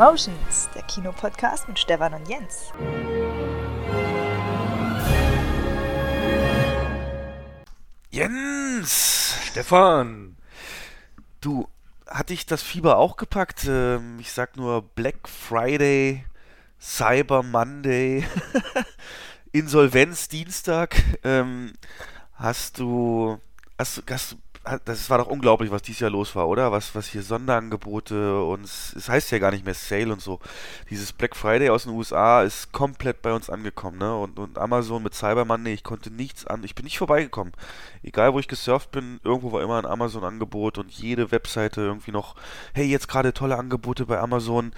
Cinemotions, der Kinopodcast mit Stefan und Jens. Jens! Stefan! Du, hat dich das Fieber auch gepackt? Ähm, ich sag nur Black Friday, Cyber Monday, Insolvenz Dienstag. Ähm, hast du, hast, hast, das war doch unglaublich, was dieses Jahr los war, oder? Was, was hier Sonderangebote und es heißt ja gar nicht mehr Sale und so. Dieses Black Friday aus den USA ist komplett bei uns angekommen, ne? Und, und Amazon mit Cyber Monday, ich konnte nichts an, ich bin nicht vorbeigekommen. Egal, wo ich gesurft bin, irgendwo war immer ein Amazon-Angebot und jede Webseite irgendwie noch, hey, jetzt gerade tolle Angebote bei Amazon.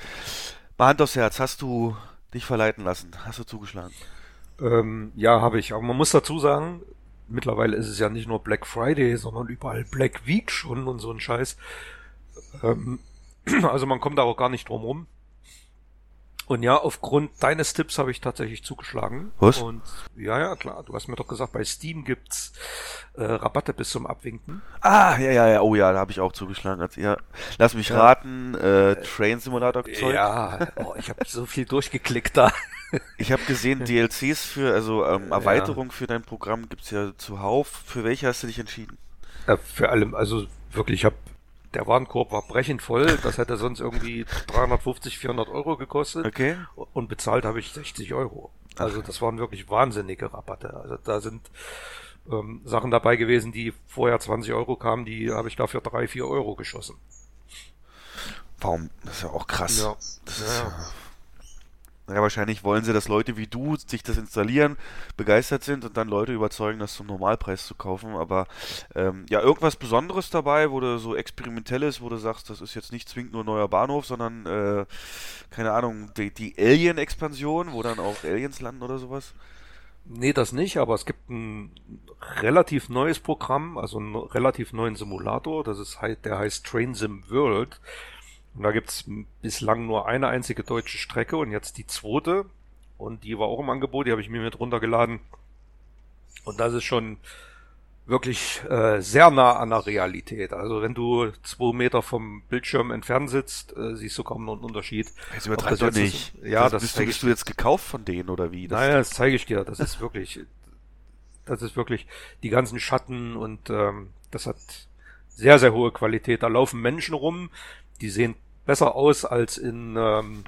Mal Hand aufs Herz, hast du dich verleiten lassen? Hast du zugeschlagen? Ähm, ja, habe ich. Aber man muss dazu sagen, mittlerweile ist es ja nicht nur Black Friday, sondern überall Black Week schon und so ein Scheiß. Ähm, also man kommt da auch gar nicht drum rum. Und ja, aufgrund deines Tipps habe ich tatsächlich zugeschlagen. Was? Und ja, ja, klar. Du hast mir doch gesagt, bei Steam gibt's äh, Rabatte bis zum Abwinken. Ah, ja, ja, ja. Oh ja, da habe ich auch zugeschlagen. Also, ja. Lass mich Ja. raten, äh, Train Simulator Zeug. Ja, oh, ich habe so viel durchgeklickt da. Ich habe gesehen, DLCs für, also ähm, Ja. Erweiterung für dein Programm gibt's ja zuhauf. Für welche hast du dich entschieden? Ja, für allem, also wirklich, ich hab, der Warenkorb war brechend voll. Das hätte sonst irgendwie 350, 400 Euro gekostet. Okay. Und bezahlt habe ich 60 Euro. Also das waren wirklich wahnsinnige Rabatte. Also da sind ähm, Sachen dabei gewesen, die vorher 20 Euro kamen, die habe ich dafür 3, 4 Euro geschossen. Warum? Das ist ja auch krass. Ja. Das Ja, ist ja. Ja, ja, wahrscheinlich wollen sie, dass Leute wie du sich das installieren, begeistert sind und dann Leute überzeugen, das zum Normalpreis zu kaufen. Aber ähm, ja, irgendwas Besonderes dabei, wo du so experimentell ist, wo du sagst, das ist jetzt nicht zwingend nur ein neuer Bahnhof, sondern äh, keine Ahnung, die, die Alien-Expansion, wo dann auch Aliens landen oder sowas. Nee, das nicht, aber es gibt ein relativ neues Programm, also einen relativ neuen Simulator. Das ist der heißt Train Sim World. Und da gibt's bislang nur eine einzige deutsche Strecke und jetzt die zweite. Und die war auch im Angebot, die habe ich mir mit runtergeladen. Und das ist schon wirklich äh, sehr nah an der Realität. Also wenn du zwei Meter vom Bildschirm entfernt sitzt, äh, siehst du kaum noch einen Unterschied. Jetzt übertreib das doch nicht. ist- ja, das bist, du, zeig bist ich du jetzt gekauft von denen oder wie? Das, naja, das zeige ich dir. Das ist wirklich, das ist wirklich die ganzen Schatten und ähm, das hat sehr, sehr hohe Qualität. Da laufen Menschen rum, die sehen besser aus als in ähm,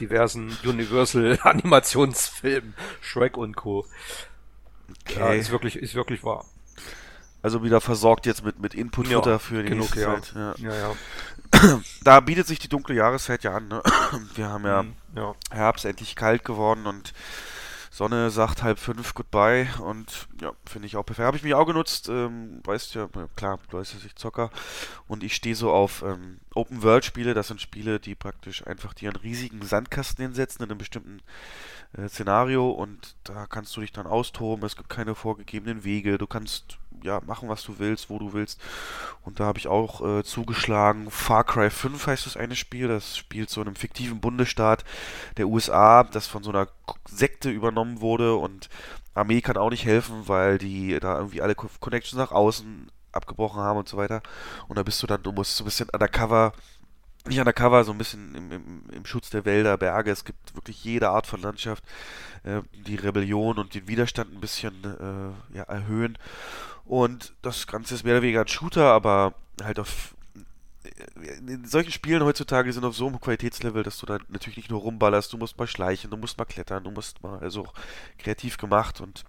diversen Universal Animationsfilmen, Shrek und Co. Ja, Okay. ist wirklich, ist wirklich wahr. Also wieder versorgt jetzt mit, mit Inputfutter Ja, für die genug, nächste ja. Zeit. Ja. Ja, ja. Da bietet sich die dunkle Jahreszeit ja an. Ne? Wir haben ja Mhm, ja. Herbst endlich kalt geworden und Sonne sagt halb fünf Goodbye und ja, finde ich auch perfekt. Habe ich mich auch genutzt, ähm, weißt ja, klar, du weißt, dass ich Zocker und ich stehe so auf ähm, Open-World-Spiele, das sind Spiele, die praktisch einfach dir einen riesigen Sandkasten hinsetzen in einem bestimmten äh, Szenario und da kannst du dich dann austoben, es gibt keine vorgegebenen Wege, du kannst ja machen, was du willst, wo du willst und da habe ich auch äh, zugeschlagen. Far Cry 5 heißt das eine Spiel, das spielt so in einem fiktiven Bundesstaat der USA, das von so einer Sekte übernommen wurde und Armee kann auch nicht helfen, weil die da irgendwie alle Co- Connections nach außen abgebrochen haben und so weiter. Und da bist du dann, du musst so ein bisschen undercover, nicht undercover, so ein bisschen im, im, im Schutz der Wälder, Berge. Es gibt wirklich jede Art von Landschaft, äh, die Rebellion und den Widerstand ein bisschen äh, ja, erhöhen. Und das Ganze ist mehr oder weniger ein Shooter, aber halt auf in solchen Spielen heutzutage sind auf so einem Qualitätslevel, dass du da natürlich nicht nur rumballerst, du musst mal schleichen, du musst mal klettern, du musst mal, also kreativ gemacht und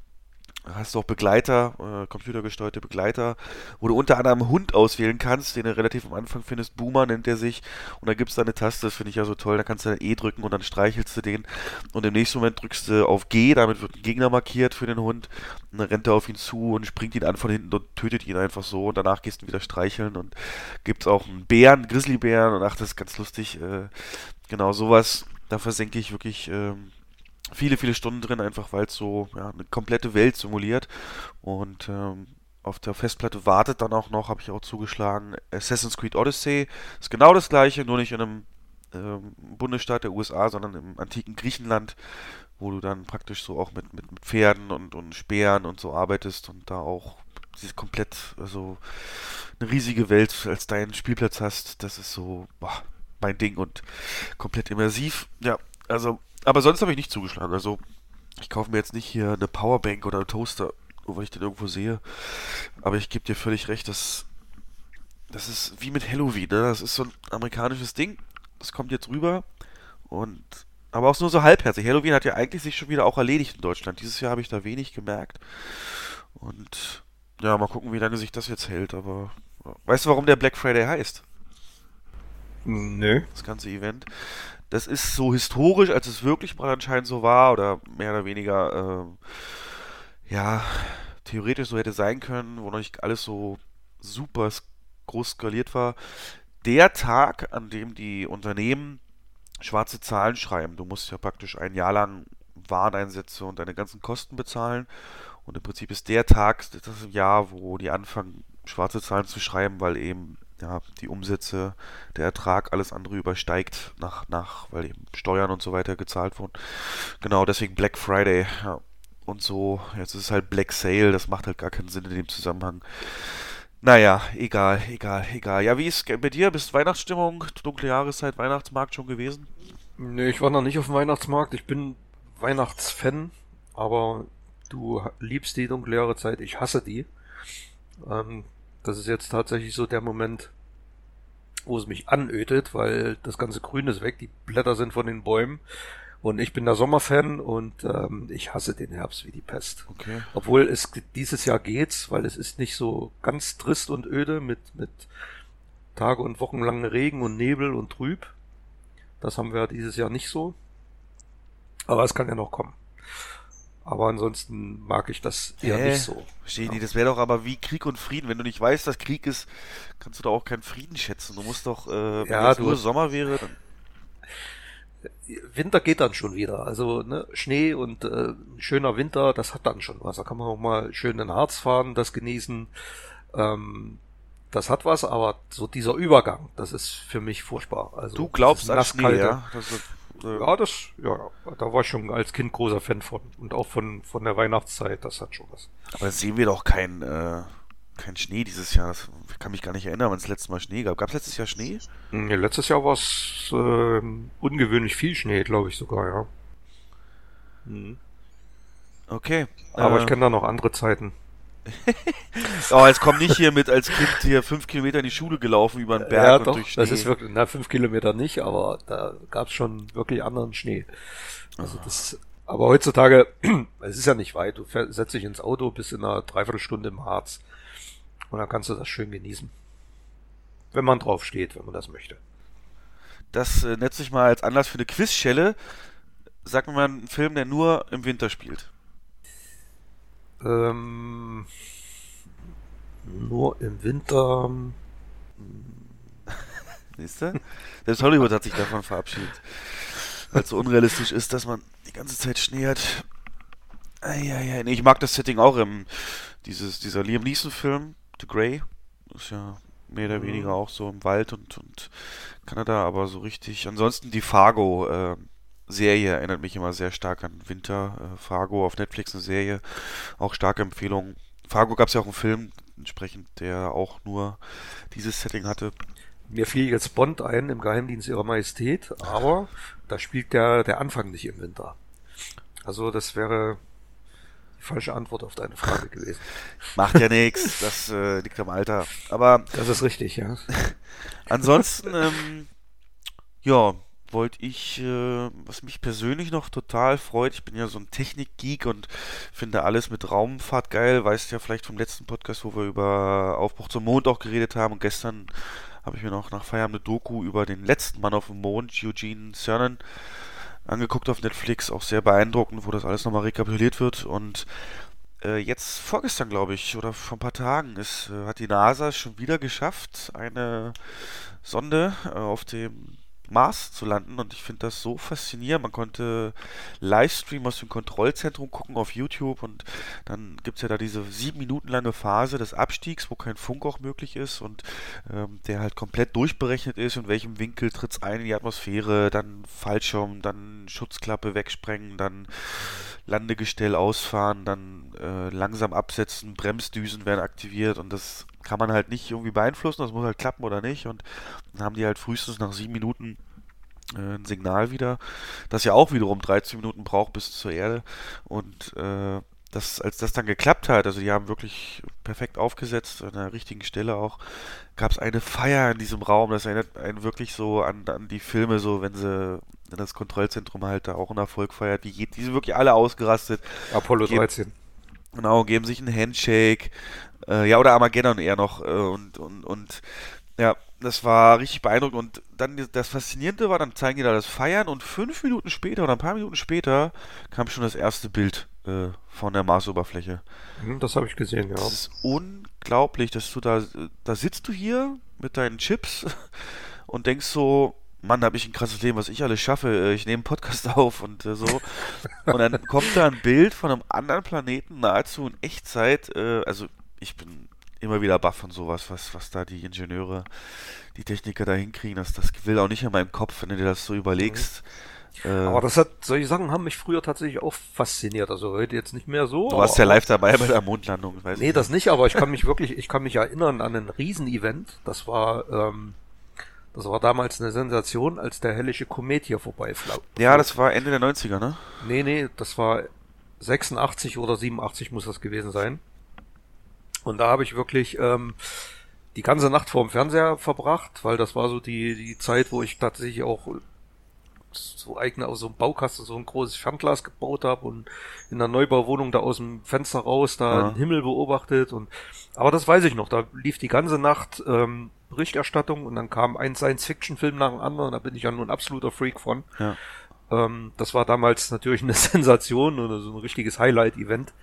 hast auch Begleiter, äh, computergesteuerte Begleiter, wo du unter anderem einen Hund auswählen kannst, den du relativ am Anfang findest, Boomer nennt er sich, und da gibt's da eine Taste, das finde ich ja so toll, da kannst du dann E drücken und dann streichelst du den und im nächsten Moment drückst du auf G, damit wird ein Gegner markiert für den Hund und dann rennt er auf ihn zu und springt ihn an von hinten und tötet ihn einfach so und danach gehst du wieder streicheln und gibt's auch einen Bären, einen Grizzlybären und ach, das ist ganz lustig, äh, genau sowas, da versenke ich wirklich ähm, viele, viele Stunden drin, einfach weil es so ja, eine komplette Welt simuliert. Und ähm, auf der Festplatte wartet dann auch noch, habe ich auch zugeschlagen, Assassin's Creed Odyssey. Ist genau das gleiche, nur nicht in einem ähm, Bundesstaat der USA, sondern im antiken Griechenland, wo du dann praktisch so auch mit, mit, mit Pferden und, und Speeren und so arbeitest und da auch dieses komplett, also eine riesige Welt als deinen Spielplatz hast. Das ist so, boah, mein Ding und komplett immersiv. Ja, also, aber sonst habe ich nicht zugeschlagen. Also, ich kaufe mir jetzt nicht hier eine Powerbank oder einen Toaster, nur weil ich den irgendwo sehe. Aber ich gebe dir völlig recht, dass das ist wie mit Halloween, ne? Das ist so ein amerikanisches Ding. Das kommt jetzt rüber und aber auch nur so halbherzig. Halloween hat ja eigentlich sich schon wieder auch erledigt in Deutschland. Dieses Jahr habe ich da wenig gemerkt. Und ja, mal gucken, wie lange sich das jetzt hält. Aber weißt du, warum der Black Friday heißt? Nö. Das ganze Event. Das ist so historisch, als es wirklich anscheinend so war oder mehr oder weniger, äh, ja, theoretisch so hätte sein können, wo noch nicht alles so super groß skaliert war. Der Tag, an dem die Unternehmen schwarze Zahlen schreiben. Du musst ja praktisch ein Jahr lang Wareneinsätze und deine ganzen Kosten bezahlen. Und im Prinzip ist der Tag das Jahr, wo die anfangen, schwarze Zahlen zu schreiben, weil eben ja, die Umsätze, der Ertrag alles andere übersteigt, nach, nach, weil eben Steuern und so weiter gezahlt wurden. Genau, deswegen Black Friday. Ja. Und so, jetzt ist es halt Black Sale, das macht halt gar keinen Sinn in dem Zusammenhang. Naja, egal, egal, egal. Ja, wie ist bei dir? Bist Weihnachtsstimmung, dunkle Jahreszeit, Weihnachtsmarkt schon gewesen? Nee, ich war noch nicht auf dem Weihnachtsmarkt. Ich bin Weihnachtsfan, aber du liebst die dunkle Jahreszeit, ich hasse die. Ähm, das ist jetzt tatsächlich so der Moment, wo es mich anödet, weil das ganze Grün ist weg, die Blätter sind von den Bäumen und ich bin der Sommerfan und ähm, ich hasse den Herbst wie die Pest. Okay. Obwohl es dieses Jahr geht's, weil es ist nicht so ganz trist und öde mit, mit Tage und Wochen langen Regen und Nebel und trüb. Das haben wir dieses Jahr nicht so. Aber es kann ja noch kommen. Aber ansonsten mag ich das eher Hä? nicht so. Verstehe Ja. das wäre doch aber wie Krieg und Frieden. Wenn du nicht weißt, dass Krieg ist, kannst du da auch keinen Frieden schätzen. Du musst doch, äh, wenn Ja, du- nur Sommer wäre, dann Winter geht dann schon wieder. Also ne, Schnee und äh, schöner Winter, das hat dann schon was. Da kann man auch mal schön in den Harz fahren, das genießen. Ähm, das hat was, aber so dieser Übergang, das ist für mich furchtbar. Also du glaubst an Schnee, ja? Das äh, Ja, das, ja, da war ich schon als Kind großer Fan von. Und auch von, von der Weihnachtszeit, das hat schon was. Aber da sehen wir doch kein, äh, kein Schnee dieses Jahr. Das, ich kann mich gar nicht erinnern, wann es letztes Mal Schnee gab. Gab es letztes Jahr Schnee? Nee, letztes Jahr war es ähm, ungewöhnlich viel Schnee, glaube ich sogar, ja. Mhm. Okay. Aber äh, ich kenne da noch andere Zeiten. Oh, jetzt komm nicht hier mit als Kind hier fünf Kilometer in die Schule gelaufen über den Berg ja, und doch, durch Schnee. das ist wirklich, na, fünf Kilometer nicht, aber da gab es schon wirklich anderen Schnee. Also das, aber heutzutage, es ist ja nicht weit, du fähr- setzt dich ins Auto, bist in einer Dreiviertelstunde im Harz und dann kannst du das schön genießen. Wenn man drauf steht, wenn man das möchte. Das äh, netzt sich mal als Anlass für eine Quizschelle. Sag mir mal einen Film, der nur im Winter spielt. Ähm, nur im Winter. Siehst du? Selbst Hollywood hat sich davon verabschiedet. Weil es so unrealistisch ist, dass man die ganze Zeit Schnee hat. Eieiei. Nee, ich mag das Setting auch im dieses, dieser Liam Neeson-Film, The Grey. Ist ja mehr oder Mhm. weniger auch so im Wald und, und Kanada, aber so richtig. Ansonsten die Fargo äh, Serie erinnert mich immer sehr stark an Winter. Äh, Fargo auf Netflix eine Serie. Auch starke Empfehlung. Fargo gab es ja auch einen Film, entsprechend, der auch nur dieses Setting hatte. Mir fiel jetzt Bond ein im Geheimdienst ihrer Majestät, aber da spielt der, der Anfang nicht im Winter. Also das wäre die falsche Antwort auf deine Frage gewesen. Macht ja nichts, das äh, liegt am Alter. Aber Das ist richtig, ja. ansonsten, ähm, ja, wollte ich, äh, was mich persönlich noch total freut, ich bin ja so ein Technik-Geek und finde alles mit Raumfahrt geil. Weißt ja vielleicht vom letzten Podcast, wo wir über Aufbruch zum Mond auch geredet haben. Und gestern habe ich mir noch nach Feierabend eine Doku über den letzten Mann auf dem Mond, Eugene Cernan, angeguckt auf Netflix. Auch sehr beeindruckend, wo das alles nochmal rekapituliert wird. Und äh, jetzt vorgestern, glaube ich, oder vor ein paar Tagen, ist, äh, hat die NASA schon wieder geschafft, eine Sonde äh, auf dem Mars zu landen. Und ich finde das so faszinierend. Man konnte Livestream aus dem Kontrollzentrum gucken auf YouTube und dann gibt es ja da diese sieben Minuten lange Phase des Abstiegs, wo kein Funk auch möglich ist und ähm, der halt komplett durchberechnet ist, in welchem Winkel tritt es ein in die Atmosphäre, dann Fallschirm, dann Schutzklappe wegsprengen, dann Landegestell ausfahren, dann äh, langsam absetzen, Bremsdüsen werden aktiviert und das kann man halt nicht irgendwie beeinflussen, das muss halt klappen oder nicht. Und dann haben die halt frühestens nach sieben Minuten äh, ein Signal wieder, das ja auch wiederum 13 Minuten braucht bis zur Erde. Und äh, das, als das dann geklappt hat, also die haben wirklich perfekt aufgesetzt, an der richtigen Stelle auch, gab es eine Feier in diesem Raum. Das erinnert einen wirklich so an, an die Filme, so wenn sie wenn das Kontrollzentrum halt da auch einen Erfolg feiert. Die, die sind wirklich alle ausgerastet. Apollo 13. Genau, geben sich einen Handshake. Äh, ja, oder Armageddon eher noch. Äh, und, und, und ja, das war richtig beeindruckend. Und dann das Faszinierende war, dann zeigen die da das Feiern und fünf Minuten später oder ein paar Minuten später kam schon das erste Bild äh, von der Marsoberfläche. Mhm, das habe ich gesehen, ja. Das ist unglaublich, dass du da, da sitzt du hier mit deinen Chips und denkst so, Mann, habe ich ein krasses Leben, was ich alles schaffe. Äh, ich nehme einen Podcast auf und äh, so. Und dann kommt da ein Bild von einem anderen Planeten nahezu in Echtzeit. Äh, also ich bin immer wieder baff von sowas, was, was da die Ingenieure, die Techniker da hinkriegen. Das, das will auch nicht in meinem Kopf, wenn du dir das so überlegst. Mhm. Äh, aber das hat, solche Sachen haben mich früher tatsächlich auch fasziniert. Also heute jetzt nicht mehr so. Du warst ja live dabei bei der Mondlandung. Weiß nee, nicht. das nicht, aber ich kann mich wirklich, ich kann mich erinnern an ein Riesenevent. Das war, ähm, das war damals eine Sensation, als der hellische Komet hier vorbeiflog. Ja, das war Ende der 90er, ne? Nee, nee, das war 86 oder 87 muss das gewesen sein. Und da habe ich wirklich ähm, die ganze Nacht vorm Fernseher verbracht, weil das war so die, die Zeit, wo ich tatsächlich auch so eigene aus so einem Baukasten so ein großes Fernglas gebaut habe und in der Neubauwohnung da aus dem Fenster raus da ja. den Himmel beobachtet und aber das weiß ich noch, da lief die ganze Nacht ähm, Berichterstattung und dann kam ein Science-Fiction-Film nach dem anderen, da bin ich ja nur ein absoluter Freak von. Ja. Ähm, das war damals natürlich eine Sensation oder so ein richtiges Highlight-Event.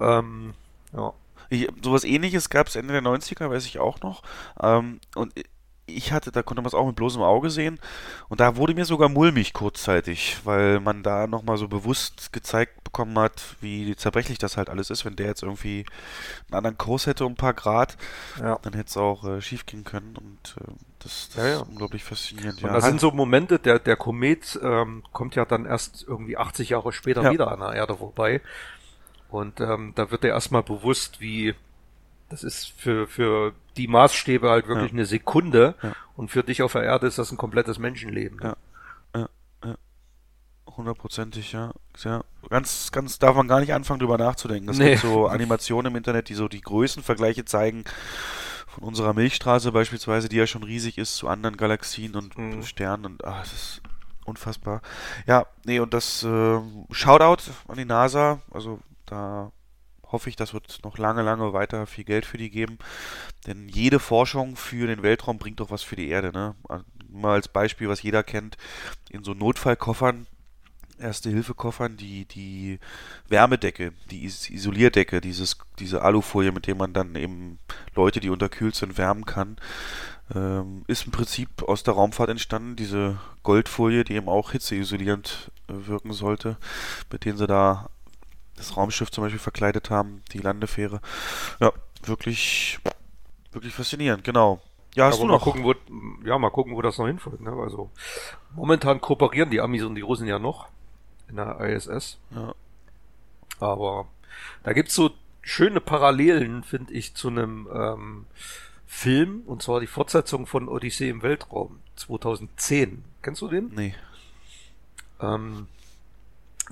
Ähm, ja. Ich, sowas ähnliches gab es Ende der 90er, weiß ich auch noch. Ähm, und ich hatte, da konnte man es auch mit bloßem Auge sehen. Und da wurde mir sogar mulmig kurzzeitig, weil man da nochmal so bewusst gezeigt bekommen hat, wie zerbrechlich das halt alles ist. Wenn der jetzt irgendwie einen anderen Kurs hätte um ein paar Grad, ja. dann hätte es auch äh, schief gehen können. Und äh, das, das ja, ja. ist unglaublich faszinierend. Und ja. da sind so Momente, der, der Komet ähm, kommt ja dann erst irgendwie 80 Jahre später wieder an der Erde vorbei. Und ähm, da wird er erstmal bewusst, wie das ist für, für die Maßstäbe halt wirklich ja. eine Sekunde ja. und für dich auf der Erde ist das ein komplettes Menschenleben. Ne? Ja. Hundertprozentig, ja. ja. Ganz, ganz darf man gar nicht anfangen, drüber nachzudenken. Es nee. gibt so Animationen im Internet, die so die Größenvergleiche zeigen von unserer Milchstraße beispielsweise, die ja schon riesig ist zu anderen Galaxien und mhm. Sternen und ach, das ist unfassbar. Ja, nee, und das äh, Shoutout an die NASA, also da hoffe ich, das wird noch lange, lange weiter viel Geld für die geben. Denn jede Forschung für den Weltraum bringt doch was für die Erde. Ne? Mal als Beispiel, was jeder kennt, in so Notfallkoffern, Erste-Hilfe-Koffern, die, die Wärmedecke, die Isolierdecke, dieses, diese Alufolie, mit der man dann eben Leute, die unterkühlt sind, wärmen kann, ähm, ist im Prinzip aus der Raumfahrt entstanden. Diese Goldfolie, die eben auch hitzeisolierend äh, wirken sollte, mit denen sie da das Raumschiff zum Beispiel verkleidet haben, die Landefähre. Ja, wirklich, wirklich faszinierend, genau. Ja, hast Aber du noch? Mal gucken, wo, ja, mal gucken, wo das noch hinführt. Ne? Also momentan kooperieren die Amis und die Russen ja noch in der ISS. Ja. Aber da gibt's so schöne Parallelen, finde ich, zu einem ähm, Film, und zwar die Fortsetzung von Odyssee im Weltraum 2010. Kennst du den? Nee. Ähm,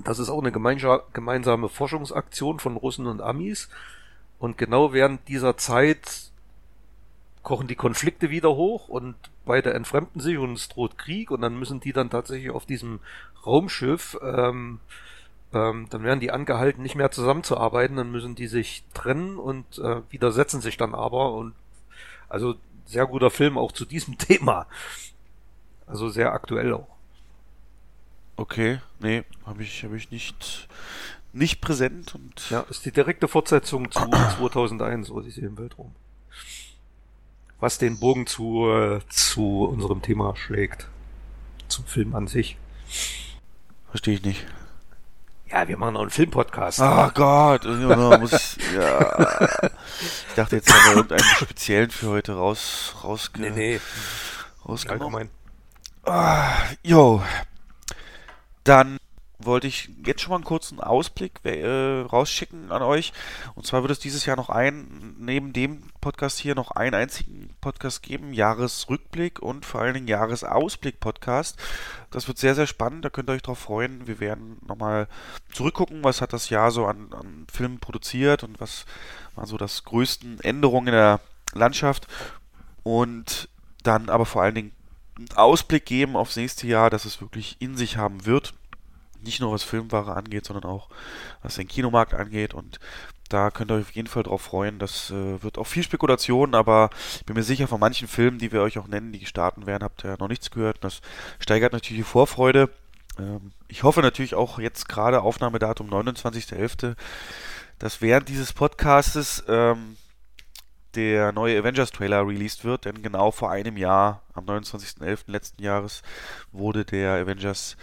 das ist auch eine gemeinsame Forschungsaktion von Russen und Amis. Und genau während dieser Zeit kochen die Konflikte wieder hoch und beide entfremden sich und es droht Krieg und dann müssen die dann tatsächlich auf diesem Raumschiff, ähm, ähm, dann werden die angehalten, nicht mehr zusammenzuarbeiten, dann müssen die sich trennen und äh, widersetzen sich dann aber und also sehr guter Film auch zu diesem Thema. Also sehr aktuell auch. Okay, nee, habe ich, hab ich nicht, nicht präsent. Und ja, ist die direkte Fortsetzung zu 2001, Odyssee im Weltraum. Was den Bogen zu, äh, zu unserem Thema schlägt. Zum Film an sich. Verstehe ich nicht. Ja, wir machen auch einen Filmpodcast. Oh Gott, muss, ja. Ich dachte, jetzt haben wir irgendeinen speziellen für heute raus, rausge nee, nee. rausgenommen. Allgemein. Ah, jo, dann wollte ich jetzt schon mal einen kurzen Ausblick äh, rausschicken an euch. Und zwar wird es dieses Jahr noch ein, neben dem Podcast hier noch einen einzigen Podcast geben, Jahresrückblick und vor allen Dingen Jahresausblick-Podcast. Das wird sehr, sehr spannend, da könnt ihr euch drauf freuen. Wir werden nochmal zurückgucken, was hat das Jahr so an, an Filmen produziert und was waren so das größten Änderungen in der Landschaft. Und dann aber vor allen Dingen Ausblick geben aufs nächste Jahr, dass es wirklich in sich haben wird. Nicht nur was Filmware angeht, sondern auch was den Kinomarkt angeht. Und da könnt ihr euch auf jeden Fall drauf freuen. Das äh, wird auch viel Spekulation, aber ich bin mir sicher, von manchen Filmen, die wir euch auch nennen, die starten werden, habt ihr noch nichts gehört. Das steigert natürlich die Vorfreude. Ähm, ich hoffe natürlich auch jetzt gerade Aufnahmedatum 29.11., dass während dieses Podcastes ähm, der neue Avengers-Trailer released wird, denn genau vor einem Jahr, am 29.11. letzten Jahres, wurde der Avengers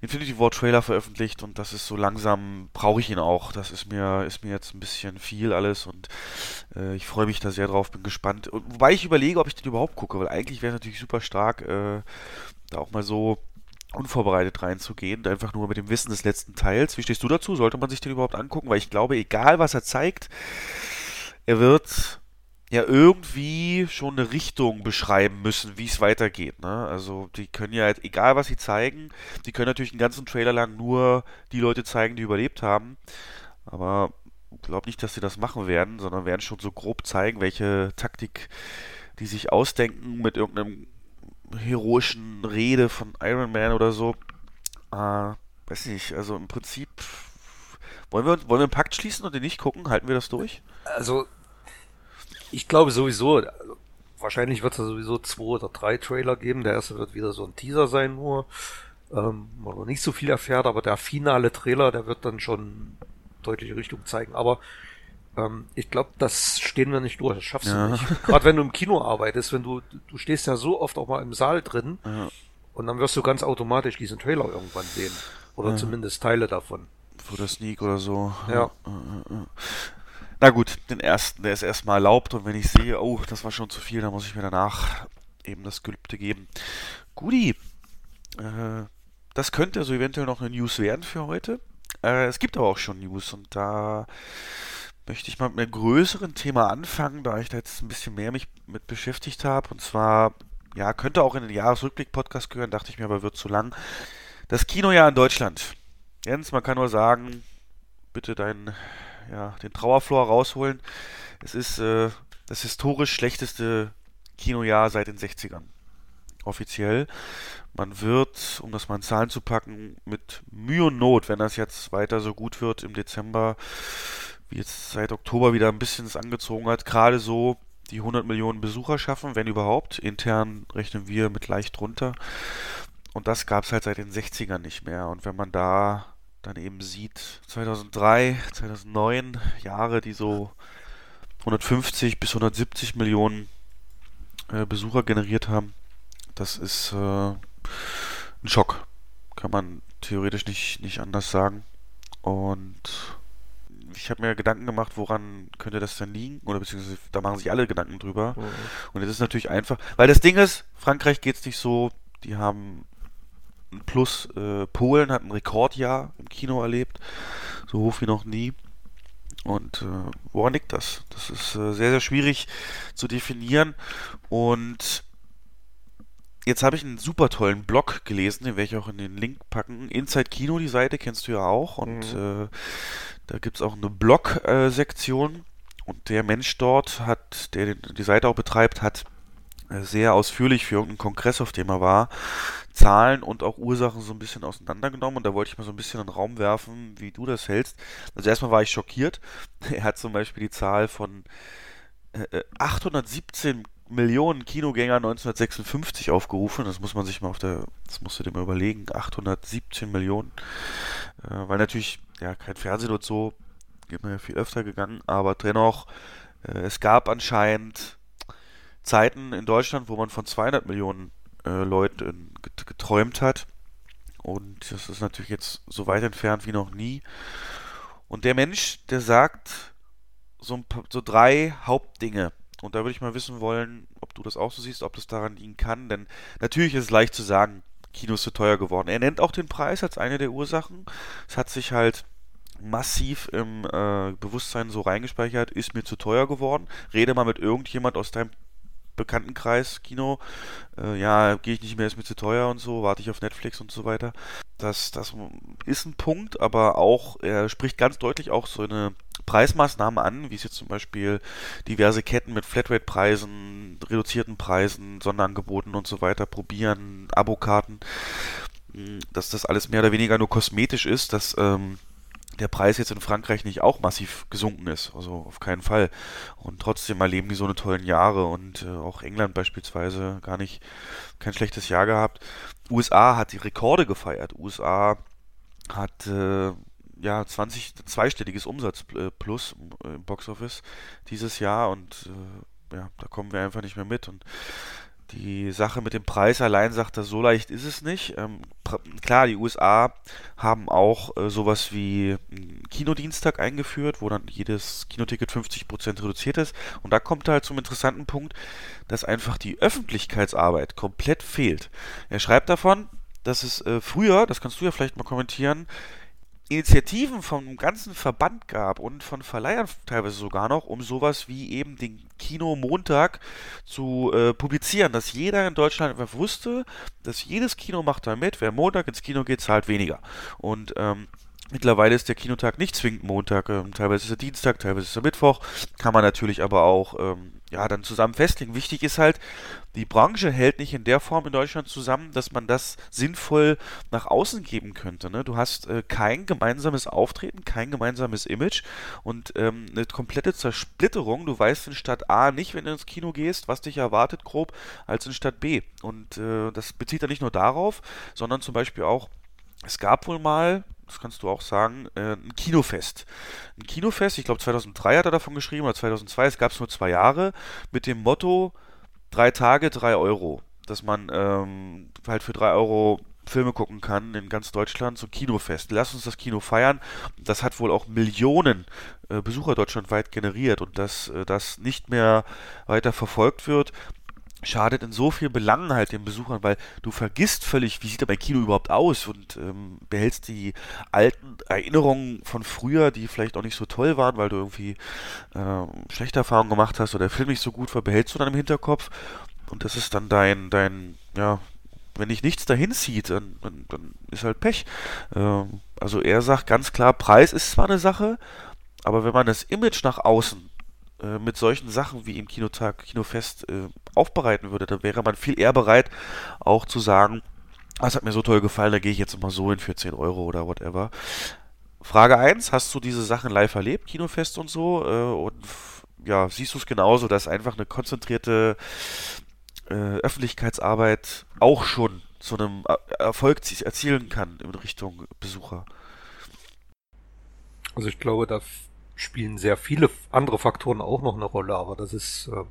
Infinity War Trailer veröffentlicht und das ist so langsam, brauche ich ihn auch. Das ist mir, ist mir jetzt ein bisschen viel alles und äh, ich freue mich da sehr drauf, bin gespannt. Wobei ich überlege, ob ich den überhaupt gucke, weil eigentlich wäre es natürlich super stark, äh, da auch mal so unvorbereitet reinzugehen, einfach nur mit dem Wissen des letzten Teils. Wie stehst du dazu? Sollte man sich den überhaupt angucken? Weil ich glaube, egal was er zeigt, er wird ja irgendwie schon eine Richtung beschreiben müssen, wie es weitergeht. Ne? Also die können ja, halt, egal was sie zeigen, die können natürlich einen ganzen Trailer lang nur die Leute zeigen, die überlebt haben. Aber glaube nicht, dass sie das machen werden, sondern werden schon so grob zeigen, welche Taktik die sich ausdenken mit irgendeinem heroischen Rede von Iron Man oder so. Äh, weiß nicht, also im Prinzip wollen wir, wollen wir einen Pakt schließen und den nicht gucken? Halten wir das durch? Also ich glaube sowieso, wahrscheinlich wird es sowieso zwei oder drei Trailer geben. Der erste wird wieder so ein Teaser sein nur, ähm, man nicht so viel erfährt, aber der finale Trailer, der wird dann schon deutliche Richtung zeigen. Aber ähm, ich glaube, das stehen wir nicht durch, das schaffst ja. du nicht. Gerade wenn du im Kino arbeitest, wenn du, du stehst ja so oft auch mal im Saal drin ja. und dann wirst du ganz automatisch diesen Trailer irgendwann sehen. Oder ja. zumindest Teile davon. Vor der Sneak oder so. Ja. Na gut, den ersten, der ist erstmal erlaubt und wenn ich sehe, oh, das war schon zu viel, dann muss ich mir danach eben das Gelübde geben. Guti, äh, das könnte also eventuell noch eine News werden für heute. Äh, es gibt aber auch schon News und da möchte ich mal mit einem größeren Thema anfangen, da ich da jetzt ein bisschen mehr mich mit beschäftigt habe. Und zwar, ja, könnte auch in den Jahresrückblick-Podcast gehören, dachte ich mir, aber wird zu lang. Das Kinojahr in Deutschland. Jens, man kann nur sagen, bitte deinen ja, den Trauerflor rausholen. Es ist äh, das historisch schlechteste Kinojahr seit den 60ern. Offiziell. Man wird, um das mal in Zahlen zu packen, mit Mühe und Not, wenn das jetzt weiter so gut wird im Dezember, wie jetzt seit Oktober wieder ein bisschen es angezogen hat, gerade so die 100 Millionen Besucher schaffen, wenn überhaupt. Intern rechnen wir mit leicht drunter. Und das gab es halt seit den 60ern nicht mehr. Und wenn man da dann eben sieht, 2003, 2009 Jahre, die so 150 bis 170 Millionen äh, Besucher generiert haben, das ist äh, ein Schock. Kann man theoretisch nicht, nicht anders sagen. Und ich habe mir Gedanken gemacht, woran könnte das denn liegen? Oder beziehungsweise da machen sich alle Gedanken drüber. Mhm. Und es ist natürlich einfach, weil das Ding ist, Frankreich geht es nicht so, die haben Plus äh, Polen hat ein Rekordjahr im Kino erlebt, so hoch wie noch nie. Und äh, woran liegt das? Das ist äh, sehr, sehr schwierig zu definieren. Und jetzt habe ich einen super tollen Blog gelesen, den werde ich auch in den Link packen. Inside Kino, die Seite kennst du ja auch. Und mhm. äh, da gibt es auch eine Blog-Sektion. Und der Mensch dort hat, der die Seite auch betreibt, hat äh, sehr ausführlich für irgendeinen Kongress, auf dem er war, Zahlen und auch Ursachen so ein bisschen auseinandergenommen und da wollte ich mal so ein bisschen in den Raum werfen, wie du das hältst. Also erstmal war ich schockiert. Er hat zum Beispiel die Zahl von äh, 817 äh, Millionen Kinogänger 1956 aufgerufen. Das muss man sich mal auf der, das musst du dir mal überlegen. 817 Millionen. Äh, weil natürlich, ja, kein Fernsehen und so, geht man ja viel öfter gegangen, aber dennoch, äh, es gab anscheinend Zeiten in Deutschland, wo man von 200 Millionen äh, Leuten geträumt hat. Und das ist natürlich jetzt so weit entfernt wie noch nie. Und der Mensch, der sagt so, ein, so drei Hauptdinge. Und da würde ich mal wissen wollen, ob du das auch so siehst, ob das daran liegen kann. Denn natürlich ist es leicht zu sagen, Kinos zu teuer geworden. Er nennt auch den Preis als eine der Ursachen. Es hat sich halt massiv im äh, Bewusstsein so reingespeichert, ist mir zu teuer geworden. Rede mal mit irgendjemand aus deinem Bekanntenkreis, Kino, äh, ja, gehe ich nicht mehr, ist mir zu teuer und so, warte ich auf Netflix und so weiter. Das, das ist ein Punkt, aber auch, er spricht ganz deutlich auch so eine Preismaßnahme an, wie es jetzt zum Beispiel diverse Ketten mit Flatrate-Preisen, reduzierten Preisen, Sonderangeboten und so weiter probieren, Abokarten, dass das alles mehr oder weniger nur kosmetisch ist, dass ähm, der Preis jetzt in Frankreich nicht auch massiv gesunken ist. Also auf keinen Fall. Und trotzdem erleben die so eine tollen Jahre und äh, auch England beispielsweise gar nicht kein schlechtes Jahr gehabt. USA hat die Rekorde gefeiert. USA hat äh, ja 20 zweistelliges Umsatz äh, plus im Boxoffice dieses Jahr und äh, ja, da kommen wir einfach nicht mehr mit und die Sache mit dem Preis allein sagt er, so leicht ist es nicht. Ähm, klar, die USA haben auch äh, sowas wie Kinodienstag eingeführt, wo dann jedes Kinoticket 50% reduziert ist. Und da kommt er halt zum interessanten Punkt, dass einfach die Öffentlichkeitsarbeit komplett fehlt. Er schreibt davon, dass es äh, früher, das kannst du ja vielleicht mal kommentieren, Initiativen vom ganzen Verband gab und von Verleihern teilweise sogar noch, um sowas wie eben den Kino Montag zu äh, publizieren, dass jeder in Deutschland einfach wusste, dass jedes Kino macht da mit, wer Montag ins Kino geht, zahlt weniger. Und ähm, Mittlerweile ist der Kinotag nicht zwingend Montag, ähm, teilweise ist er Dienstag, teilweise ist er Mittwoch, kann man natürlich aber auch ähm, ja, dann zusammen festlegen. Wichtig ist halt, die Branche hält nicht in der Form in Deutschland zusammen, dass man das sinnvoll nach außen geben könnte. Ne? Du hast äh, kein gemeinsames Auftreten, kein gemeinsames Image und ähm, eine komplette Zersplitterung. Du weißt in Stadt A nicht, wenn du ins Kino gehst, was dich erwartet, grob, als in Stadt B. Und äh, das bezieht er nicht nur darauf, sondern zum Beispiel auch, es gab wohl mal, das kannst du auch sagen, äh, ein Kinofest. Ein Kinofest, ich glaube 2003 hat er davon geschrieben, oder 2002, es gab es nur zwei Jahre, mit dem Motto, drei Tage, drei Euro. Dass man ähm, halt für drei Euro Filme gucken kann in ganz Deutschland, so Kinofest. Lass uns das Kino feiern. Das hat wohl auch Millionen äh, Besucher deutschlandweit generiert und dass äh, das nicht mehr weiter verfolgt wird, schadet in so vielen Belangen halt den Besuchern, weil du vergisst völlig, wie sieht da mein Kino überhaupt aus und ähm, behältst die alten Erinnerungen von früher, die vielleicht auch nicht so toll waren, weil du irgendwie ähm, schlechte Erfahrungen gemacht hast oder der Film nicht so gut war, behältst du dann im Hinterkopf und das ist dann dein, dein, ja, wenn dich nichts dahin zieht, dann, dann, dann ist halt Pech. Ähm, also er sagt ganz klar, Preis ist zwar eine Sache, aber wenn man das Image nach außen äh, mit solchen Sachen wie im Kinotag, Kinofest äh, aufbereiten würde, dann wäre man viel eher bereit, auch zu sagen, das hat mir so toll gefallen, da gehe ich jetzt mal so hin für 10 Euro oder whatever. Frage 1, hast du diese Sachen live erlebt, Kinofest und so? Äh, und ja, siehst du es genauso, dass einfach eine konzentrierte äh, Öffentlichkeitsarbeit auch schon zu einem Erfolg erzielen kann in Richtung Besucher? Also ich glaube, da spielen sehr viele andere Faktoren auch noch eine Rolle, aber das ist äh,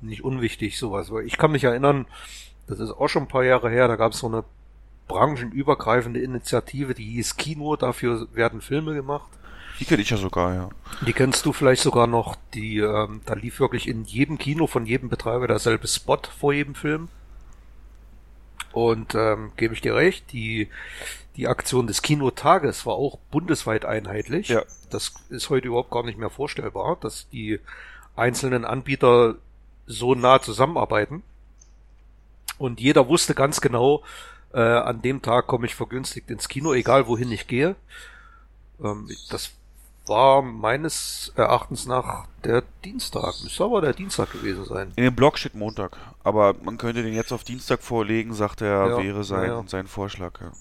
nicht unwichtig, sowas. Weil ich kann mich erinnern, das ist auch schon ein paar Jahre her, da gab es so eine branchenübergreifende Initiative, die hieß Kino, dafür werden Filme gemacht. Die kenne ich ja sogar, ja. Die kennst du vielleicht sogar noch, die, ähm, da lief wirklich in jedem Kino von jedem Betreiber derselbe Spot vor jedem Film. Und ähm, gebe ich dir recht, die, die Aktion des Kinotages war auch bundesweit einheitlich. Ja. Das ist heute überhaupt gar nicht mehr vorstellbar, dass die einzelnen Anbieter so nah zusammenarbeiten. Und jeder wusste ganz genau, äh, an dem Tag komme ich vergünstigt ins Kino, egal wohin ich gehe. Ähm, das war meines Erachtens nach der Dienstag. Müsste aber der Dienstag gewesen sein. In dem Blog steht Montag, aber man könnte den jetzt auf Dienstag vorlegen, sagt er, ja, wäre sein, ja. sein Vorschlag. Ja.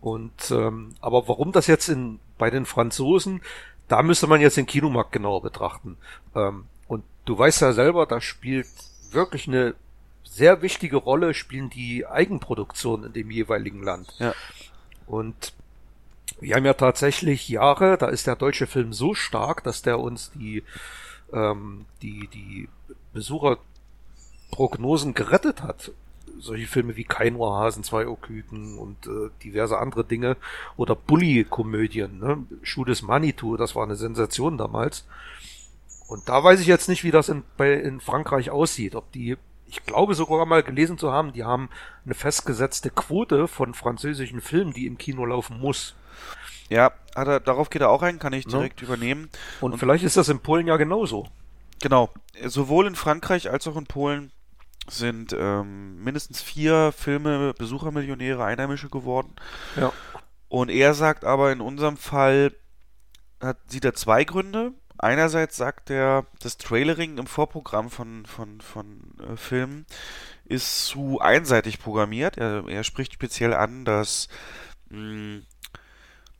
Und ähm, aber warum das jetzt in bei den Franzosen, da müsste man jetzt den Kinomarkt genauer betrachten. Ähm, und du weißt ja selber, da spielt wirklich eine sehr wichtige Rolle, spielen die Eigenproduktionen in dem jeweiligen Land. Ja. Und wir haben ja tatsächlich Jahre, da ist der deutsche Film so stark, dass der uns die, ähm, die, die Besucherprognosen gerettet hat. Solche Filme wie Kein Ohrhasen, Zwei Oküken und äh, diverse andere Dinge. Oder Bully-Komödien, ne? Schuh des Manitou, das war eine Sensation damals. Und da weiß ich jetzt nicht, wie das in, bei, in Frankreich aussieht, ob die ich glaube sogar mal gelesen zu haben, die haben eine festgesetzte Quote von französischen Filmen, die im Kino laufen muss. Ja, hat er, darauf geht er auch ein, kann ich direkt ja. übernehmen. Und, Und vielleicht ist das in Polen ja genauso. Genau. Sowohl in Frankreich als auch in Polen sind ähm, mindestens vier Filme Besuchermillionäre Einheimische geworden. Ja. Und er sagt aber in unserem Fall, hat, sieht er zwei Gründe. Einerseits sagt er, das Trailering im Vorprogramm von, von, von äh, Filmen ist zu einseitig programmiert. Er, er spricht speziell an, dass mh,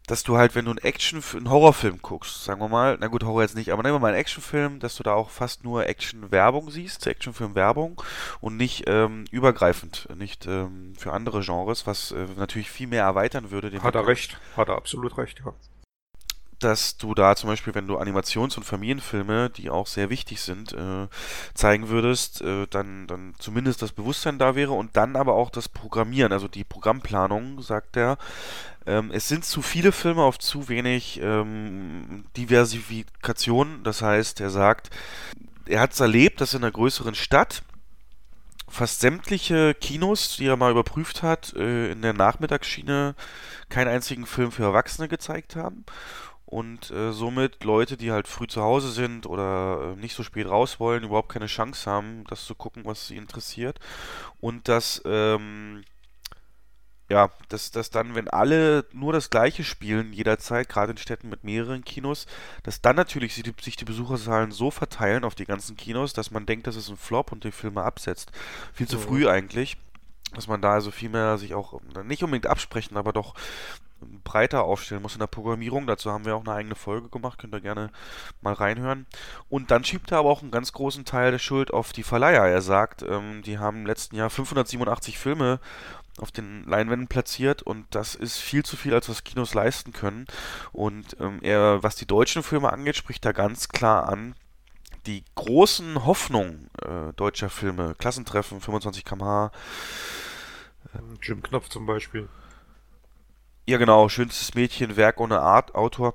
dass du halt, wenn du einen Action, einen Horrorfilm guckst, sagen wir mal, na gut, Horror jetzt nicht, aber nehmen wir mal einen Actionfilm, dass du da auch fast nur Action-Werbung siehst, Actionfilm-Werbung und nicht ähm, übergreifend, nicht ähm, für andere Genres, was äh, natürlich viel mehr erweitern würde. Hat er recht, hat er absolut recht, ja dass du da zum Beispiel, wenn du Animations- und Familienfilme, die auch sehr wichtig sind, äh, zeigen würdest, äh, dann, dann zumindest das Bewusstsein da wäre und dann aber auch das Programmieren, also die Programmplanung, sagt er. Ähm, es sind zu viele Filme auf zu wenig ähm, Diversifikation. Das heißt, er sagt, er hat es erlebt, dass in einer größeren Stadt fast sämtliche Kinos, die er mal überprüft hat, äh, in der Nachmittagsschiene keinen einzigen Film für Erwachsene gezeigt haben und äh, somit Leute, die halt früh zu Hause sind oder äh, nicht so spät raus wollen, überhaupt keine Chance haben, das zu gucken, was sie interessiert. Und dass, ähm, ja, dass, dass dann, wenn alle nur das Gleiche spielen jederzeit, gerade in Städten mit mehreren Kinos, dass dann natürlich sich die, sich die Besucherzahlen so verteilen auf die ganzen Kinos, dass man denkt, das ist ein Flop und die Filme absetzt. Viel zu früh eigentlich dass man da also viel mehr sich auch nicht unbedingt absprechen, aber doch breiter aufstellen muss in der Programmierung. Dazu haben wir auch eine eigene Folge gemacht, könnt ihr gerne mal reinhören. Und dann schiebt er aber auch einen ganz großen Teil der Schuld auf die Verleiher. Er sagt, ähm, die haben im letzten Jahr 587 Filme auf den Leinwänden platziert und das ist viel zu viel, als was Kinos leisten können. Und ähm, er, was die deutschen Filme angeht, spricht da ganz klar an, die großen Hoffnungen äh, deutscher Filme, Klassentreffen, 25 km/h. Jim Knopf zum Beispiel. Ja, genau. Schönstes Mädchen, Werk ohne Art, Autor.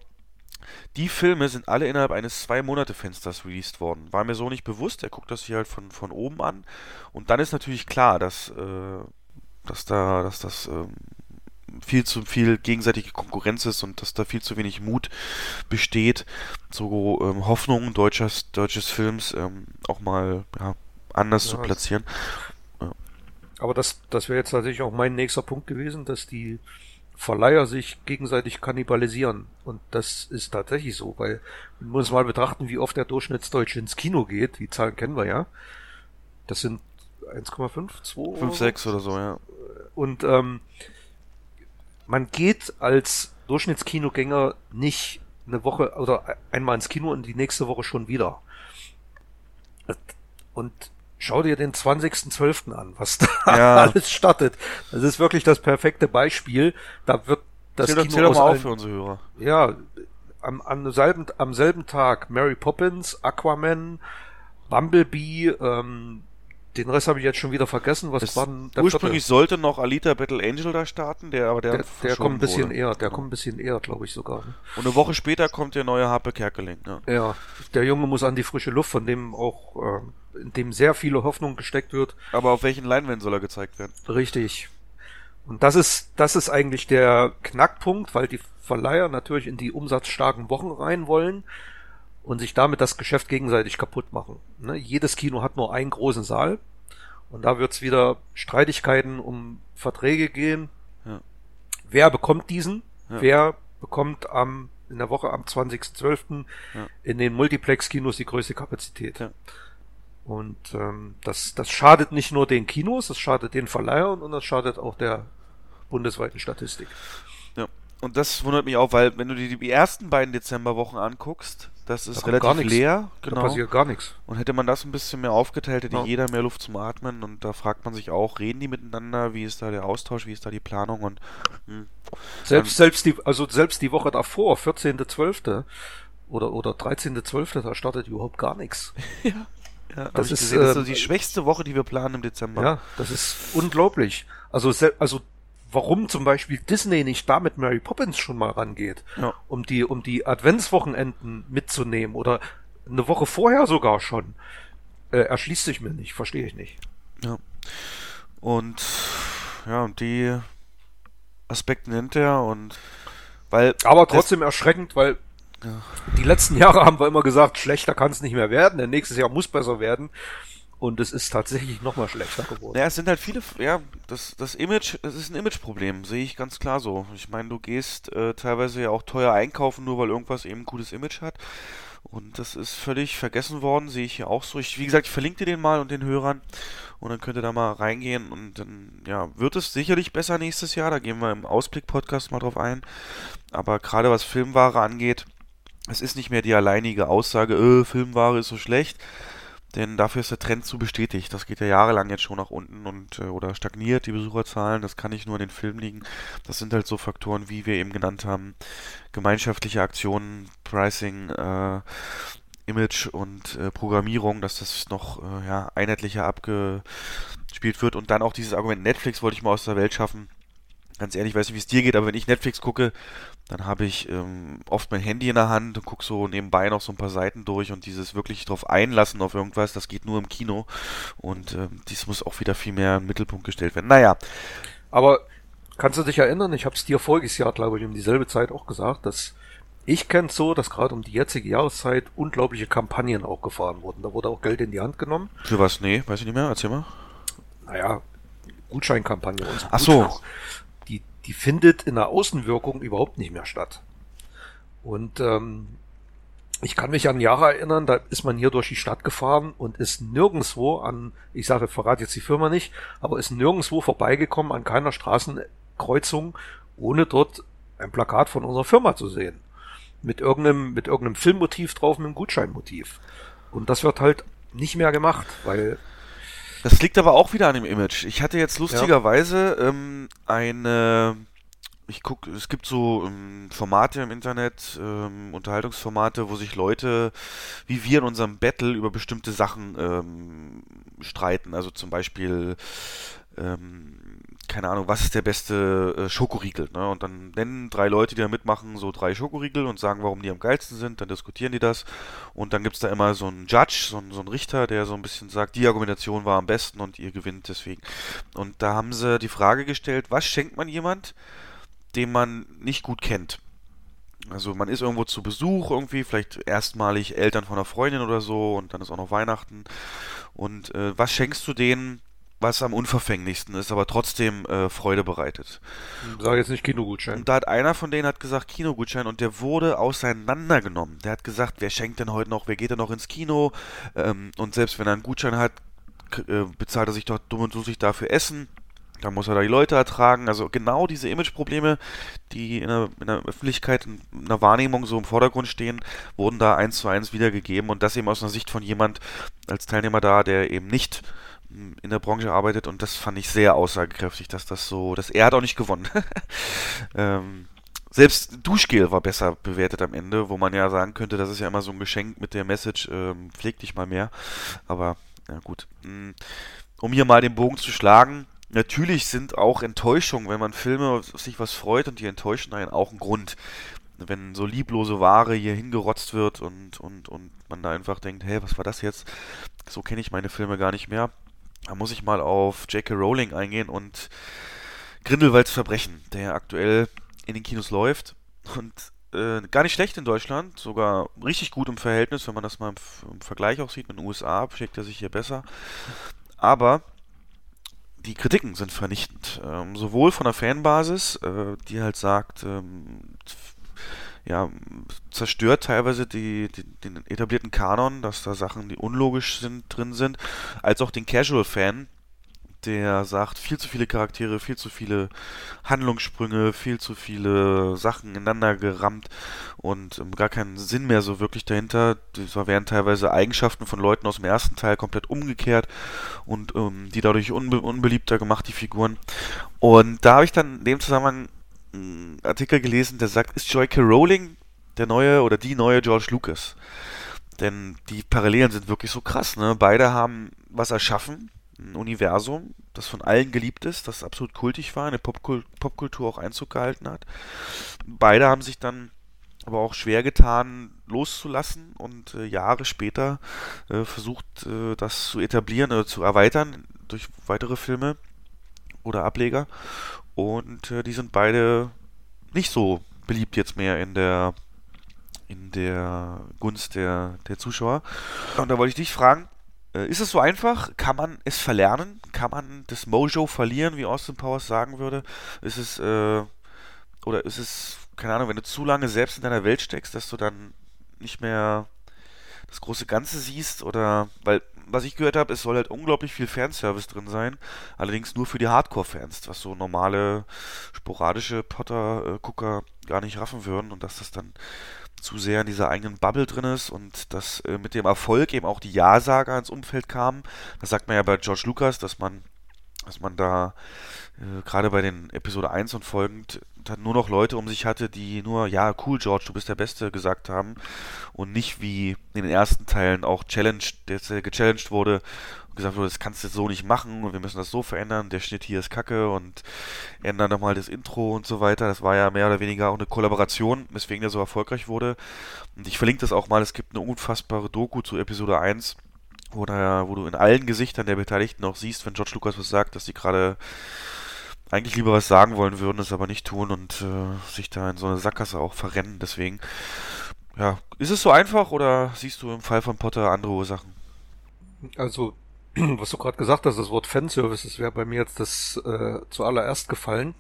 Die Filme sind alle innerhalb eines Zwei-Monate-Fensters released worden. War mir so nicht bewusst. Er guckt das hier halt von, von oben an. Und dann ist natürlich klar, dass, äh, dass da, dass das ähm, viel zu viel gegenseitige Konkurrenz ist und dass da viel zu wenig Mut besteht, so ähm, Hoffnungen deutsches, deutsches Films ähm, auch mal ja, anders ja, zu platzieren. Ja. Aber das, das wäre jetzt tatsächlich auch mein nächster Punkt gewesen, dass die Verleiher sich gegenseitig kannibalisieren. Und das ist tatsächlich so, weil man muss mal betrachten, wie oft der Durchschnittsdeutsche ins Kino geht. Die Zahlen kennen wir ja. Das sind 1,5, 2? 5, 6 oder so, ja. Und ähm, man geht als Durchschnittskinogänger nicht eine Woche oder einmal ins Kino und die nächste Woche schon wieder. Und Schau dir den 20.12. an, was da ja. alles startet. Das ist wirklich das perfekte Beispiel. Da wird das Zähl, Kino aus mal auf für unsere Hörer. Ja, am, am, selben, am selben Tag Mary Poppins, Aquaman, Bumblebee, ähm, den Rest habe ich jetzt schon wieder vergessen. Was das war denn Ursprünglich vierte? sollte noch Alita Battle Angel da starten, der aber der, der, der kommt ein bisschen wurde. eher, der kommt ein bisschen eher, glaube ich sogar. Ne? Und eine Woche später kommt der neue Harpe Kerkeling. Ne? Ja, der Junge muss an die frische Luft, von dem auch, äh, in dem sehr viele Hoffnung gesteckt wird. Aber auf welchen Leinwänden soll er gezeigt werden? Richtig. Und das ist, das ist eigentlich der Knackpunkt, weil die Verleiher natürlich in die umsatzstarken Wochen rein wollen und sich damit das Geschäft gegenseitig kaputt machen. Ne? Jedes Kino hat nur einen großen Saal und da wird es wieder Streitigkeiten um Verträge gehen. Ja. Wer bekommt diesen? Ja. Wer bekommt am in der Woche am 20.12. Ja. in den Multiplex-Kinos die größte Kapazität? Ja. Und ähm, das, das schadet nicht nur den Kinos, das schadet den Verleihern und das schadet auch der bundesweiten Statistik. Und das wundert mich auch, weil wenn du dir die ersten beiden Dezemberwochen anguckst, das ist da relativ leer. Genau. Da passiert gar nichts. Und hätte man das ein bisschen mehr aufgeteilt, hätte ja. jeder mehr Luft zum Atmen. Und da fragt man sich auch, reden die miteinander? Wie ist da der Austausch? Wie ist da die Planung? Und hm. selbst, selbst die, also selbst die Woche davor, 14.12. oder, oder 13.12., da startet überhaupt gar nichts. ja. Ja, das, ist, gesehen, das ist so äh, die schwächste Woche, die wir planen im Dezember. Ja, das ist unglaublich. Also, also warum zum Beispiel Disney nicht da mit Mary Poppins schon mal rangeht, ja. um die, um die Adventswochenenden mitzunehmen oder eine Woche vorher sogar schon, äh, erschließt sich mir nicht, verstehe ich nicht. Ja. Und ja, und die Aspekte nennt er und weil. Aber trotzdem erschreckend, weil ja. die letzten Jahre haben wir immer gesagt, schlechter kann es nicht mehr werden, denn nächstes Jahr muss besser werden. Und es ist tatsächlich nochmal schlechter geworden. Ja, es sind halt viele, ja, das, das Image, es ist ein Imageproblem, sehe ich ganz klar so. Ich meine, du gehst äh, teilweise ja auch teuer einkaufen, nur weil irgendwas eben ein gutes Image hat. Und das ist völlig vergessen worden, sehe ich hier auch so. Ich, wie gesagt, ich verlinke dir den mal und den Hörern und dann könnt ihr da mal reingehen und dann, ja, wird es sicherlich besser nächstes Jahr. Da gehen wir im Ausblick-Podcast mal drauf ein. Aber gerade was Filmware angeht, es ist nicht mehr die alleinige Aussage, äh, Filmware ist so schlecht denn dafür ist der Trend zu bestätigt. Das geht ja jahrelang jetzt schon nach unten und äh, oder stagniert die Besucherzahlen. Das kann nicht nur an den Filmen liegen. Das sind halt so Faktoren, wie wir eben genannt haben. Gemeinschaftliche Aktionen, Pricing, äh, Image und äh, Programmierung, dass das noch äh, ja, einheitlicher abgespielt wird. Und dann auch dieses Argument Netflix wollte ich mal aus der Welt schaffen ganz ehrlich, ich weiß nicht, wie es dir geht, aber wenn ich Netflix gucke, dann habe ich ähm, oft mein Handy in der Hand und gucke so nebenbei noch so ein paar Seiten durch und dieses wirklich drauf einlassen auf irgendwas, das geht nur im Kino und ähm, dies muss auch wieder viel mehr in den Mittelpunkt gestellt werden. Naja. Aber kannst du dich erinnern, ich habe es dir voriges Jahr, glaube ich, um dieselbe Zeit auch gesagt, dass ich kenne es so, dass gerade um die jetzige Jahreszeit unglaubliche Kampagnen auch gefahren wurden. Da wurde auch Geld in die Hand genommen. Für was? Nee, weiß ich nicht mehr. Erzähl mal. Naja, Gutscheinkampagne und so. Ach so die findet in der Außenwirkung überhaupt nicht mehr statt. Und ähm, ich kann mich an Jahre erinnern, da ist man hier durch die Stadt gefahren und ist nirgendswo an, ich sage, verrate jetzt die Firma nicht, aber ist nirgendswo vorbeigekommen an keiner Straßenkreuzung, ohne dort ein Plakat von unserer Firma zu sehen. Mit irgendeinem, mit irgendeinem Filmmotiv drauf, mit einem Gutscheinmotiv. Und das wird halt nicht mehr gemacht, weil das liegt aber auch wieder an dem Image. Ich hatte jetzt lustigerweise ja. ähm, eine. Ich gucke, es gibt so ähm, Formate im Internet, ähm, Unterhaltungsformate, wo sich Leute wie wir in unserem Battle über bestimmte Sachen ähm, streiten. Also zum Beispiel ähm, keine Ahnung, was ist der beste äh, Schokoriegel? Ne? Und dann nennen drei Leute, die da mitmachen, so drei Schokoriegel und sagen, warum die am geilsten sind. Dann diskutieren die das. Und dann gibt es da immer so einen Judge, so, so einen Richter, der so ein bisschen sagt, die Argumentation war am besten und ihr gewinnt deswegen. Und da haben sie die Frage gestellt, was schenkt man jemand, den man nicht gut kennt? Also man ist irgendwo zu Besuch irgendwie, vielleicht erstmalig Eltern von einer Freundin oder so und dann ist auch noch Weihnachten. Und äh, was schenkst du denen, was am unverfänglichsten ist, aber trotzdem äh, Freude bereitet. Sag jetzt nicht Kinogutschein. Und da hat einer von denen hat gesagt Kinogutschein und der wurde auseinandergenommen. Der hat gesagt, wer schenkt denn heute noch, wer geht denn noch ins Kino? Ähm, und selbst wenn er einen Gutschein hat, äh, bezahlt er sich doch dumm und dussig dafür Essen. Da muss er da die Leute ertragen. Also genau diese Imageprobleme, die in der, in der Öffentlichkeit, in der Wahrnehmung so im Vordergrund stehen, wurden da eins zu eins wiedergegeben. Und das eben aus einer Sicht von jemand als Teilnehmer da, der eben nicht in der Branche arbeitet und das fand ich sehr aussagekräftig, dass das so, dass er hat auch nicht gewonnen. ähm, selbst Duschgel war besser bewertet am Ende, wo man ja sagen könnte, das ist ja immer so ein Geschenk mit der Message, ähm, pfleg dich mal mehr. Aber, ja gut. Mm, um hier mal den Bogen zu schlagen, natürlich sind auch Enttäuschungen, wenn man Filme sich was freut und die enttäuschen einen auch ein Grund. Wenn so lieblose Ware hier hingerotzt wird und, und, und man da einfach denkt, hey, was war das jetzt? So kenne ich meine Filme gar nicht mehr. Da muss ich mal auf J.K. Rowling eingehen und Grindelwalds Verbrechen, der aktuell in den Kinos läuft und äh, gar nicht schlecht in Deutschland, sogar richtig gut im Verhältnis, wenn man das mal im, im Vergleich auch sieht mit den USA, schlägt er sich hier besser. Aber die Kritiken sind vernichtend. Ähm, sowohl von der Fanbasis, äh, die halt sagt, ähm, ja, zerstört teilweise die, die, den etablierten Kanon, dass da Sachen, die unlogisch sind, drin sind, als auch den Casual-Fan, der sagt, viel zu viele Charaktere, viel zu viele Handlungssprünge, viel zu viele Sachen ineinander gerammt und ähm, gar keinen Sinn mehr so wirklich dahinter. Das wären teilweise Eigenschaften von Leuten aus dem ersten Teil komplett umgekehrt und ähm, die dadurch unbe unbeliebter gemacht, die Figuren. Und da habe ich dann in dem Zusammenhang einen Artikel gelesen, der sagt, ist J.K. Rowling der neue oder die neue George Lucas? Denn die Parallelen sind wirklich so krass, ne? Beide haben was erschaffen, ein Universum, das von allen geliebt ist, das absolut kultig war, in der Popkul Popkultur auch Einzug gehalten hat. Beide haben sich dann aber auch schwer getan, loszulassen und äh, Jahre später äh, versucht, äh, das zu etablieren oder zu erweitern durch weitere Filme oder Ableger. Und äh, die sind beide nicht so beliebt jetzt mehr in der in der Gunst der, der Zuschauer. Und da wollte ich dich fragen, äh, ist es so einfach? Kann man es verlernen? Kann man das Mojo verlieren, wie Austin Powers sagen würde? Ist es, äh, oder ist es, keine Ahnung, wenn du zu lange selbst in deiner Welt steckst, dass du dann nicht mehr das große Ganze siehst? Oder, weil, was ich gehört habe, es soll halt unglaublich viel Fanservice drin sein, allerdings nur für die Hardcore-Fans, was so normale, sporadische Potter-Gucker gar nicht raffen würden und dass das dann zu sehr in dieser eigenen Bubble drin ist und dass äh, mit dem Erfolg eben auch die Ja-Sager ins Umfeld kamen. Das sagt man ja bei George Lucas, dass man, dass man da äh, gerade bei den Episode 1 und folgend dann nur noch Leute um sich hatte, die nur, ja, cool, George, du bist der Beste gesagt haben und nicht wie in den ersten Teilen auch challenged, der gechallenged wurde gesagt wurde, das kannst du jetzt so nicht machen und wir müssen das so verändern, der Schnitt hier ist kacke und ändern nochmal das Intro und so weiter. Das war ja mehr oder weniger auch eine Kollaboration, weswegen der so erfolgreich wurde. Und ich verlinke das auch mal, es gibt eine unfassbare Doku zu Episode 1, wo, wo du in allen Gesichtern der Beteiligten auch siehst, wenn George Lucas was sagt, dass die gerade eigentlich lieber was sagen wollen würden, es aber nicht tun und äh, sich da in so eine Sackgasse auch verrennen. Deswegen, ja, ist es so einfach oder siehst du im Fall von Potter andere Ursachen? Also was du gerade gesagt hast, das Wort Fanservice, das wäre bei mir jetzt das äh, zuallererst gefallen.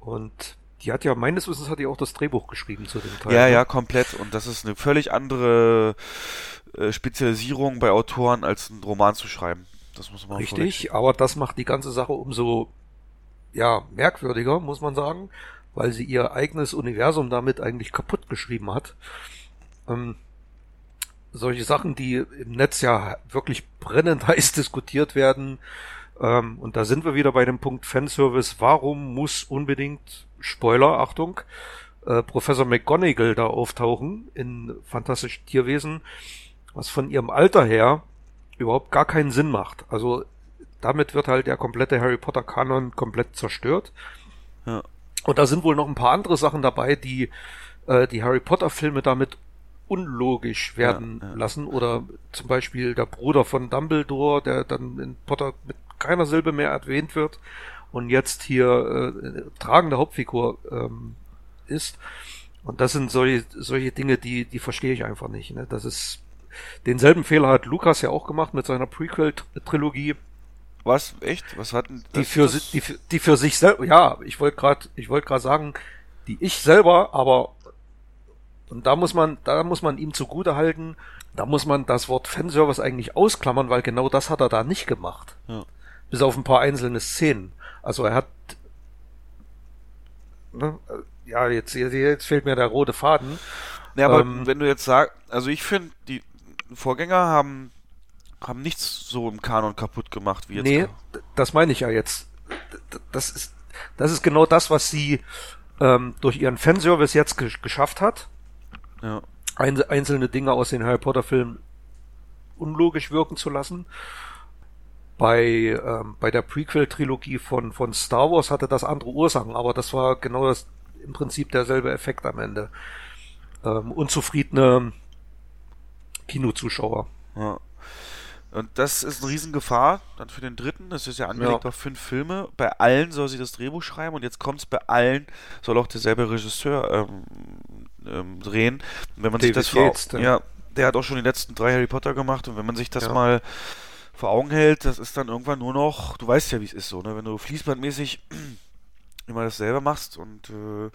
Und die hat ja, meines Wissens hat die auch das Drehbuch geschrieben zu dem Teil. Ja, ne? ja, komplett. Und das ist eine völlig andere äh, Spezialisierung bei Autoren, als einen Roman zu schreiben. Das muss man Richtig, aber das macht die ganze Sache umso ja, merkwürdiger, muss man sagen, weil sie ihr eigenes Universum damit eigentlich kaputt geschrieben hat. Ähm, solche Sachen, die im Netz ja wirklich brennend heiß diskutiert werden. Ähm, und da sind wir wieder bei dem Punkt Fanservice. Warum muss unbedingt, Spoiler, Achtung, äh, Professor McGonagall da auftauchen in Fantastische Tierwesen, was von ihrem Alter her überhaupt gar keinen Sinn macht. Also damit wird halt der komplette Harry Potter Kanon komplett zerstört. Ja. Und da sind wohl noch ein paar andere Sachen dabei, die äh, die Harry Potter Filme damit unlogisch werden ja, ja. lassen. Oder zum Beispiel der Bruder von Dumbledore, der dann in Potter mit keiner Silbe mehr erwähnt wird und jetzt hier äh, tragende Hauptfigur ähm, ist. Und das sind solche, solche Dinge, die, die verstehe ich einfach nicht. Ne? Das ist denselben Fehler hat Lukas ja auch gemacht mit seiner Prequel-Trilogie. Was? Echt? Was hatten die für, die, die für sich selber? Ja, ich wollte gerade, ich wollte gerade sagen, die ich selber aber und da muss man, da muss man ihm zugute halten, da muss man das Wort Fanservice eigentlich ausklammern, weil genau das hat er da nicht gemacht. Ja. Bis auf ein paar einzelne Szenen. Also er hat, ne, ja, jetzt, jetzt fehlt mir der rote Faden. Ja, aber ähm, wenn du jetzt sagst, also ich finde, die Vorgänger haben, haben nichts so im Kanon kaputt gemacht wie jetzt. Nee, das meine ich ja jetzt. Das ist, das ist genau das, was sie ähm, durch ihren Fanservice jetzt geschafft hat. Ja. einzelne Dinge aus den Harry Potter Filmen unlogisch wirken zu lassen. Bei, ähm, bei der Prequel-Trilogie von, von Star Wars hatte das andere Ursachen, aber das war genau das, im Prinzip derselbe Effekt am Ende. Ähm, unzufriedene Kinozuschauer. Ja. Und das ist eine Riesengefahr dann für den dritten. Das ist ja angelegt ja. auf fünf Filme. Bei allen soll sie das Drehbuch schreiben und jetzt kommt es bei allen, soll auch derselbe Regisseur ähm, ähm, drehen. Und wenn man David sich das Yates, vor, ja, der hat auch schon die letzten drei Harry Potter gemacht und wenn man sich das ja. mal vor Augen hält, das ist dann irgendwann nur noch, du weißt ja, wie es ist so, ne? Wenn du fließbandmäßig immer dasselbe machst und äh,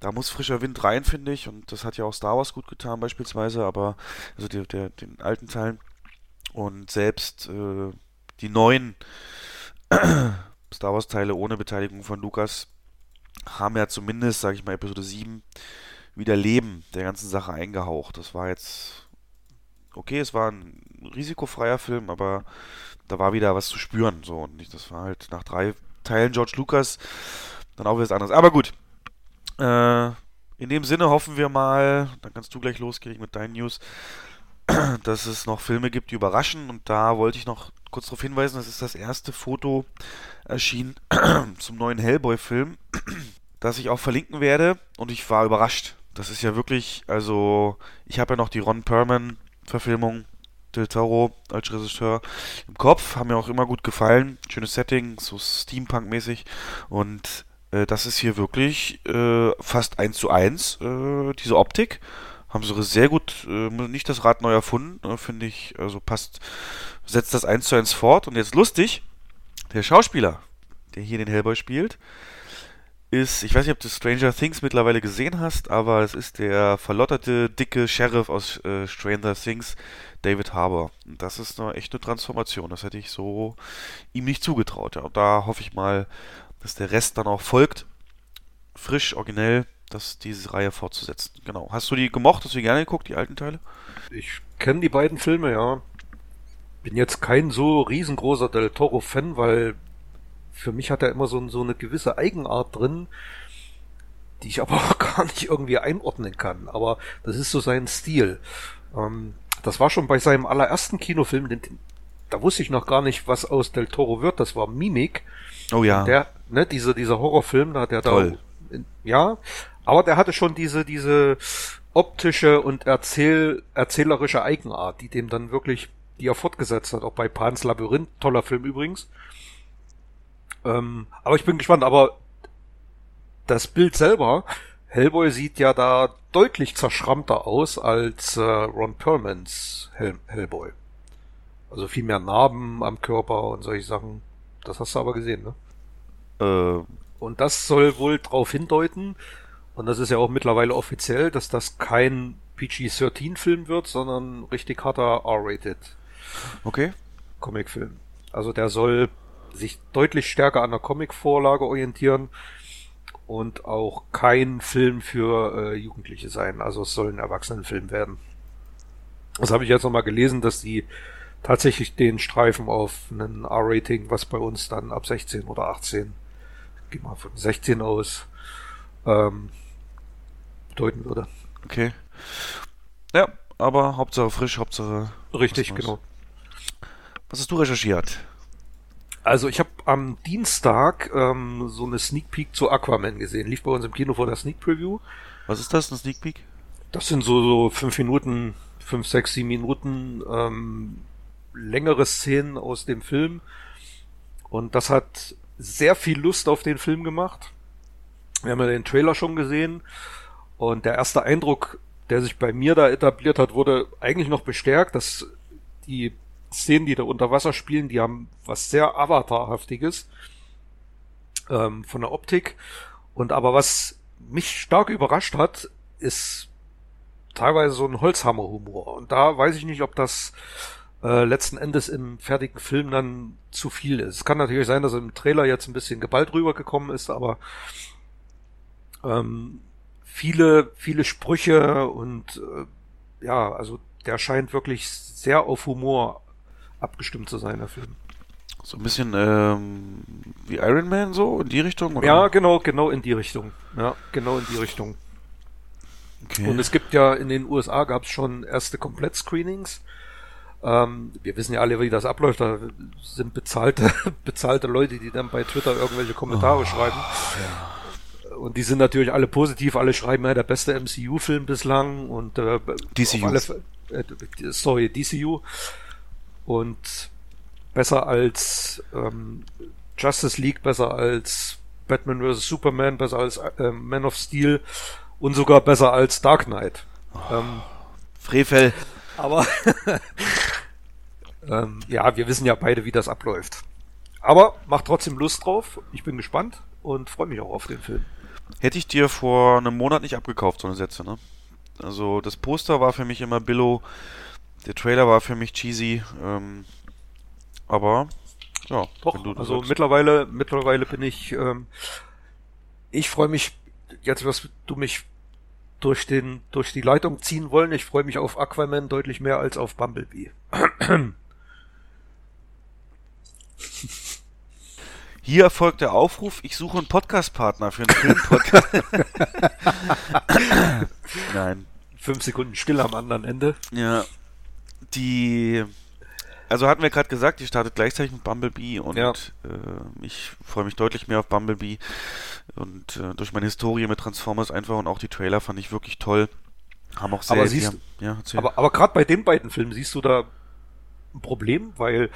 da muss frischer Wind rein, finde ich. Und das hat ja auch Star Wars gut getan, beispielsweise, aber also die, der, den alten Teilen. Und selbst äh, die neuen Star Wars-Teile ohne Beteiligung von Lukas haben ja zumindest, sage ich mal, Episode 7 wieder Leben der ganzen Sache eingehaucht. Das war jetzt okay, es war ein risikofreier Film, aber da war wieder was zu spüren. So, und das war halt nach drei Teilen George Lucas dann auch wieder was anderes. Aber gut. Äh, in dem Sinne hoffen wir mal, dann kannst du gleich losgehen mit deinen News, dass es noch Filme gibt, die überraschen. Und da wollte ich noch kurz darauf hinweisen, das ist das erste Foto erschienen zum neuen Hellboy-Film, das ich auch verlinken werde. Und ich war überrascht Das ist ja wirklich, also ich habe ja noch die Ron Perlman-Verfilmung Del Toro als Regisseur im Kopf, haben mir auch immer gut gefallen. Schönes Setting, so Steampunk-mäßig. Und äh, das ist hier wirklich äh, fast eins zu eins, äh, diese Optik. Haben sie sehr gut, äh, nicht das Rad neu erfunden, äh, finde ich, also passt, setzt das eins zu eins fort. Und jetzt lustig, der Schauspieler, der hier den Hellboy spielt, ist, ich weiß nicht, ob du Stranger Things mittlerweile gesehen hast, aber es ist der verlotterte, dicke Sheriff aus äh, Stranger Things, David Harbour. Und das ist eine echte Transformation. Das hätte ich so ihm nicht zugetraut. Ja. Und da hoffe ich mal, dass der Rest dann auch folgt. Frisch, originell, dass diese Reihe fortzusetzen. Genau. Hast du die gemocht? Hast du die gerne geguckt, die alten Teile? Ich kenne die beiden Filme, ja. Bin jetzt kein so riesengroßer Del Toro-Fan, weil für mich hat er immer so, so eine gewisse Eigenart drin, die ich aber auch gar nicht irgendwie einordnen kann. Aber das ist so sein Stil. Ähm, das war schon bei seinem allerersten Kinofilm, den, da wusste ich noch gar nicht, was aus Del Toro wird. Das war Mimik. Oh ja. Der, ne, dieser, dieser Horrorfilm, da hat er da, ja, aber der hatte schon diese, diese optische und erzähl, erzählerische Eigenart, die dem dann wirklich, die er fortgesetzt hat, auch bei Pans Labyrinth, toller Film übrigens. Ähm, aber ich bin gespannt, aber das Bild selber, Hellboy sieht ja da deutlich zerschrammter aus als äh, Ron Perlmans Hell Hellboy. Also viel mehr Narben am Körper und solche Sachen. Das hast du aber gesehen, ne? Äh. Und das soll wohl darauf hindeuten, und das ist ja auch mittlerweile offiziell, dass das kein PG-13-Film wird, sondern richtig harter R-rated. Okay. Comicfilm. Also der soll sich deutlich stärker an der Comic-Vorlage orientieren und auch kein Film für äh, Jugendliche sein. Also es soll ein Erwachsenenfilm werden. Das habe ich jetzt nochmal gelesen, dass die tatsächlich den Streifen auf einen R-Rating, was bei uns dann ab 16 oder 18, geh mal von 16 aus, ähm, bedeuten würde. Okay. Ja, aber Hauptsache frisch, Hauptsache. Richtig, genau. Was hast du recherchiert? Also ich habe am Dienstag ähm, so eine Sneak Peek zu Aquaman gesehen. Lief bei uns im Kino vor der Sneak Preview. Was ist das, eine Sneak Peek? Das sind so, so fünf Minuten, fünf, sechs, sieben Minuten ähm, längere Szenen aus dem Film. Und das hat sehr viel Lust auf den Film gemacht. Wir haben ja den Trailer schon gesehen. Und der erste Eindruck, der sich bei mir da etabliert hat, wurde eigentlich noch bestärkt, dass die Szenen, die da unter Wasser spielen, die haben was sehr Avatarhaftiges ähm, von der Optik. Und aber was mich stark überrascht hat, ist teilweise so ein Holzhammer-Humor. Und da weiß ich nicht, ob das äh, letzten Endes im fertigen Film dann zu viel ist. Es kann natürlich sein, dass im Trailer jetzt ein bisschen geballt rübergekommen ist, aber ähm, viele, viele Sprüche und äh, ja, also der scheint wirklich sehr auf Humor abgestimmt zu sein, der Film. So ein bisschen ähm, wie Iron Man so in die Richtung? Oder? Ja, genau, genau in die Richtung. Ja, genau in die Richtung. Okay. Und es gibt ja in den USA gab es schon erste Komplett-Screenings. Ähm, wir wissen ja alle, wie das abläuft. Da sind bezahlte, bezahlte Leute, die dann bei Twitter irgendwelche Kommentare oh, schreiben. Ja. Und die sind natürlich alle positiv. Alle schreiben ja der beste MCU-Film bislang und äh, DCU. Alle, äh, sorry, DCU und besser als ähm, Justice League, besser als Batman vs. Superman, besser als äh, Man of Steel und sogar besser als Dark Knight. Oh, ähm, Frevel. Aber ähm, ja, wir wissen ja beide, wie das abläuft. Aber macht trotzdem Lust drauf. Ich bin gespannt und freue mich auch auf den Film. Hätte ich dir vor einem Monat nicht abgekauft, so eine Sätze, ne? Also das Poster war für mich immer Billow der Trailer war für mich cheesy, ähm, aber ja. Doch, also sagst. mittlerweile, mittlerweile bin ich, ähm, ich freue mich, jetzt wirst du mich durch den, durch die Leitung ziehen wollen. Ich freue mich auf Aquaman deutlich mehr als auf Bumblebee. Hier erfolgt der Aufruf, ich suche einen Podcast-Partner für einen Film-Podcast. Nein. Fünf Sekunden still am anderen Ende. Ja, die Also hatten wir gerade gesagt, die startet gleichzeitig mit Bumblebee und Ja. äh, ich freue mich deutlich mehr auf Bumblebee und äh, durch meine Historie mit Transformers einfach und auch die Trailer fand ich wirklich toll. Haben auch sehr, Aber die siehst haben, ja. Aber, aber gerade bei den beiden Filmen siehst du da ein Problem, weil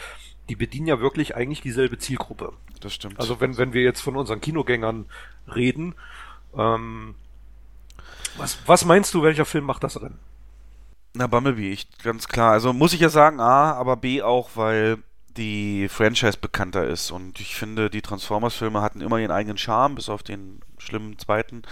die bedienen ja wirklich eigentlich dieselbe Zielgruppe. das stimmt. Also wenn, wenn wir jetzt von unseren Kinogängern reden, ähm, was, was meinst du, welcher Film macht das Rennen? Na, Bumblebee, ich, ganz klar. Also muss ich ja sagen, A, aber B auch, weil die Franchise bekannter ist. Und ich finde, die Transformers-Filme hatten immer ihren eigenen Charme, bis auf den schlimmen zweiten.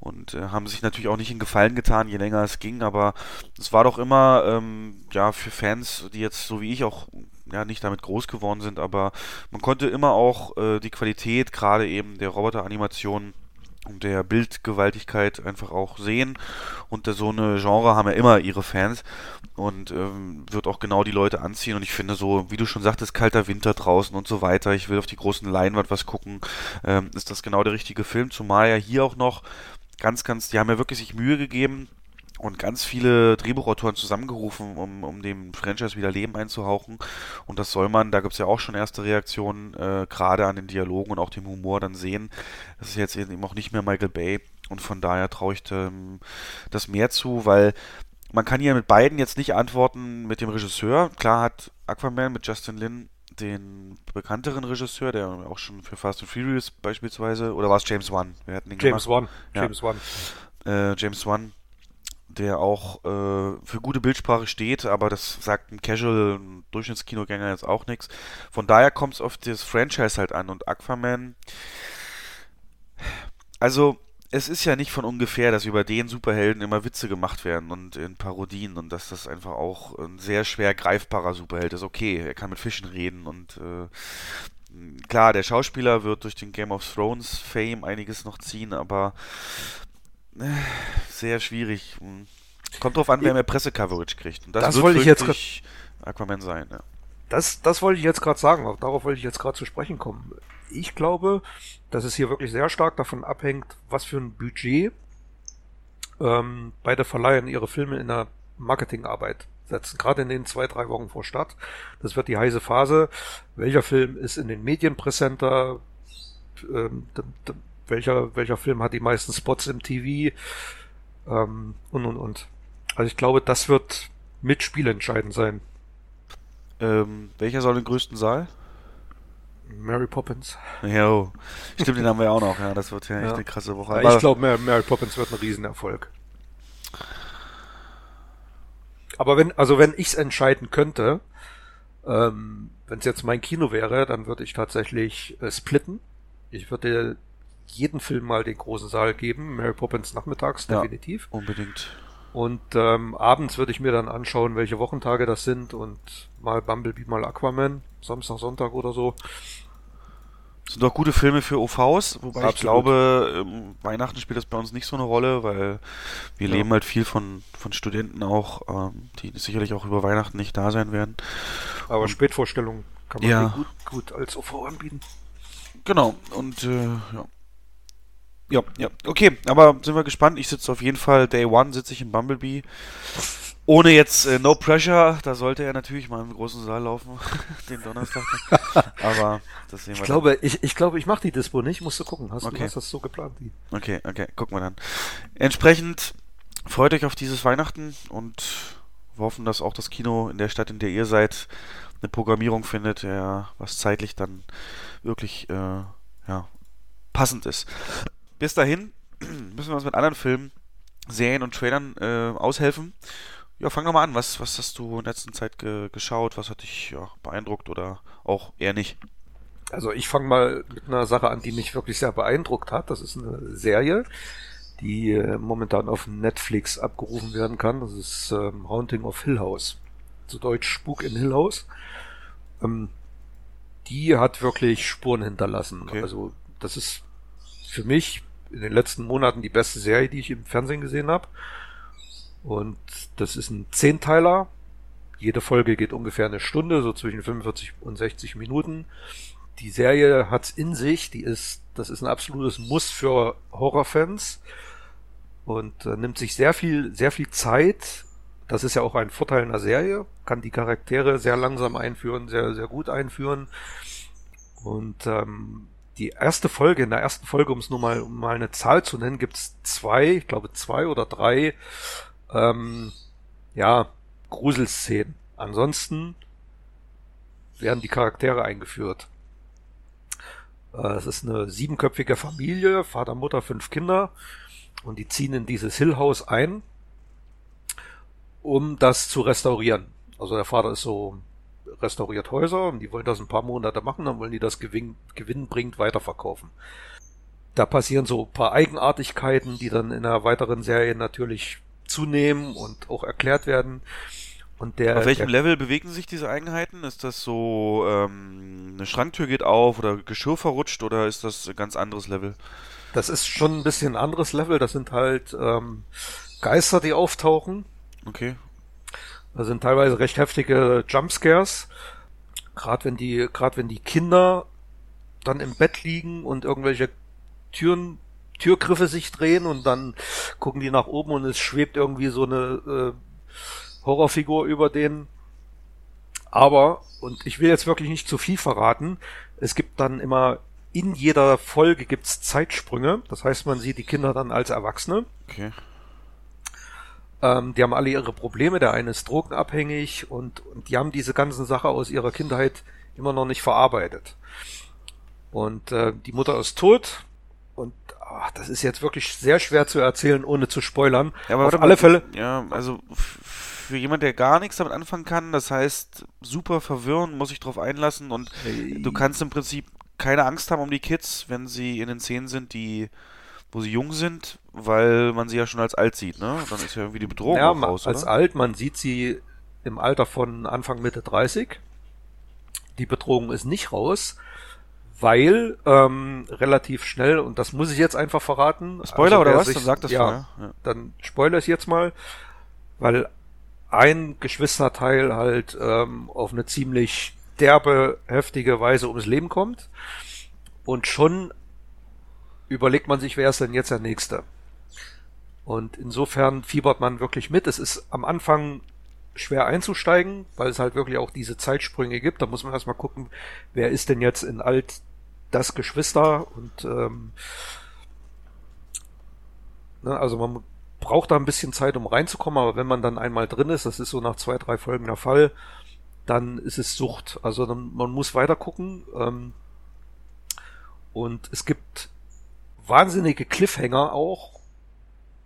Und äh, haben sich natürlich auch nicht in Gefallen getan, je länger es ging. Aber es war doch immer, ähm, ja, für Fans, die jetzt so wie ich auch ja, nicht damit groß geworden sind, aber man konnte immer auch äh, die Qualität, gerade eben der Roboter-Animationen und der Bildgewaltigkeit einfach auch sehen. Und so eine Genre haben ja immer ihre Fans und ähm, wird auch genau die Leute anziehen. Und ich finde so, wie du schon sagtest, kalter Winter draußen und so weiter. Ich will auf die großen Leinwand was gucken. Ähm, ist das genau der richtige Film? Zumal ja hier auch noch ganz, ganz, die haben ja wirklich sich Mühe gegeben und ganz viele Drehbuchautoren zusammengerufen, um, um dem Franchise wieder Leben einzuhauchen. Und das soll man, da gibt es ja auch schon erste Reaktionen, äh, gerade an den Dialogen und auch dem Humor dann sehen. Das ist jetzt eben auch nicht mehr Michael Bay. Und von daher traue ich ähm, das mehr zu, weil man kann hier mit beiden jetzt nicht antworten mit dem Regisseur. Klar hat Aquaman mit Justin Lin den bekannteren Regisseur, der auch schon für Fast and Furious beispielsweise, oder war es James Wan? Wir hatten den James gemacht. Wan. Ja. James Wan. Äh, James Wan, der auch äh, für gute Bildsprache steht, aber das sagt ein Casual, Durchschnittskinogänger jetzt auch nichts. Von daher kommt es auf das Franchise halt an und Aquaman. Also, es ist ja nicht von ungefähr, dass über den Superhelden immer Witze gemacht werden und in Parodien und dass das einfach auch ein sehr schwer greifbarer Superheld ist. Okay, er kann mit Fischen reden und äh, klar, der Schauspieler wird durch den Game of Thrones Fame einiges noch ziehen, aber sehr schwierig. Kommt drauf an, wer mehr Pressecoverage kriegt. Und das, Das wollte ich jetzt Aquaman sein, ja. Das, das wollte ich jetzt gerade sagen, auch darauf wollte ich jetzt gerade zu sprechen kommen. Ich glaube, dass es hier wirklich sehr stark davon abhängt, was für ein Budget ähm, beide Verleihen ihre Filme in der Marketingarbeit setzen. Gerade in den zwei, drei Wochen vor Start. Das wird die heiße Phase. Welcher Film ist in den Medien präsenter? Ähm, welcher, welcher Film hat die meisten Spots im TV? Ähm, und, und, und. Also ich glaube, das wird mitspielentscheidend sein. Ähm, welcher soll den größten Saal? Mary Poppins. Jo, stimmt, den haben wir auch noch. Ja, das wird ja echt Ja. eine krasse Woche. Aber ich glaube, Mary, Mary Poppins wird ein Riesenerfolg. Aber wenn, also wenn ich es entscheiden könnte, ähm, wenn es jetzt mein Kino wäre, dann würde ich tatsächlich äh, splitten. Ich würde jeden Film mal den großen Saal geben, Mary Poppins nachmittags, Ja. definitiv. unbedingt. Und ähm, abends würde ich mir dann anschauen, welche Wochentage das sind und mal Bumblebee, mal Aquaman, Samstag, Sonntag oder so. Das sind doch gute Filme für OVs, wobei ich Absolut. glaube, ähm, Weihnachten spielt das bei uns nicht so eine Rolle, weil wir Ja. leben halt viel von, von Studenten auch, ähm, die sicherlich auch über Weihnachten nicht da sein werden. Aber Spätvorstellungen kann man Ja. gut, gut als OV anbieten. Genau, und äh, ja. Ja, ja, okay, aber sind wir gespannt. Ich sitze auf jeden Fall, Day One sitze ich im Bumblebee. Ohne jetzt äh, No Pressure, da sollte er natürlich mal im großen Saal laufen, den Donnerstag. dann. aber das sehen wir Ich glaube, ich, ich glaube, ich mache die Dispo nicht. Musst du gucken. Hast Okay. du hast das so geplant? Die? dann. Okay, okay, gucken wir dann. Entsprechend freut euch auf dieses Weihnachten und wir hoffen, dass auch das Kino in der Stadt, in der ihr seid, eine Programmierung findet, ja, was zeitlich dann wirklich äh, ja, passend ist. Bis dahin müssen wir uns mit anderen Filmen, Serien und Trailern äh, aushelfen. Ja, fang doch mal an. Was, was hast du in letzter Zeit ge geschaut? Was hat dich ja, beeindruckt oder auch eher nicht? Also ich fange mal mit einer Sache an, die mich wirklich sehr beeindruckt hat. Das ist eine Serie, die äh, momentan auf Netflix abgerufen werden kann. Das ist ähm, Haunting of Hill House. Zu Deutsch Spuk in Hill House. Ähm, die hat wirklich Spuren hinterlassen. Okay. Also das ist für mich in den letzten Monaten die beste Serie, die ich im Fernsehen gesehen habe. Und das ist ein Zehnteiler. Jede Folge geht ungefähr eine Stunde, so zwischen 45 und 60 Minuten. Die Serie hat's in sich, die ist, das ist ein absolutes Muss für Horrorfans und äh, nimmt sich sehr viel, sehr viel Zeit, Das ist ja auch ein Vorteil einer Serie, kann die Charaktere sehr langsam einführen, sehr, sehr gut einführen. Und ähm, die erste Folge, in der ersten Folge, um es nur mal, um mal eine Zahl zu nennen, gibt es zwei, ich glaube zwei oder drei, ähm, ja, Gruselszenen. Ansonsten werden die Charaktere eingeführt. Äh, es ist eine siebenköpfige Familie, Vater, Mutter, fünf Kinder. Und die ziehen in dieses Hill House ein, um das zu restaurieren. Also der Vater ist so restauriert Häuser und die wollen das ein paar Monate machen, dann wollen die das Gewinn, gewinnbringend weiterverkaufen. Da passieren so ein paar Eigenartigkeiten, die dann in einer weiteren Serie natürlich zunehmen und auch erklärt werden. Und der, Auf welchem der, Level bewegen sich diese Eigenheiten? Ist das so, ähm, eine Schranktür geht auf oder Geschirr verrutscht oder ist das ein ganz anderes Level? Das ist schon ein bisschen ein anderes Level. Das sind halt ähm, Geister, die auftauchen. Okay. Das sind teilweise recht heftige Jumpscares. Gerade wenn die, gerade wenn die Kinder dann im Bett liegen und irgendwelche Türen, Türgriffe sich drehen und dann gucken die nach oben und es schwebt irgendwie so eine äh, Horrorfigur über denen. Aber, und ich will jetzt wirklich nicht zu viel verraten, es gibt dann immer in jeder Folge gibt's Zeitsprünge. Das heißt, man sieht die Kinder dann als Erwachsene. Okay. Ähm, die haben alle ihre Probleme. Der eine ist drogenabhängig und, und die haben diese ganzen Sache aus ihrer Kindheit immer noch nicht verarbeitet. Und äh, die Mutter ist tot und ach, das ist jetzt wirklich sehr schwer zu erzählen, ohne zu spoilern. Ja, aber Auf alle mal, Fälle. Ja, also für jemand, der gar nichts damit anfangen kann, das heißt super verwirren, muss sich drauf einlassen und du kannst im Prinzip keine Angst haben um die Kids, wenn sie in den Szenen sind, die wo sie jung sind, weil man sie ja schon als alt sieht, ne? Dann ist ja irgendwie die Bedrohung ja, auch raus, als oder? alt, man sieht sie im Alter von Anfang Mitte 30. Die Bedrohung ist nicht raus, weil ähm, relativ schnell, und das muss ich jetzt einfach verraten. Spoiler also oder was? sich- Dann sag das ja, vorher. Ja. dann spoilere ich jetzt mal, weil ein Geschwisterteil halt ähm, auf eine ziemlich derbe, heftige Weise ums Leben kommt. Und schon überlegt man sich, wer ist denn jetzt der Nächste? Und insofern fiebert man wirklich mit. Es ist am Anfang schwer einzusteigen, weil es halt wirklich auch diese Zeitsprünge gibt. Da muss man erstmal gucken, wer ist denn jetzt in alt das Geschwister und ähm, ne, also man braucht da ein bisschen Zeit, um reinzukommen, aber wenn man dann einmal drin ist, das ist so nach zwei, drei Folgen der Fall, dann ist es Sucht. Also dann, man muss weiter gucken. Ähm, und es gibt wahnsinnige Cliffhanger auch.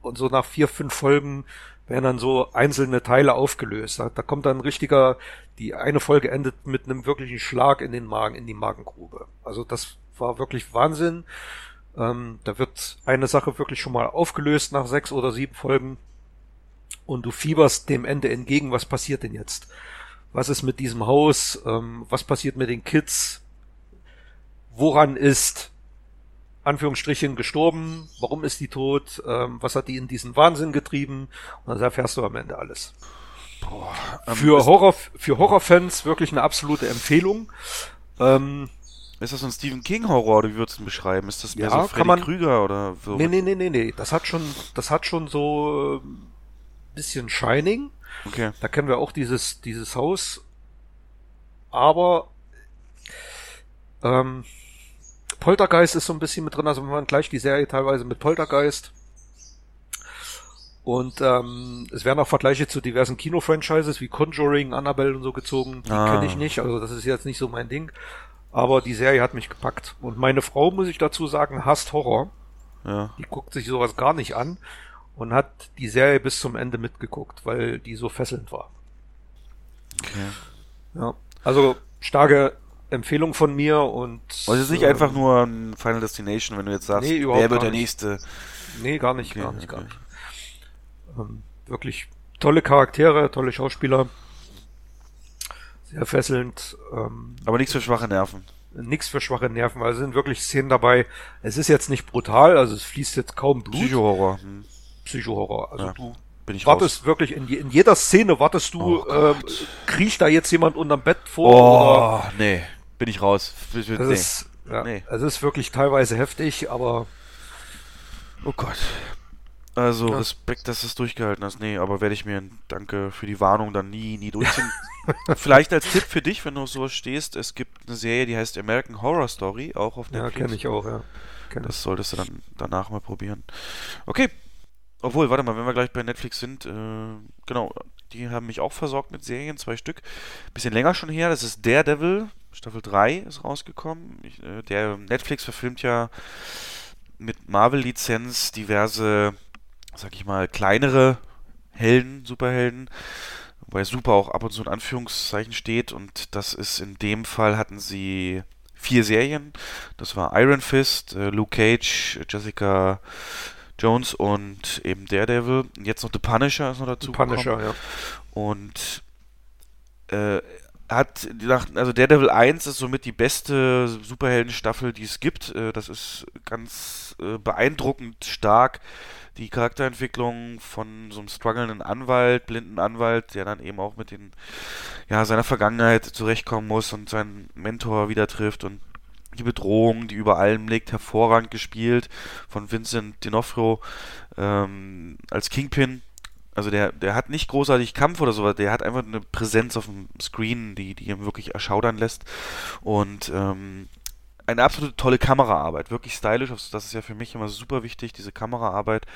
Und so nach vier, fünf Folgen werden dann so einzelne Teile aufgelöst. Da, da kommt dann ein richtiger, die eine Folge endet mit einem wirklichen Schlag in den Magen, in die Magengrube. Also das war wirklich Wahnsinn. Ähm, da wird eine Sache wirklich schon mal aufgelöst nach sechs oder sieben Folgen. Und du fieberst dem Ende entgegen, was passiert denn jetzt? Was ist mit diesem Haus? Ähm, was passiert mit den Kids? Woran ist Anführungsstrichen gestorben? Warum ist die tot? Ähm, was hat die in diesen Wahnsinn getrieben? Und das erfährst du am Ende alles. Ähm, Für Horror, für Horrorfans wirklich eine absolute Empfehlung. Ähm, ist das so ein Stephen King Horror, oder wie würdest du ihn beschreiben? Ist das mehr Ja, so Freddy man- Krüger oder so? nee, nee, nee, nee, nee. Das hat schon, das hat schon so ein bisschen Shining. Okay. Da kennen wir auch dieses, dieses Haus. Aber ähm, Poltergeist ist so ein bisschen mit drin, also man gleich die Serie teilweise mit Poltergeist. Und ähm, es werden auch Vergleiche zu diversen Kino-Franchises wie Conjuring, Annabelle und so gezogen. Die Ah. kenne ich nicht, also das ist jetzt nicht so mein Ding. Aber die Serie hat mich gepackt. Und meine Frau, muss ich dazu sagen, hasst Horror. Ja. Die guckt sich sowas gar nicht an und hat die Serie bis zum Ende mitgeguckt, weil die so fesselnd war. Okay. Ja. Also starke Empfehlung von mir und. Also es ist nicht ähm, einfach nur ein Final Destination, wenn du jetzt sagst, nee, wer wird gar der nicht. nächste? Nee, gar nicht, Okay, gar nicht, gar okay. nicht. Ähm, wirklich tolle Charaktere, tolle Schauspieler. Sehr fesselnd. Ähm, Aber nichts für schwache Nerven. nichts für schwache Nerven, weil es sind wirklich Szenen dabei. Es ist jetzt nicht brutal, also es fließt jetzt kaum Blut. Psychohorror. Hm. Psychohorror. Also Ja, du Bin ich wartest wirklich in, je- in jeder Szene wartest du, Oh ähm, kriecht da jetzt jemand unterm Bett vor raus. oder Oh, nee. Bin ich raus. das nee. ist, ja, Nee. es ist wirklich teilweise heftig, aber Oh Gott. Also Ja. Respekt, dass du es durchgehalten hast. Nee, aber werde ich mir, danke für die Warnung, dann nie, nie durchziehen. Vielleicht als Tipp für dich, wenn du sowas stehst, es gibt eine Serie, die heißt American Horror Story, auch auf Ja, Netflix. kenne ich auch, ja. Kenn. Das solltest du dann danach mal probieren. Okay. Obwohl, warte mal, wenn wir gleich bei Netflix sind, äh, genau, die haben mich auch versorgt mit Serien, zwei Stück. Bisschen länger schon her, das ist Daredevil, Staffel 3 ist rausgekommen. Ich, äh, der Netflix verfilmt ja mit Marvel-Lizenz diverse, sag ich mal, kleinere Helden, Superhelden, wobei Super auch ab und zu in Anführungszeichen steht und das ist in dem Fall hatten sie vier Serien. Das war Iron Fist, äh, Luke Cage, Jessica Jones und eben Daredevil. Und jetzt noch The Punisher ist noch dazu Punisher, ja. und äh, hat nach, also Daredevil 1 ist somit die beste Superheldenstaffel, die es gibt. Äh, das ist ganz äh, beeindruckend stark. Die Charakterentwicklung von so einem strugglenden Anwalt, blinden Anwalt, der dann eben auch mit den, ja, seiner Vergangenheit zurechtkommen muss und seinen Mentor wieder trifft und die Bedrohung, die über allem liegt, hervorragend gespielt von Vincent D'Onofrio ähm, als Kingpin. Also der, der hat nicht großartig Kampf oder sowas, der hat einfach eine Präsenz auf dem Screen, die, die ihn wirklich erschaudern lässt. Und ähm, eine absolute tolle Kameraarbeit, wirklich stylisch. Das ist ja für mich immer super wichtig, diese Kameraarbeit.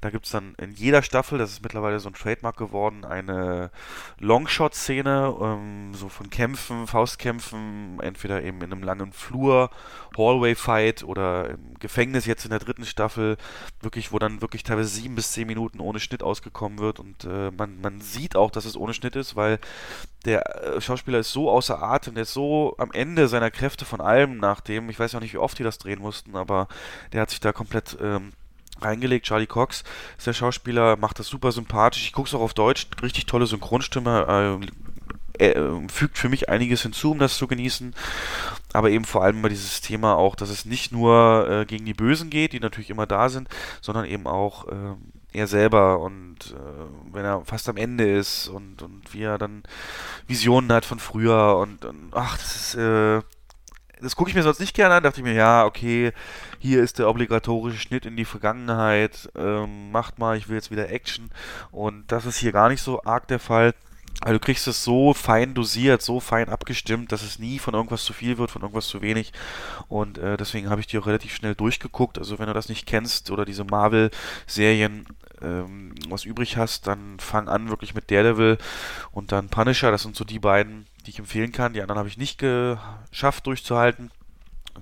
Da gibt es dann in jeder Staffel, das ist mittlerweile so ein Trademark geworden, eine Longshot-Szene, ähm, so von Kämpfen, Faustkämpfen, entweder eben in einem langen Flur, Hallway-Fight oder im Gefängnis jetzt in der dritten Staffel, wirklich, wo dann wirklich teilweise sieben bis zehn Minuten ohne Schnitt ausgekommen wird und äh, man, man sieht auch, dass es ohne Schnitt ist, weil der äh, Schauspieler ist so außer Atem, der ist so am Ende seiner Kräfte von allem nach dem, ich weiß ja nicht, wie oft die das drehen mussten, aber der hat sich da komplett ähm, reingelegt. Charlie Cox ist der Schauspieler, macht das super sympathisch. Ich gucke es auch auf Deutsch, richtig tolle Synchronstimme. Äh, äh, fügt für mich einiges hinzu, um das zu genießen. Aber eben vor allem immer dieses Thema auch, dass es nicht nur äh, gegen die Bösen geht, die natürlich immer da sind, sondern eben auch äh, er selber und äh, wenn er fast am Ende ist und, und wie er dann Visionen hat von früher und, und ach, das ist, äh, das gucke ich mir sonst nicht gerne an, dachte ich mir, ja, okay, hier ist der obligatorische Schnitt in die Vergangenheit, ähm, macht mal, ich will jetzt wieder Action und das ist hier gar nicht so arg der Fall. Also du kriegst es so fein dosiert, so fein abgestimmt, dass es nie von irgendwas zu viel wird, von irgendwas zu wenig. Und äh, deswegen habe ich die auch relativ schnell durchgeguckt. Also wenn du das nicht kennst oder diese Marvel-Serien ähm, was übrig hast, dann fang an wirklich mit Daredevil und dann Punisher. Das sind so die beiden, die ich empfehlen kann. Die anderen habe ich nicht geschafft durchzuhalten.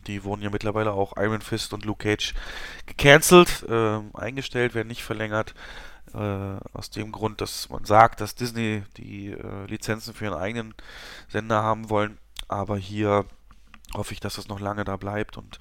Die wurden ja mittlerweile auch Iron Fist und Luke Cage gecancelt, äh, eingestellt, werden nicht verlängert. Äh, aus dem Grund, dass man sagt, dass Disney die äh, Lizenzen für ihren eigenen Sender haben wollen. Aber hier hoffe ich, dass das noch lange da bleibt. Und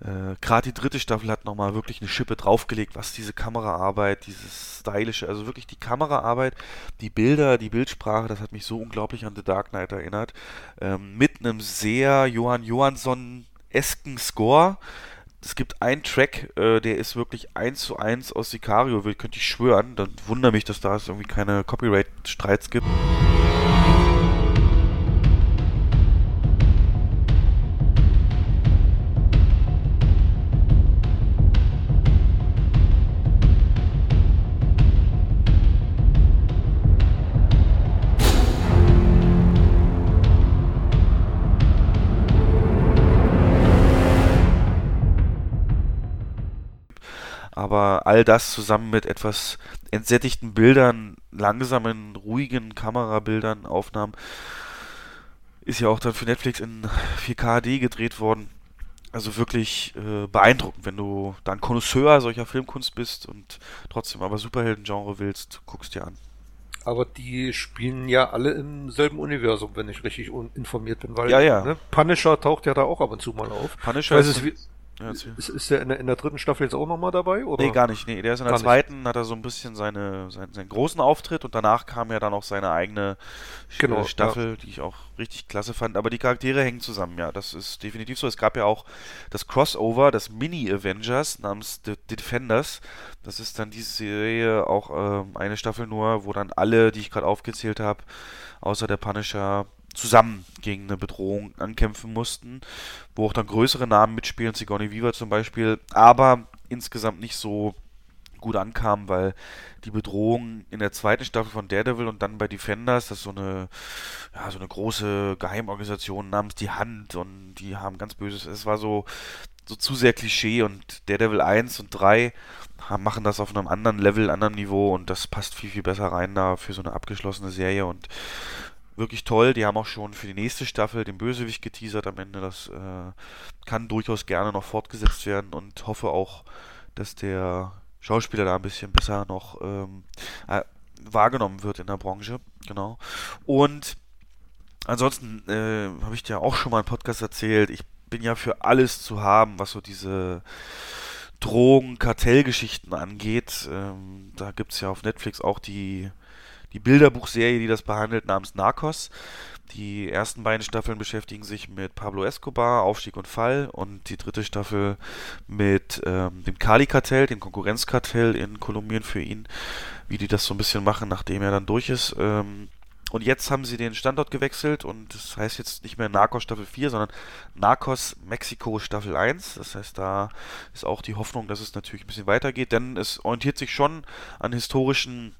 äh, gerade die dritte Staffel hat nochmal wirklich eine Schippe draufgelegt, was diese Kameraarbeit, dieses stylische, also wirklich die Kameraarbeit, die Bilder, die Bildsprache, das hat mich so unglaublich an The Dark Knight erinnert. Ähm, mit einem sehr Johann Johansson-esken Score. Es gibt einen Track, äh, der ist wirklich eins zu eins aus Sicario, könnte ich schwören. Dann wundere mich, dass da es irgendwie keine Copyright-Streits gibt. Aber all das zusammen mit etwas entsättigten Bildern, langsamen, ruhigen Kamerabildern, Aufnahmen, ist ja auch dann für Netflix in 4KD gedreht worden. Also wirklich äh, beeindruckend, wenn du dann Connoisseur solcher Filmkunst bist und trotzdem aber Superhelden-Genre willst, guckst dir an. Aber die spielen ja alle im selben Universum, wenn ich richtig informiert bin, weil Ja, ja. Ne, Punisher taucht ja da auch ab und zu mal auf. Punisher ist, es, ja, ist, ist der in der, in der dritten Staffel jetzt auch nochmal dabei? Oder? Nee, gar nicht. Nee, der ist in der Gar nicht. zweiten, hat er so ein bisschen seine, seinen, seinen großen Auftritt und danach kam ja dann auch seine eigene Sch- Genau, äh, Staffel, die ich auch richtig klasse fand. Aber die Charaktere hängen zusammen, ja. Das ist definitiv so. Es gab ja auch das Crossover, das Mini-Avengers namens The Defenders. Das ist dann diese Serie auch ähm, eine Staffel nur, wo dann alle, die ich gerade aufgezählt habe, außer der Punisher zusammen gegen eine Bedrohung ankämpfen mussten, wo auch dann größere Namen mitspielen, Sigourney Weaver zum Beispiel, aber insgesamt nicht so gut ankam, weil die Bedrohung in der zweiten Staffel von Daredevil und dann bei Defenders, das ist so eine, ja, so eine große Geheimorganisation namens Die Hand und die haben ganz böses, es war so, so zu sehr Klischee und Daredevil 1 und 3 machen das auf einem anderen Level, anderen Niveau und das passt viel, viel besser rein da für so eine abgeschlossene Serie und wirklich toll. Die haben auch schon für die nächste Staffel den Bösewicht geteasert am Ende. Das äh, kann durchaus gerne noch fortgesetzt werden und hoffe auch, dass der Schauspieler da ein bisschen besser noch ähm, äh, wahrgenommen wird in der Branche. Genau. Und ansonsten äh, habe ich dir auch schon mal einen Podcast erzählt. Ich bin ja für alles zu haben, was so diese Drogen, Kartellgeschichten angeht. Ähm, da gibt es ja auf Netflix auch die, die Bilderbuchserie, die das behandelt, namens Narcos. Die ersten beiden Staffeln beschäftigen sich mit Pablo Escobar, Aufstieg und Fall, und die dritte Staffel mit ähm, dem Cali-Kartell, dem Konkurrenzkartell in Kolumbien für ihn, wie die das so ein bisschen machen, nachdem er dann durch ist. Ähm, und jetzt haben sie den Standort gewechselt und das heißt jetzt nicht mehr Narcos Staffel 4, sondern Narcos Mexiko Staffel 1. Das heißt, da ist auch die Hoffnung, dass es natürlich ein bisschen weitergeht, denn es orientiert sich schon an historischen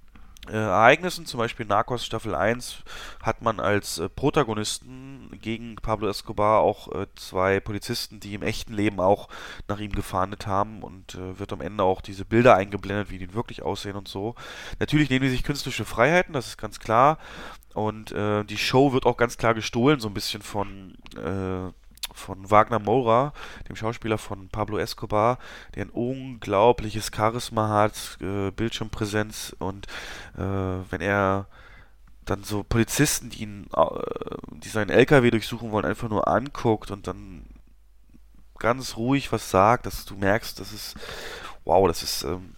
äh, Ereignissen, zum Beispiel Narcos Staffel 1, hat man als äh, Protagonisten gegen Pablo Escobar auch äh, zwei Polizisten, die im echten Leben auch nach ihm gefahndet haben und äh, wird am Ende auch diese Bilder eingeblendet, wie die wirklich aussehen und so. Natürlich nehmen die sich künstlerische Freiheiten, das ist ganz klar. Und äh, die Show wird auch ganz klar gestohlen, so ein bisschen von äh, von Wagner Moura, dem Schauspieler von Pablo Escobar, der ein unglaubliches Charisma hat, äh, Bildschirmpräsenz und äh, wenn er dann so Polizisten, die ihn, äh, die seinen LKW durchsuchen wollen, einfach nur anguckt und dann ganz ruhig was sagt, dass du merkst, das ist, wow, das ist, ähm,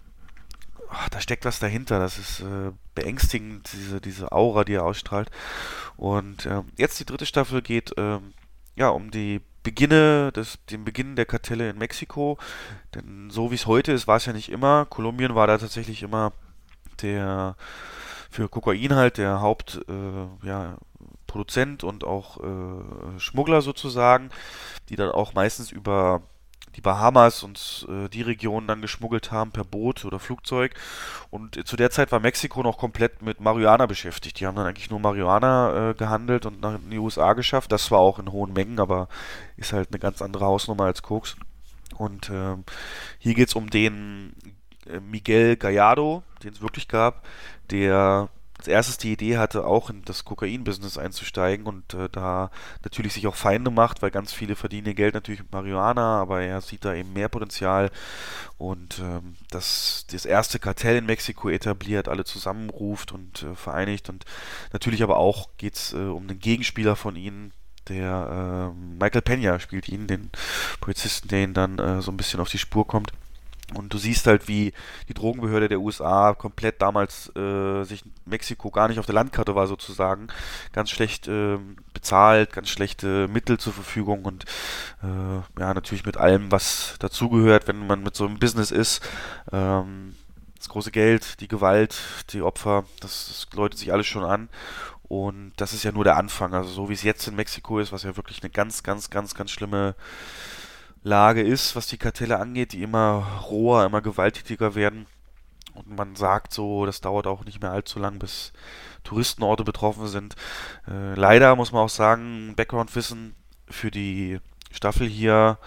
ach, da steckt was dahinter, das ist äh, beängstigend, diese, diese Aura, die er ausstrahlt. Und ähm, jetzt die dritte Staffel geht ähm, ja, um die Beginne, des, den Beginn der Kartelle in Mexiko. Denn so wie es heute ist, war es ja nicht immer. Kolumbien war da tatsächlich immer der für Kokain halt der Hauptproduzent äh, ja, und auch äh, Schmuggler sozusagen, die dann auch meistens über die Bahamas und äh, die Region dann geschmuggelt haben per Boot oder Flugzeug. Und äh, zu der Zeit war Mexiko noch komplett mit Marihuana beschäftigt. Die haben dann eigentlich nur Marihuana äh, gehandelt und nach in die USA geschafft. Das war auch in hohen Mengen, aber ist halt eine ganz andere Hausnummer als Koks. Und ähm, hier geht es um den äh, Miguel Gallardo, den es wirklich gab, der als erstes die Idee hatte, auch in das Kokain-Business einzusteigen und äh, da natürlich sich auch Feinde macht, weil ganz viele verdienen ihr Geld natürlich mit Marihuana, aber er sieht da eben mehr Potenzial und ähm, das, das erste Kartell in Mexiko etabliert, alle zusammenruft und äh, vereinigt und natürlich aber auch geht es äh, um den Gegenspieler von ihnen, der äh, Michael Pena spielt ihn, den Polizisten, der ihn dann äh, so ein bisschen auf die Spur kommt. Und du siehst halt, wie die Drogenbehörde der USA komplett damals äh, sich Mexiko gar nicht auf der Landkarte war sozusagen, ganz schlecht äh, bezahlt, ganz schlechte Mittel zur Verfügung und äh, ja natürlich mit allem, was dazugehört, wenn man mit so einem Business ist. Ähm, das große Geld, die Gewalt, die Opfer, das, das läutet sich alles schon an. Und das ist ja nur der Anfang. Also so wie es jetzt in Mexiko ist, was ja wirklich eine ganz, ganz, ganz, ganz schlimme Lage ist, was die Kartelle angeht, die immer roher, immer gewalttätiger werden. Und man sagt so, das dauert auch nicht mehr allzu lang, bis Touristenorte betroffen sind. Äh, leider muss man auch sagen, Background-Wissen für die Staffel hier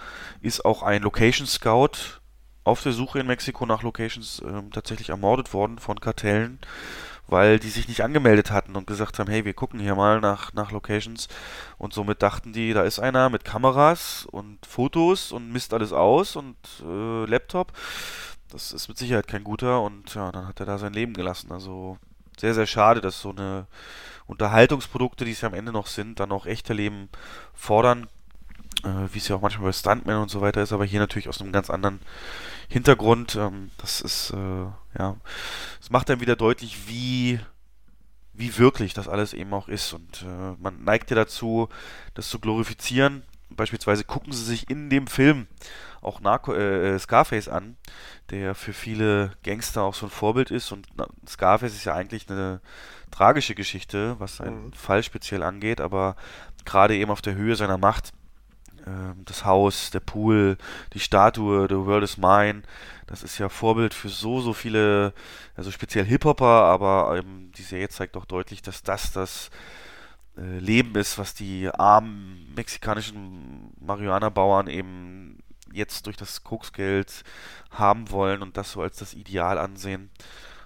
ist auch ein Location Scout auf der Suche in Mexiko nach Locations äh, tatsächlich ermordet worden von Kartellen weil die sich nicht angemeldet hatten und gesagt haben, hey, wir gucken hier mal nach, nach Locations. Und somit dachten die, da ist einer mit Kameras und Fotos und misst alles aus und äh, Laptop. Das ist mit Sicherheit kein guter und ja, dann hat er da sein Leben gelassen. Also sehr, sehr schade, dass so eine Unterhaltungsprodukte, die es ja am Ende noch sind, dann auch echte Leben fordern, äh, wie es ja auch manchmal bei Stuntmen und so weiter ist, aber hier natürlich aus einem ganz anderen Hintergrund. Ähm, das ist, äh, ja, es macht dann wieder deutlich, wie, wie wirklich das alles eben auch ist. Und äh, man neigt ja dazu, das zu glorifizieren. Beispielsweise gucken sie sich in dem Film auch Narco, äh, äh Scarface an, der für viele Gangster auch so ein Vorbild ist. Und na, Scarface ist ja eigentlich eine tragische Geschichte, was seinen mhm. Fall speziell angeht, aber gerade eben auf der Höhe seiner Macht das Haus, der Pool, die Statue, The World is Mine. Das ist ja Vorbild für so, so viele, also speziell Hip-Hopper, aber ähm, die Serie zeigt auch deutlich, dass das das äh, Leben ist, was die armen mexikanischen Marihuana-Bauern eben jetzt durch das Koksgeld haben wollen und das so als das Ideal ansehen.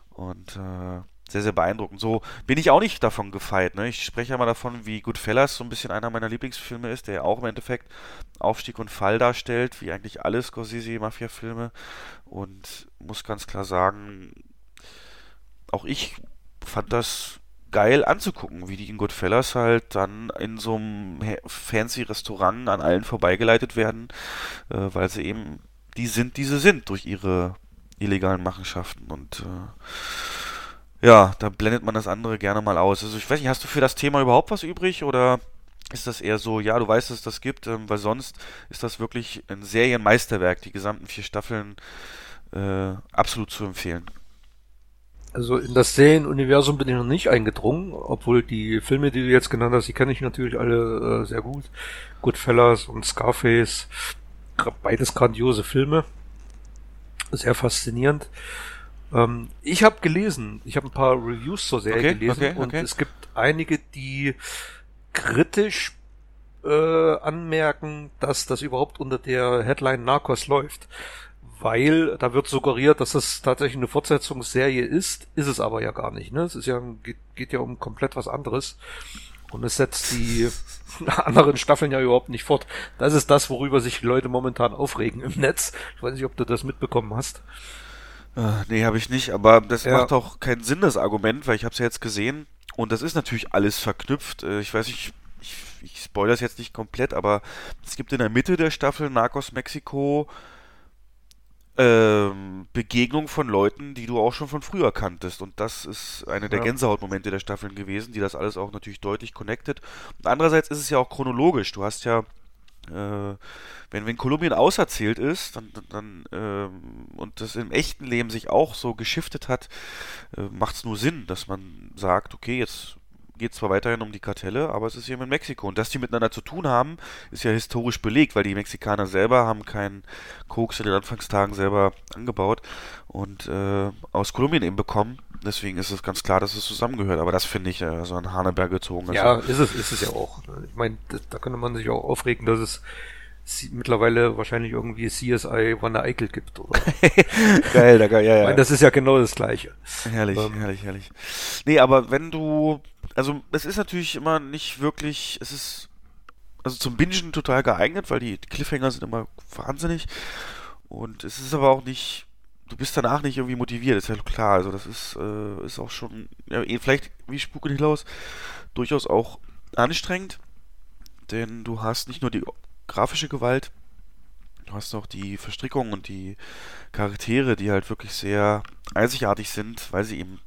Und äh, sehr, sehr beeindruckend. So bin ich auch nicht davon gefeit. Ne? Ich spreche ja mal davon, wie Goodfellas so ein bisschen einer meiner Lieblingsfilme ist, der ja auch im Endeffekt Aufstieg und Fall darstellt, wie eigentlich alle Scorsese-Mafia-Filme. Und muss ganz klar sagen, auch ich fand das geil anzugucken, wie die in Goodfellas halt dann in so einem fancy Restaurant an allen vorbeigeleitet werden, äh, weil sie eben die sind, die sie sind durch ihre illegalen Machenschaften und äh, ja, da blendet man das andere gerne mal aus. Also ich weiß nicht, hast du für das Thema überhaupt was übrig oder ist das eher so, ja, du weißt, dass es das gibt, ähm, weil sonst ist das wirklich ein Serienmeisterwerk, die gesamten vier Staffeln äh, absolut zu empfehlen. Also in das Serienuniversum bin ich noch nicht eingedrungen, obwohl die Filme, die du jetzt genannt hast, die kenne ich natürlich alle äh, sehr gut. Goodfellas und Scarface, beides grandiose Filme, sehr faszinierend. Ähm, ich habe gelesen, ich habe ein paar Reviews zur Serie okay, gelesen okay, und es gibt einige, die kritisch äh, anmerken, dass das überhaupt unter der Headline Narcos läuft weil da wird suggeriert, dass es tatsächlich eine Fortsetzungsserie ist, ist es aber ja gar nicht. Ne? Es ist ja geht, geht ja um komplett was anderes und es setzt die anderen Staffeln ja überhaupt nicht fort. Das ist das, worüber sich Leute momentan aufregen im Netz. Ich weiß nicht, ob du das mitbekommen hast. Äh, nee, habe ich nicht, aber das ja. macht auch keinen Sinn, das Argument, weil ich habe es ja jetzt gesehen und das ist natürlich alles verknüpft. Äh, ich weiß nicht, ich, ich spoilere es jetzt nicht komplett, aber es gibt in der Mitte der Staffel Narcos Mexiko ähm, Begegnung von Leuten, die du auch schon von früher kanntest. Und das ist eine der ja. Gänsehautmomente der Staffeln gewesen, die das alles auch natürlich deutlich connected. Und andererseits ist es ja auch chronologisch. Du hast ja, wenn, wenn Kolumbien auserzählt ist, dann, dann ähm, und das im echten Leben sich auch so geschiftet hat, äh, macht es nur Sinn, dass man sagt, okay, jetzt geht zwar weiterhin um die Kartelle, aber es ist eben in Mexiko. Und dass die miteinander zu tun haben, ist ja historisch belegt, weil die Mexikaner selber haben keinen Koks in den Anfangstagen selber angebaut und äh, aus Kolumbien eben bekommen. Deswegen ist es ganz klar, dass es zusammengehört. Aber das finde ich äh, so ein Haneberg gezogen. Also ja, ist es, ist es ja auch. Ich meine, da könnte man sich auch aufregen, dass es mittlerweile wahrscheinlich irgendwie CSI Wanne Eickel gibt, oder? geil, da geil, ja, ja. Ich meine, das ist ja genau das Gleiche. Herrlich, ähm, herrlich, herrlich. Nee, aber wenn du, also es ist natürlich immer nicht wirklich, es ist also zum Bingen total geeignet, weil die Cliffhanger sind immer wahnsinnig und es ist aber auch nicht, du bist danach nicht irgendwie motiviert, ist ja klar, also das ist, äh, ist auch schon, ja, eh, vielleicht wie Spuk nicht los, durchaus auch anstrengend, denn du hast nicht nur die grafische Gewalt. Du hast auch die Verstrickung und die Charaktere, die halt wirklich sehr einzigartig sind, weil sie eben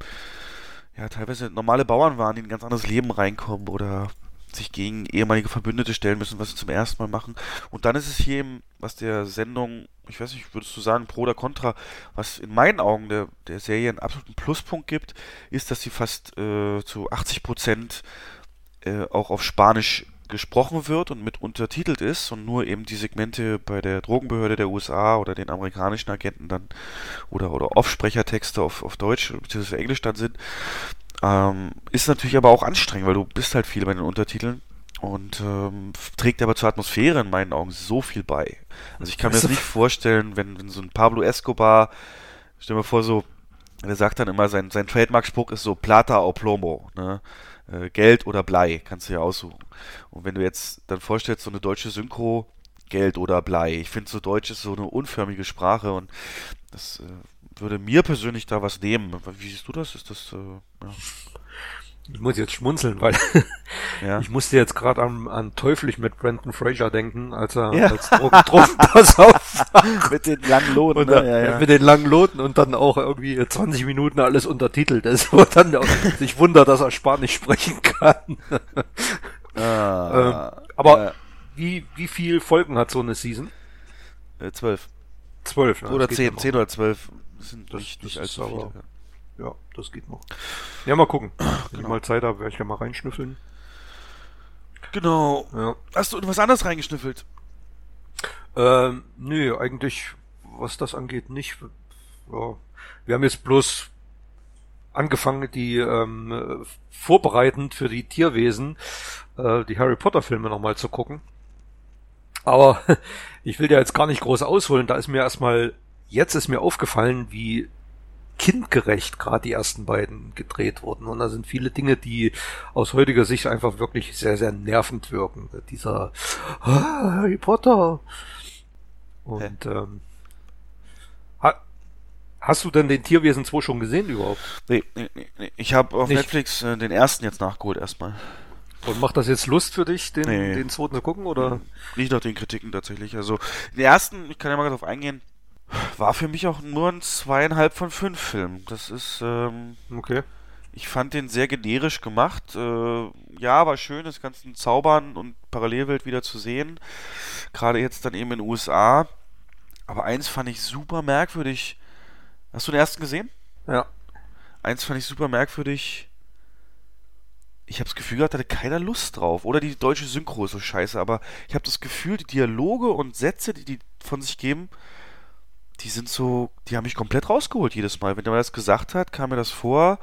ja teilweise normale Bauern waren, die in ein ganz anderes Leben reinkommen oder sich gegen ehemalige Verbündete stellen müssen, was sie zum ersten Mal machen. Und dann ist es hier eben, was der Sendung, ich weiß nicht, würdest du sagen, pro oder contra, was in meinen Augen der, der Serie einen absoluten Pluspunkt gibt, ist, dass sie fast äh, zu 80 Prozent äh, auch auf Spanisch gesprochen wird und mit untertitelt ist und nur eben die Segmente bei der Drogenbehörde der USA oder den amerikanischen Agenten dann oder, oder Offsprechertexte auf, auf Deutsch bzw. Englisch dann sind, ähm, ist natürlich aber auch anstrengend, weil du bist halt viel bei den Untertiteln und ähm, trägt aber zur Atmosphäre in meinen Augen so viel bei. Also ich kann mir das nicht vorstellen, wenn, wenn so ein Pablo Escobar, stell dir mal vor, so, er sagt dann immer, sein, sein Trademark-Spruch ist so Plata o Plomo, ne? Äh, Geld oder Blei, kannst du ja aussuchen. Und wenn du jetzt dann vorstellst, so eine deutsche Synchro, Geld oder Blei. Ich finde, so Deutsch ist so eine unförmige Sprache und das äh, würde mir persönlich da was nehmen. Wie siehst du das? Ist das, äh, ja. Ich muss jetzt schmunzeln, weil ja. ich musste jetzt gerade an, an Teuflisch mit Brandon Fraser denken, als er ja. als Drogenpass auf mit den langen Loten, ne? ja, ja. mit den langen Loten und dann auch irgendwie 20 Minuten alles untertitelt ist, wo dann auch sich wundert, dass er Spanisch sprechen kann. ah, ähm, aber wie wie viel Folgen hat so eine Season? Äh, zwölf. Zwölf, ne? Oder zehn, zehn oder zwölf. Das sind das, nicht, nicht allzu viele. Ja, das geht noch. Ja, mal gucken. Wenn genau. ich mal Zeit habe, werde ich ja mal reinschnüffeln. Genau. Ja. Hast du was anderes reingeschnüffelt? Ähm, nö, eigentlich, was das angeht, nicht. Ja. Wir haben jetzt bloß angefangen, die ähm, vorbereitend für die Tierwesen äh, die Harry Potter Filme nochmal zu gucken. Aber ich will ja jetzt gar nicht groß ausholen. Da ist mir erstmal, jetzt ist mir aufgefallen, wie kindgerecht gerade die ersten beiden gedreht wurden. Und da sind viele Dinge, die aus heutiger Sicht einfach wirklich sehr, sehr nervend wirken. Dieser ah, Harry Potter. Und ähm, ha, hast du denn den Tierwesen 2 schon gesehen überhaupt? Nee, nee, nee. Ich habe auf Nicht. Netflix äh, den ersten jetzt nachgeholt erstmal. Und macht das jetzt Lust für dich, den, nee. den zweiten zu gucken, oder? Nicht nach den Kritiken tatsächlich. Also, den ersten, ich kann ja mal darauf eingehen, war für mich auch nur ein zweieinhalb von fünf Film. Das ist, ähm, Okay. Ich fand den sehr generisch gemacht. Äh, ja, war schön, das ganze Zaubern und Parallelwelt wieder zu sehen. Gerade jetzt dann eben in den USA. Aber eins fand ich super merkwürdig. Hast du den ersten gesehen? Ja. Eins fand ich super merkwürdig ich habe das Gefühl gehabt, da hatte keiner Lust drauf. Oder die deutsche Synchro ist so scheiße, aber ich habe das Gefühl, die Dialoge und Sätze, die die von sich geben, die sind so, die haben mich komplett rausgeholt jedes Mal. Wenn der das gesagt hat, kam mir das vor,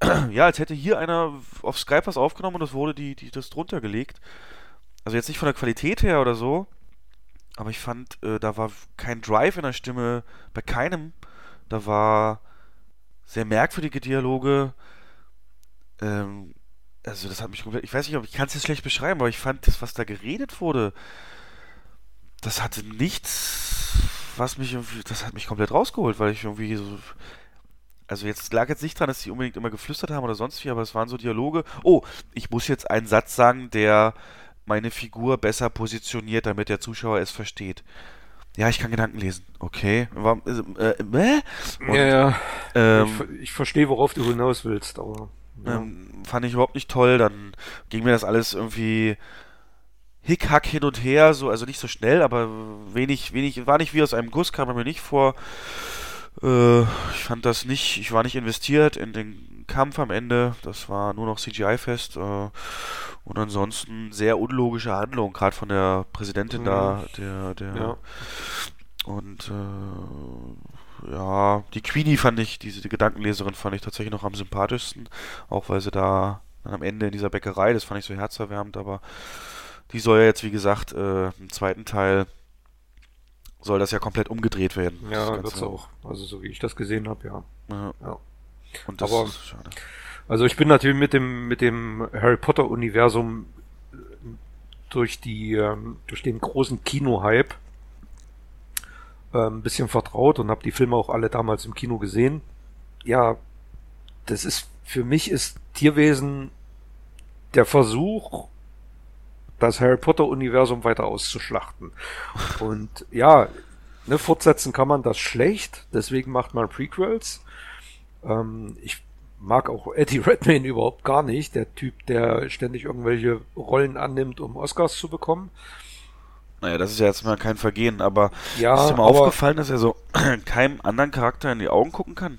ja, als hätte hier einer auf Skype was aufgenommen und es wurde die, die, das drunter gelegt. Also jetzt nicht von der Qualität her oder so, aber ich fand, äh, da war kein Drive in der Stimme bei keinem. Da war sehr merkwürdige Dialoge ähm, also das hat mich komplett, ich weiß nicht, ob ich kann es jetzt schlecht beschreiben, aber ich fand das, was da geredet wurde, das hatte nichts, was mich irgendwie, das hat mich komplett rausgeholt, weil ich irgendwie so, also jetzt lag jetzt nicht dran, dass sie unbedingt immer geflüstert haben oder sonst wie, aber es waren so Dialoge. Oh, ich muss jetzt einen Satz sagen, der meine Figur besser positioniert, damit der Zuschauer es versteht. Ja, ich kann Gedanken lesen. Okay. Warum, äh, äh, Und, ja, ja. Ähm, ich, ich verstehe, worauf du hinaus willst, aber. Ja. Ähm, fand ich überhaupt nicht toll. Dann ging mir das alles irgendwie hickhack hin und her, so, also nicht so schnell, aber wenig, wenig, war nicht wie aus einem Guss, kam mir nicht vor. Äh, ich fand das nicht, ich war nicht investiert in den Kampf am Ende. Das war nur noch CGI-fest. Äh, und ansonsten sehr unlogische Handlung, gerade von der Präsidentin mhm. da, der, der. Ja. Und äh, ja, die Queenie fand ich, diese die Gedankenleserin fand ich tatsächlich noch am sympathischsten, auch weil sie da am Ende in dieser Bäckerei, das fand ich so herzerwärmend, aber die soll ja jetzt, wie gesagt, äh, im zweiten Teil soll das ja komplett umgedreht werden. Ja, wird's auch. Also so wie ich das gesehen habe, ja. ja. ja. Und das aber, ist schade. Also ich bin natürlich mit dem mit dem Harry Potter Universum äh, durch die ähm, durch den großen Kino-Hype äh, ein bisschen vertraut und habe die Filme auch alle damals im Kino gesehen. Ja, das ist für mich ist Tierwesen der Versuch, das Harry Potter Universum weiter auszuschlachten. Und ja, ne, fortsetzen kann man das schlecht, deswegen macht man Prequels. Ähm, ich mag auch Eddie Redmayne überhaupt gar nicht, der Typ, der ständig irgendwelche Rollen annimmt, um Oscars zu bekommen. Naja, das ist ja jetzt mal kein Vergehen, aber ja, ist mal aufgefallen, dass er so keinem anderen Charakter in die Augen gucken kann?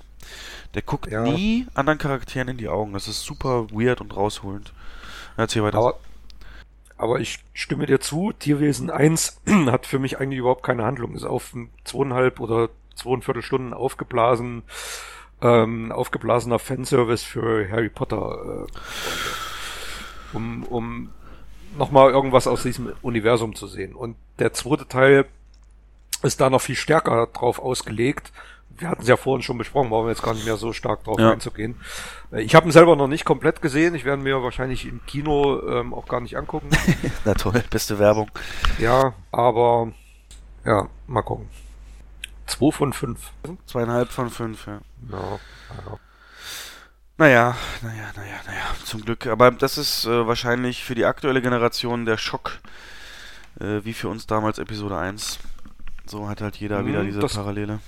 Der guckt ja. nie anderen Charakteren in die Augen. Das ist super weird und rausholend. Erzähl weiter. Aber, aber ich stimme dir zu, Tierwesen 1 hat für mich eigentlich überhaupt keine Handlung. Ist auf zweieinhalb oder zweieinviertel Stunden aufgeblasen, ähm, aufgeblasener Fanservice für Harry Potter. Äh, um, um nochmal irgendwas aus diesem Universum zu sehen. Und der zweite Teil ist da noch viel stärker drauf ausgelegt. Wir hatten es ja vorhin schon besprochen, brauchen wir jetzt gar nicht mehr so stark drauf ja. einzugehen. Äh, ich habe ihn selber noch nicht komplett gesehen. Ich werde mir wahrscheinlich im Kino ähm, auch gar nicht angucken. Na toll, beste Werbung. Ja, aber ja, mal gucken. Zwei von fünf. Zweieinhalb von fünf, ja. Ja, ja. Naja, naja, naja, naja, zum Glück. Aber das ist äh, wahrscheinlich für die aktuelle Generation der Schock, äh, wie für uns damals Episode 1. So hat halt jeder mhm, wieder diese das, Parallele.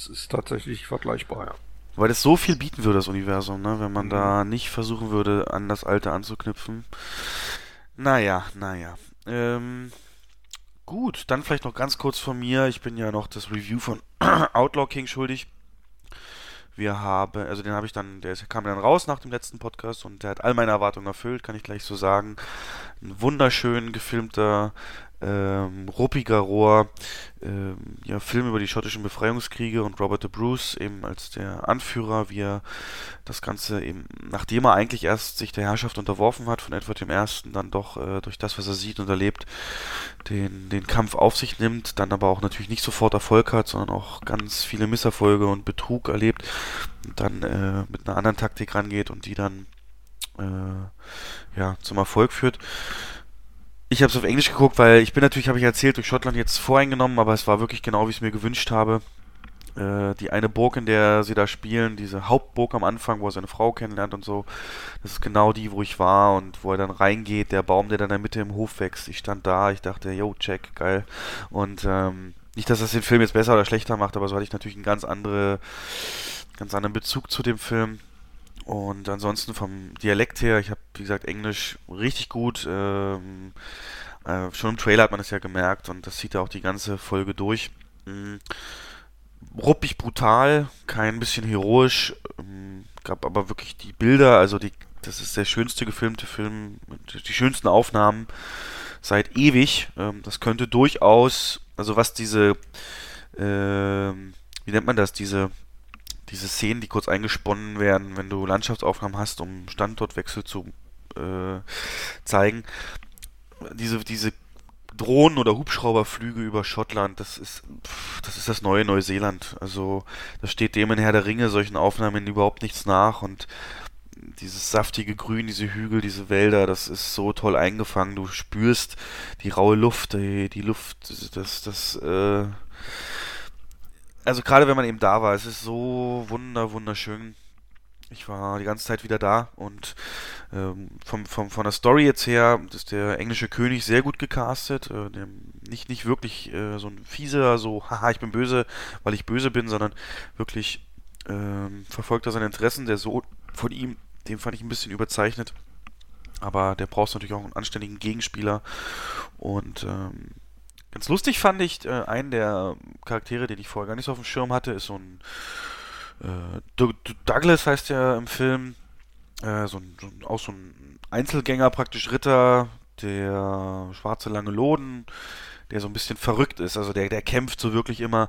Es ist tatsächlich vergleichbar, ja. Weil es so viel bieten würde, das Universum, ne? wenn man mhm. da nicht versuchen würde, an das Alte anzuknüpfen. Naja, naja. Ähm, gut, dann vielleicht noch ganz kurz von mir. Ich bin ja noch das Review von Outlaw King schuldig. Wir haben, also den habe ich dann, der kam dann raus nach dem letzten Podcast und der hat all meine Erwartungen erfüllt, kann ich gleich so sagen. Ein wunderschön gefilmter ähm, ruppiger Rohr, ähm, ja, Film über die schottischen Befreiungskriege und Robert de Bruce eben als der Anführer, wie er das Ganze eben, nachdem er eigentlich erst sich der Herrschaft unterworfen hat von Edward I., dann doch äh, durch das, was er sieht und erlebt, den, den Kampf auf sich nimmt, dann aber auch natürlich nicht sofort Erfolg hat, sondern auch ganz viele Misserfolge und Betrug erlebt und dann äh, mit einer anderen Taktik rangeht und die dann äh, ja, zum Erfolg führt. Ich habe es auf Englisch geguckt, weil ich bin natürlich, habe ich erzählt, durch Schottland jetzt voreingenommen, aber es war wirklich genau, wie ich es mir gewünscht habe. Äh, die eine Burg, in der sie da spielen, diese Hauptburg am Anfang, wo er seine Frau kennenlernt und so, das ist genau die, wo ich war und wo er dann reingeht, der Baum, der dann in der Mitte im Hof wächst. Ich stand da, ich dachte, yo, check, geil. Und ähm, nicht, dass das den Film jetzt besser oder schlechter macht, aber so hatte ich natürlich einen ganz andere, ganz anderen Bezug zu dem Film. Und ansonsten vom Dialekt her, ich habe, wie gesagt, Englisch richtig gut. Ähm, äh, schon im Trailer hat man es ja gemerkt und das zieht ja auch die ganze Folge durch. Mhm. Ruppig brutal, kein bisschen heroisch, ähm, gab aber wirklich die Bilder, also die, das ist der schönste gefilmte Film, die schönsten Aufnahmen seit ewig. Ähm, das könnte durchaus, also was diese, äh, wie nennt man das, diese diese Szenen, die kurz eingesponnen werden, wenn du Landschaftsaufnahmen hast, um Standortwechsel zu äh, zeigen. Diese, diese Drohnen- oder Hubschrauberflüge über Schottland, das ist, das ist das neue Neuseeland. Also, da steht dem in Herr der Ringe solchen Aufnahmen überhaupt nichts nach und dieses saftige Grün, diese Hügel, diese Wälder, das ist so toll eingefangen. Du spürst die raue Luft, die, die Luft, das, das, äh, also gerade wenn man eben da war, es ist so wunder, wunderschön. Ich war die ganze Zeit wieder da und ähm, vom, vom, von der Story jetzt her ist der englische König sehr gut gecastet. Äh, nicht, nicht wirklich äh, so ein fieser, so, haha, ich bin böse, weil ich böse bin, sondern wirklich ähm, verfolgt er seine Interessen. Der Sohn von ihm, den fand ich ein bisschen überzeichnet. Aber der braucht natürlich auch einen anständigen Gegenspieler. Und ähm, Ganz lustig fand ich, äh, einen der Charaktere, den ich vorher gar nicht so auf dem Schirm hatte, ist so ein äh, Douglas heißt ja im Film, äh, so ein, so ein, auch so ein Einzelgänger praktisch Ritter, der schwarze lange Loden, der so ein bisschen verrückt ist, also der, der kämpft so wirklich immer,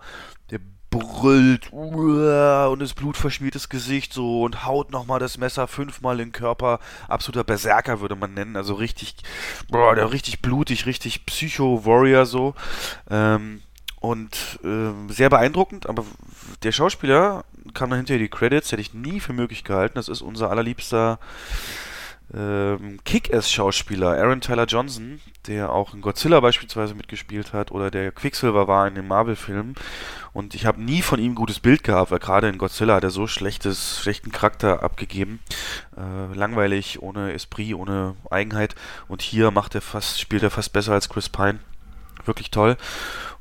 der brüllt und das blutverschmiertes Gesicht so und haut nochmal das Messer fünfmal in den Körper. Absoluter Berserker würde man nennen. Also richtig, boah, der richtig blutig, richtig Psycho-Warrior so. Ähm, und äh, sehr beeindruckend, aber der Schauspieler kam dann hinterher die Credits, hätte ich nie für möglich gehalten. Das ist unser allerliebster ähm, Kick-Ass-Schauspieler Aaron Tyler Johnson, der auch in Godzilla beispielsweise mitgespielt hat oder der Quicksilver war in den Marvel-Filmen. Und ich habe nie von ihm ein gutes Bild gehabt, weil gerade in Godzilla hat er so schlechtes, schlechten Charakter abgegeben. Äh, langweilig, ohne Esprit, ohne Eigenheit. Und hier macht er fast, spielt er fast besser als Chris Pine. Wirklich toll.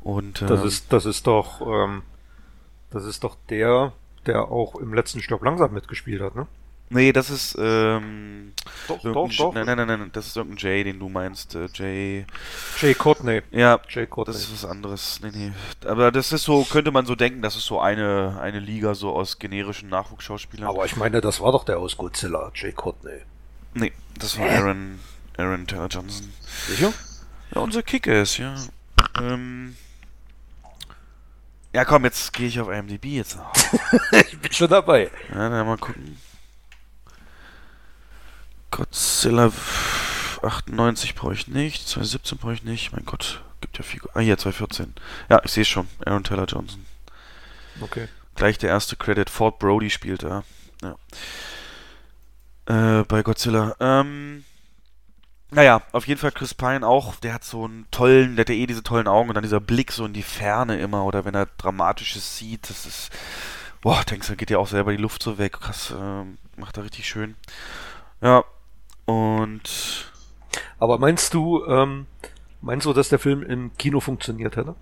Und, ähm, das ist, das ist doch, ähm, das ist doch der, der auch im letzten Stopp langsam mitgespielt hat, ne? Nee, das ist, ähm, doch, doch, doch. Nein, nein, nein, das ist irgendein Jay, den du meinst, äh, Jay. Jay Courtney. Ja, Jay Courtney. das ist was anderes. Nee, nee. Aber das ist so, könnte man so denken, das ist so eine, eine Liga so aus generischen Nachwuchsschauspielern. Aber ich meine, das war doch der aus Godzilla, Jay Courtney. Nee, das war Aaron, Aaron Taylor Johnson. Sicher? Ja, unser Kicker ist, ja. Ähm, ja, komm, jetzt gehe ich auf IMDb jetzt ich bin schon dabei. Ja, dann mal gucken. Godzilla 98 brauche ich nicht, 2017 brauche ich nicht. Mein Gott, gibt ja viel. Ah, hier, 2014. Ja, ich sehe schon. Aaron Taylor Johnson. Okay. Gleich der erste Credit. Ford Brody spielt da. Ja. Äh, bei Godzilla. Ähm. Naja, auf jeden Fall Chris Pine auch, der hat so einen tollen, der hat ja eh diese tollen Augen und dann dieser Blick so in die Ferne immer oder wenn er Dramatisches sieht, das ist, boah, denkst du, geht ja auch selber die Luft so weg, krass, äh, macht er richtig schön. Ja, und. Aber meinst du, ähm, meinst du, dass der Film im Kino funktioniert hätte?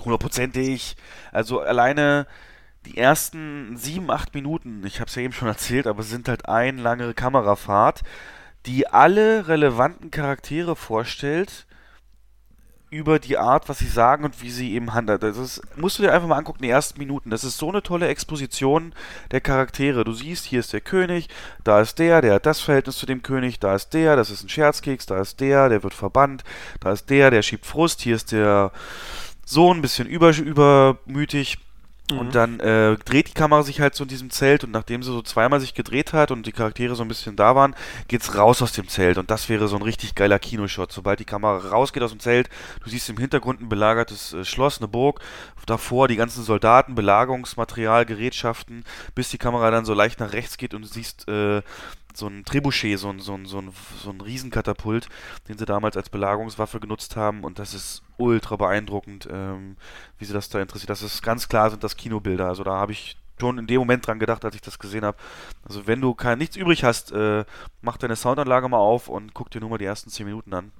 Hundertprozentig. Also alleine die ersten sieben, acht Minuten, ich habe es ja eben schon erzählt, aber es sind halt eine lange Kamerafahrt, die alle relevanten Charaktere vorstellt, über die Art, was sie sagen und wie sie eben handeln. Das ist, musst du dir einfach mal angucken, die ersten Minuten. Das ist so eine tolle Exposition der Charaktere. Du siehst, hier ist der König, da ist der, der hat das Verhältnis zu dem König, da ist der, das ist ein Scherzkeks, da ist der, der wird verbannt, da ist der, der schiebt Frust, hier ist der Sohn, ein bisschen über, übermütig Mhm. Und dann äh, dreht die Kamera sich halt so in diesem Zelt und nachdem sie so zweimal sich gedreht hat und die Charaktere so ein bisschen da waren, geht's raus aus dem Zelt und das wäre so ein richtig geiler Kinoshot. Sobald die Kamera rausgeht aus dem Zelt, du siehst im Hintergrund ein belagertes äh, Schloss, eine Burg, davor die ganzen Soldaten, Belagerungsmaterial, Gerätschaften, bis die Kamera dann so leicht nach rechts geht und du siehst äh, so ein Trebuchet, so ein, so, ein, so, ein, so ein Riesenkatapult, den sie damals als Belagerungswaffe genutzt haben. Und das ist ultra beeindruckend, ähm, wie sie das da interessiert. Das ist ganz klar, sind das Kinobilder. Also da habe ich schon in dem Moment dran gedacht, als ich das gesehen habe. Also wenn du kein, nichts übrig hast, äh, mach deine Soundanlage mal auf und guck dir nur mal die ersten 10 Minuten an.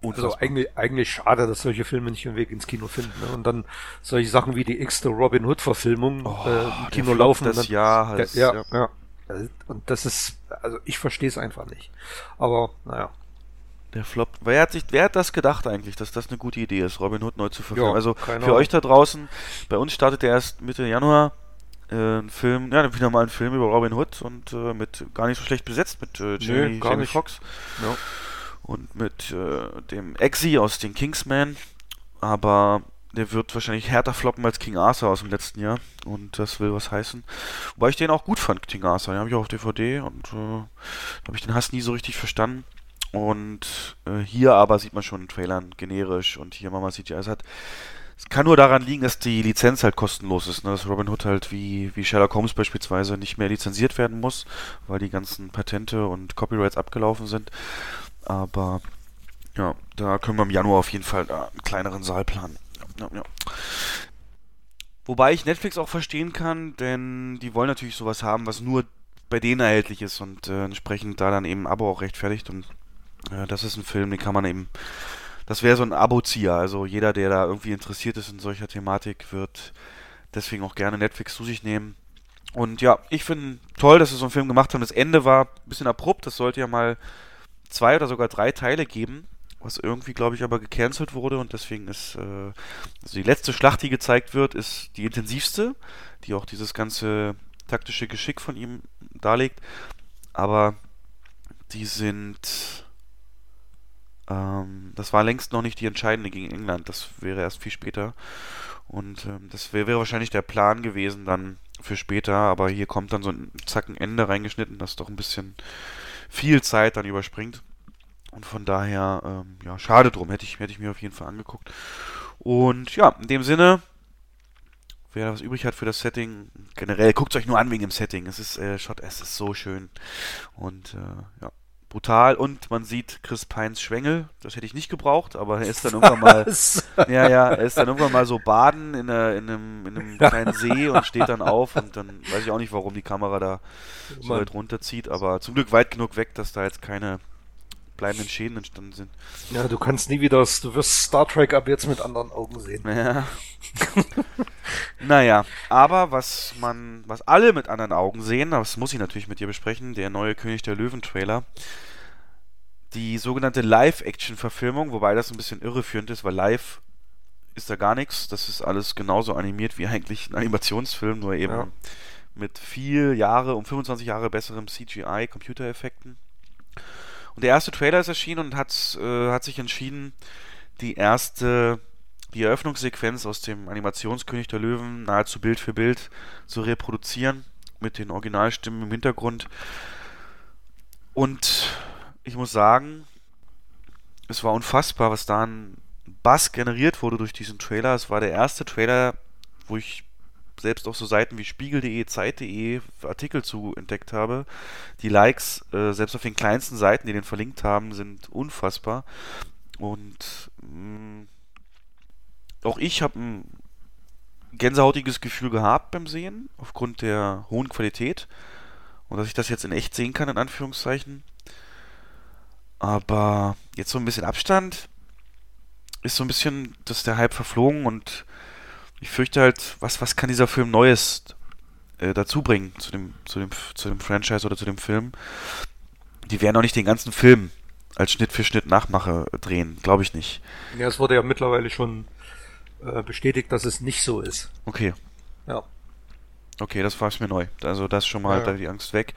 Unfassbar. Also eigentlich, eigentlich schade, dass solche Filme nicht den Weg ins Kino finden. Ne? Und dann solche Sachen wie die x-te Robin Hood-Verfilmung oh, äh, im Kino laufen. Das dann, Jahr halt, ja, ja. ja. Und das ist, also ich verstehe es einfach nicht. Aber naja. Der Flop. Wer hat sich, wer hat das gedacht eigentlich, dass das eine gute Idee ist, Robin Hood neu zu verfilmen? Ja, also für Ahnung. euch da draußen, bei uns startet der erst Mitte Januar äh, ein Film, ja, wieder mal ein Film über Robin Hood und äh, mit gar nicht so schlecht besetzt mit äh, Jamie, nee, Foxx ja. und mit äh, dem Exi aus den Kingsman. Aber der wird wahrscheinlich härter floppen als King Arthur aus dem letzten Jahr. Und das will was heißen. Wobei ich den auch gut fand, King Arthur. Den habe ich auch auf DVD und äh, habe ich den Hass nie so richtig verstanden. Und äh, hier aber sieht man schon in Trailern generisch und hier Mama CGI. Es hat es kann nur daran liegen, dass die Lizenz halt kostenlos ist, ne? dass Robin Hood halt wie, wie Sherlock Holmes beispielsweise nicht mehr lizenziert werden muss, weil die ganzen Patente und Copyrights abgelaufen sind. Aber ja, da können wir im Januar auf jeden Fall einen kleineren Saal planen ja, ja. Wobei ich Netflix auch verstehen kann, denn die wollen natürlich sowas haben, was nur bei denen erhältlich ist und äh, entsprechend da dann eben ein Abo auch rechtfertigt. Und äh, das ist ein Film, den kann man eben. Das wäre so ein Abo-Zieher. Also jeder, der da irgendwie interessiert ist in solcher Thematik, wird deswegen auch gerne Netflix zu sich nehmen. Und ja, ich finde toll, dass sie so einen Film gemacht haben. Das Ende war ein bisschen abrupt. Das sollte ja mal zwei oder sogar drei Teile geben was irgendwie, glaube ich, aber gecancelt wurde und deswegen ist, äh, also die letzte Schlacht, die gezeigt wird, ist die intensivste, die auch dieses ganze taktische Geschick von ihm darlegt, aber die sind, ähm, das war längst noch nicht die entscheidende gegen England, das wäre erst viel später. Und ähm, das wäre wär wahrscheinlich der Plan gewesen dann für später, aber hier kommt dann so ein Zacken Ende reingeschnitten, das doch ein bisschen viel Zeit dann überspringt. Und von daher, ähm, ja, schade drum. Hätte ich, hätte ich mir auf jeden Fall angeguckt. Und ja, in dem Sinne, wer was übrig hat für das Setting, generell guckt es euch nur an wegen dem Setting. Es ist, äh, Shot, es ist so schön. Und äh, ja, brutal. Und man sieht Chris Pines Schwengel. Das hätte ich nicht gebraucht, aber er ist dann irgendwann mal. ja, ja, er ist dann irgendwann mal so baden in, einer, in, einem, in einem kleinen See und steht dann auf und dann weiß ich auch nicht, warum die Kamera da so weit runterzieht, aber zum Glück weit genug weg, dass da jetzt keine bleibenden Schäden entstanden sind. Ja, du kannst nie wieder, du wirst Star Trek ab jetzt mit anderen Augen sehen. Ja. naja, aber was man, was alle mit anderen Augen sehen, das muss ich natürlich mit dir besprechen, der neue König der Löwen-Trailer. Die sogenannte Live-Action-Verfilmung, wobei das ein bisschen irreführend ist, weil live ist da gar nichts. Das ist alles genauso animiert wie eigentlich ein Animationsfilm, nur eben ja. mit viel Jahre, um 25 Jahre besserem CGI-Computereffekten. Und der erste Trailer ist erschienen und hat, äh, hat sich entschieden, die erste, die Eröffnungssequenz aus dem Animationskönig der Löwen nahezu Bild für Bild zu reproduzieren, mit den Originalstimmen im Hintergrund. Und ich muss sagen, es war unfassbar, was da an Bass generiert wurde durch diesen Trailer. Es war der erste Trailer, wo ich selbst auf so Seiten wie spiegel.de, zeit.de Artikel zu entdeckt habe. Die Likes, äh, selbst auf den kleinsten Seiten, die den verlinkt haben, sind unfassbar. Und mh, mm, auch ich habe ein gänsehautiges Gefühl gehabt beim Sehen, aufgrund der hohen Qualität. Und dass ich das jetzt in echt sehen kann, in Anführungszeichen. Aber jetzt so ein bisschen Abstand ist so ein bisschen, dass der Hype verflogen und ich fürchte halt, was, was kann dieser Film Neues äh, dazu bringen zu dem, zu, dem, zu dem Franchise oder zu dem Film? Die werden auch nicht den ganzen Film als Schnitt für Schnitt Nachmache drehen. Glaube ich nicht. Ja, es wurde ja mittlerweile schon äh, bestätigt, dass es nicht so ist. Okay. Ja. Okay, das war es mir neu. Also das ist schon mal Ja, da die Angst weg.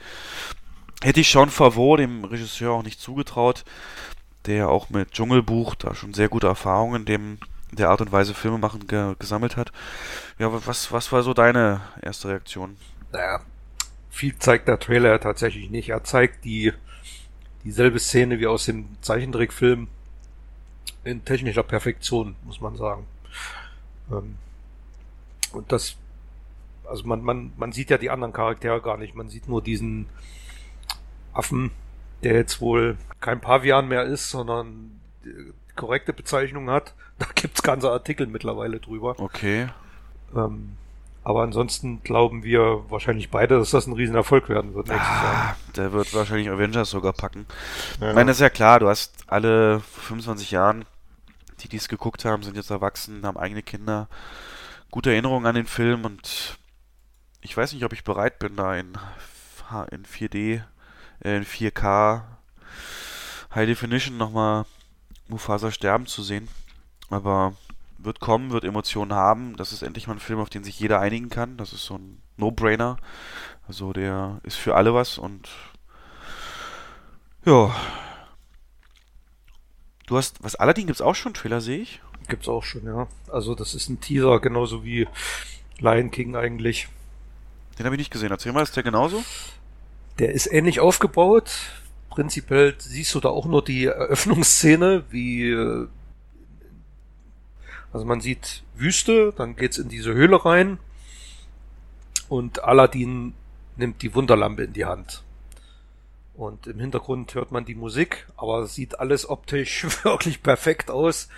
Hätte ich Sean Favreau, dem Regisseur, auch nicht zugetraut, der auch mit Dschungelbuch da schon sehr gute Erfahrungen in dem der Art und Weise Filme machen ge gesammelt hat. Ja, wa- was, was war so deine erste Reaktion? Naja, viel zeigt der Trailer tatsächlich nicht. Er zeigt die dieselbe Szene wie aus dem Zeichentrickfilm in technischer Perfektion, muss man sagen. Ähm, Und das, also man, man, man sieht ja die anderen Charaktere gar nicht. Man sieht nur diesen Affen, der jetzt wohl kein Pavian mehr ist, sondern die korrekte Bezeichnung hat. Da gibt's ganze Artikel mittlerweile drüber. Okay. Ähm, aber ansonsten glauben wir wahrscheinlich beide, dass das ein Riesenerfolg werden wird nächstes Ah, der wird wahrscheinlich Avengers sogar packen. Jahr. Ich meine, das ist ja klar, du hast alle vor 25 Jahren, die dies geguckt haben, sind jetzt erwachsen, haben eigene Kinder, gute Erinnerungen an den Film und ich weiß nicht, ob ich bereit bin, da in, in 4D, äh, in 4K High Definition nochmal Mufasa sterben zu sehen. Aber wird kommen, wird Emotionen haben. Das ist endlich mal ein Film, auf den sich jeder einigen kann. Das ist so ein No-Brainer. Also der ist für alle was und ja. Du hast, was Aladdin gibt's auch schon, Trailer sehe ich. Gibt's auch schon, ja. Also das ist ein Teaser, genauso wie Lion King eigentlich. Den habe ich nicht gesehen. Erzähl mal, ist der genauso? Der ist ähnlich aufgebaut. Prinzipiell siehst du da auch nur die Eröffnungsszene, wie äh, also man sieht Wüste, dann geht's in diese Höhle rein und Aladdin nimmt die Wunderlampe in die Hand. Und im Hintergrund hört man die Musik, aber sieht alles optisch wirklich perfekt aus.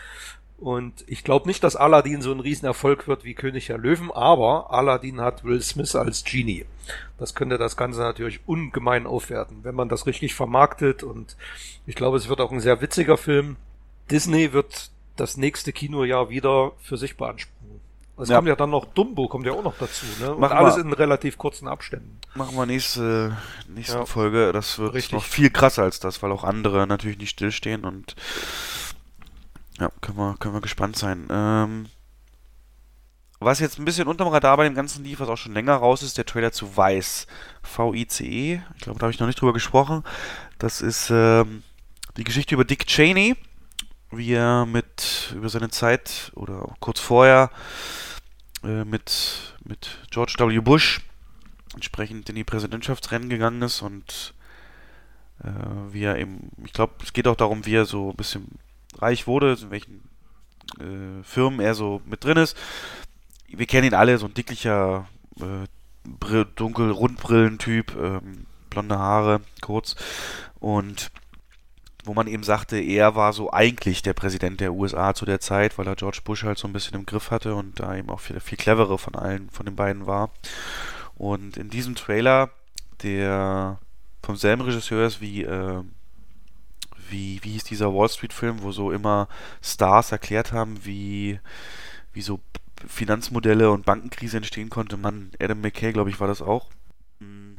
Und ich glaube nicht, dass Aladdin so ein Riesenerfolg wird wie König der Löwen, aber Aladdin hat Will Smith als Genie. Das könnte das Ganze natürlich ungemein aufwerten, wenn man das richtig vermarktet. Und ich glaube, es wird auch ein sehr witziger Film. Disney wird das nächste Kinojahr wieder für sich beanspruchen. Es Ja. kommt ja dann noch Dumbo, kommt ja auch noch dazu, ne? Und Machen alles wir. in relativ kurzen Abständen. Machen wir nächste, nächste Ja. Folge. Das wird Richtig. noch viel krasser als das, weil auch andere natürlich nicht stillstehen und ja, können wir, können wir gespannt sein. Ähm, was jetzt ein bisschen unterm Radar bei dem Ganzen lief, was auch schon länger raus ist, der Trailer zu Weiß. V-I-C-E. Ich glaube, da habe ich noch nicht drüber gesprochen. Das ist ähm, die Geschichte über Dick Cheney, wie er mit über seine Zeit oder kurz vorher äh, mit, mit George W. Bush entsprechend in die Präsidentschaftsrennen gegangen ist und äh, wie er eben, ich glaube, es geht auch darum, wie er so ein bisschen reich wurde, in welchen äh, Firmen er so mit drin ist. Wir kennen ihn alle, so ein dicklicher, äh, Brill, dunkel, Rundbrillentyp, ähm, blonde Haare, kurz und wo man eben sagte, er war so eigentlich der Präsident der USA zu der Zeit, weil er George Bush halt so ein bisschen im Griff hatte und da eben auch viel, viel cleverer von allen, von den beiden war. Und in diesem Trailer, der vom selben Regisseur ist wie, äh, wie, wie hieß dieser Wall Street Film, wo so immer Stars erklärt haben, wie, wie so Finanzmodelle und Bankenkrise entstehen konnte. Mann, Adam McKay, glaube ich, war das auch. Hm,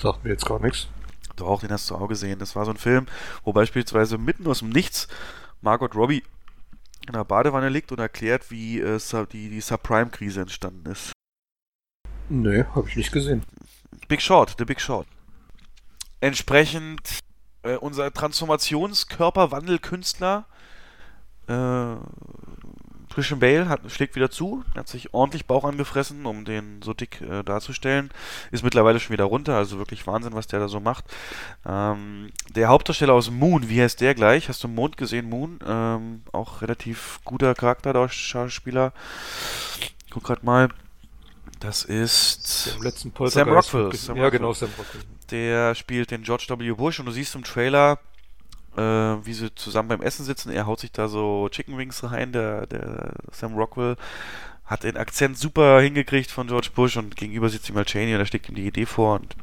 Sagt mir jetzt gar nichts. Doch, den hast du auch gesehen. Das war so ein Film, wo beispielsweise mitten aus dem Nichts Margot Robbie in der Badewanne liegt und erklärt, wie äh, die, die Subprime-Krise entstanden ist. Nö, habe ich nicht gesehen. Big Short, The Big Short. Entsprechend äh, unser Transformationskörperwandelkünstler äh, Christian Bale hat, schlägt wieder zu, hat sich ordentlich Bauch angefressen, um den so dick äh, darzustellen. Ist mittlerweile schon wieder runter, also wirklich Wahnsinn, was der da so macht. Ähm, der Hauptdarsteller aus Moon, wie heißt der gleich? Hast du Mond gesehen, Moon? Ähm, auch relativ guter Charakterschauspieler. Guck grad mal. Das ist Sam Rockwell, gesehen. Sam ja, Rockwell. genau, Sam Rockwell. Der spielt den George W. Bush und du siehst im Trailer, äh, wie sie zusammen beim Essen sitzen. Er haut sich da so Chicken Wings rein, der, der Sam Rockwell hat den Akzent super hingekriegt von George Bush und gegenüber sitzt ihm mal Cheney und da steckt ihm die Idee vor und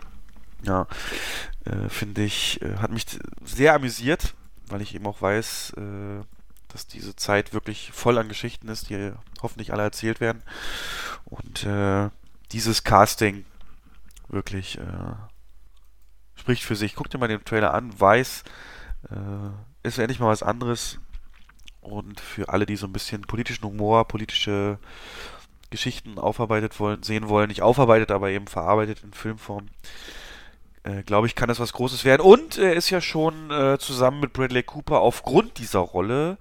ja, äh, finde ich, äh, hat mich sehr amüsiert, weil ich eben auch weiß, äh, dass diese Zeit wirklich voll an Geschichten ist, die hoffentlich alle erzählt werden. Und äh, dieses Casting wirklich äh, spricht für sich. Guck dir mal den Trailer an. Weiß, äh, ist endlich mal was anderes. Und für alle, die so ein bisschen politischen Humor, politische Geschichten aufarbeitet wollen, sehen wollen, nicht aufarbeitet, aber eben verarbeitet in Filmform, äh, glaube ich, kann das was Großes werden. Und er ist ja schon äh, zusammen mit Bradley Cooper aufgrund dieser Rolle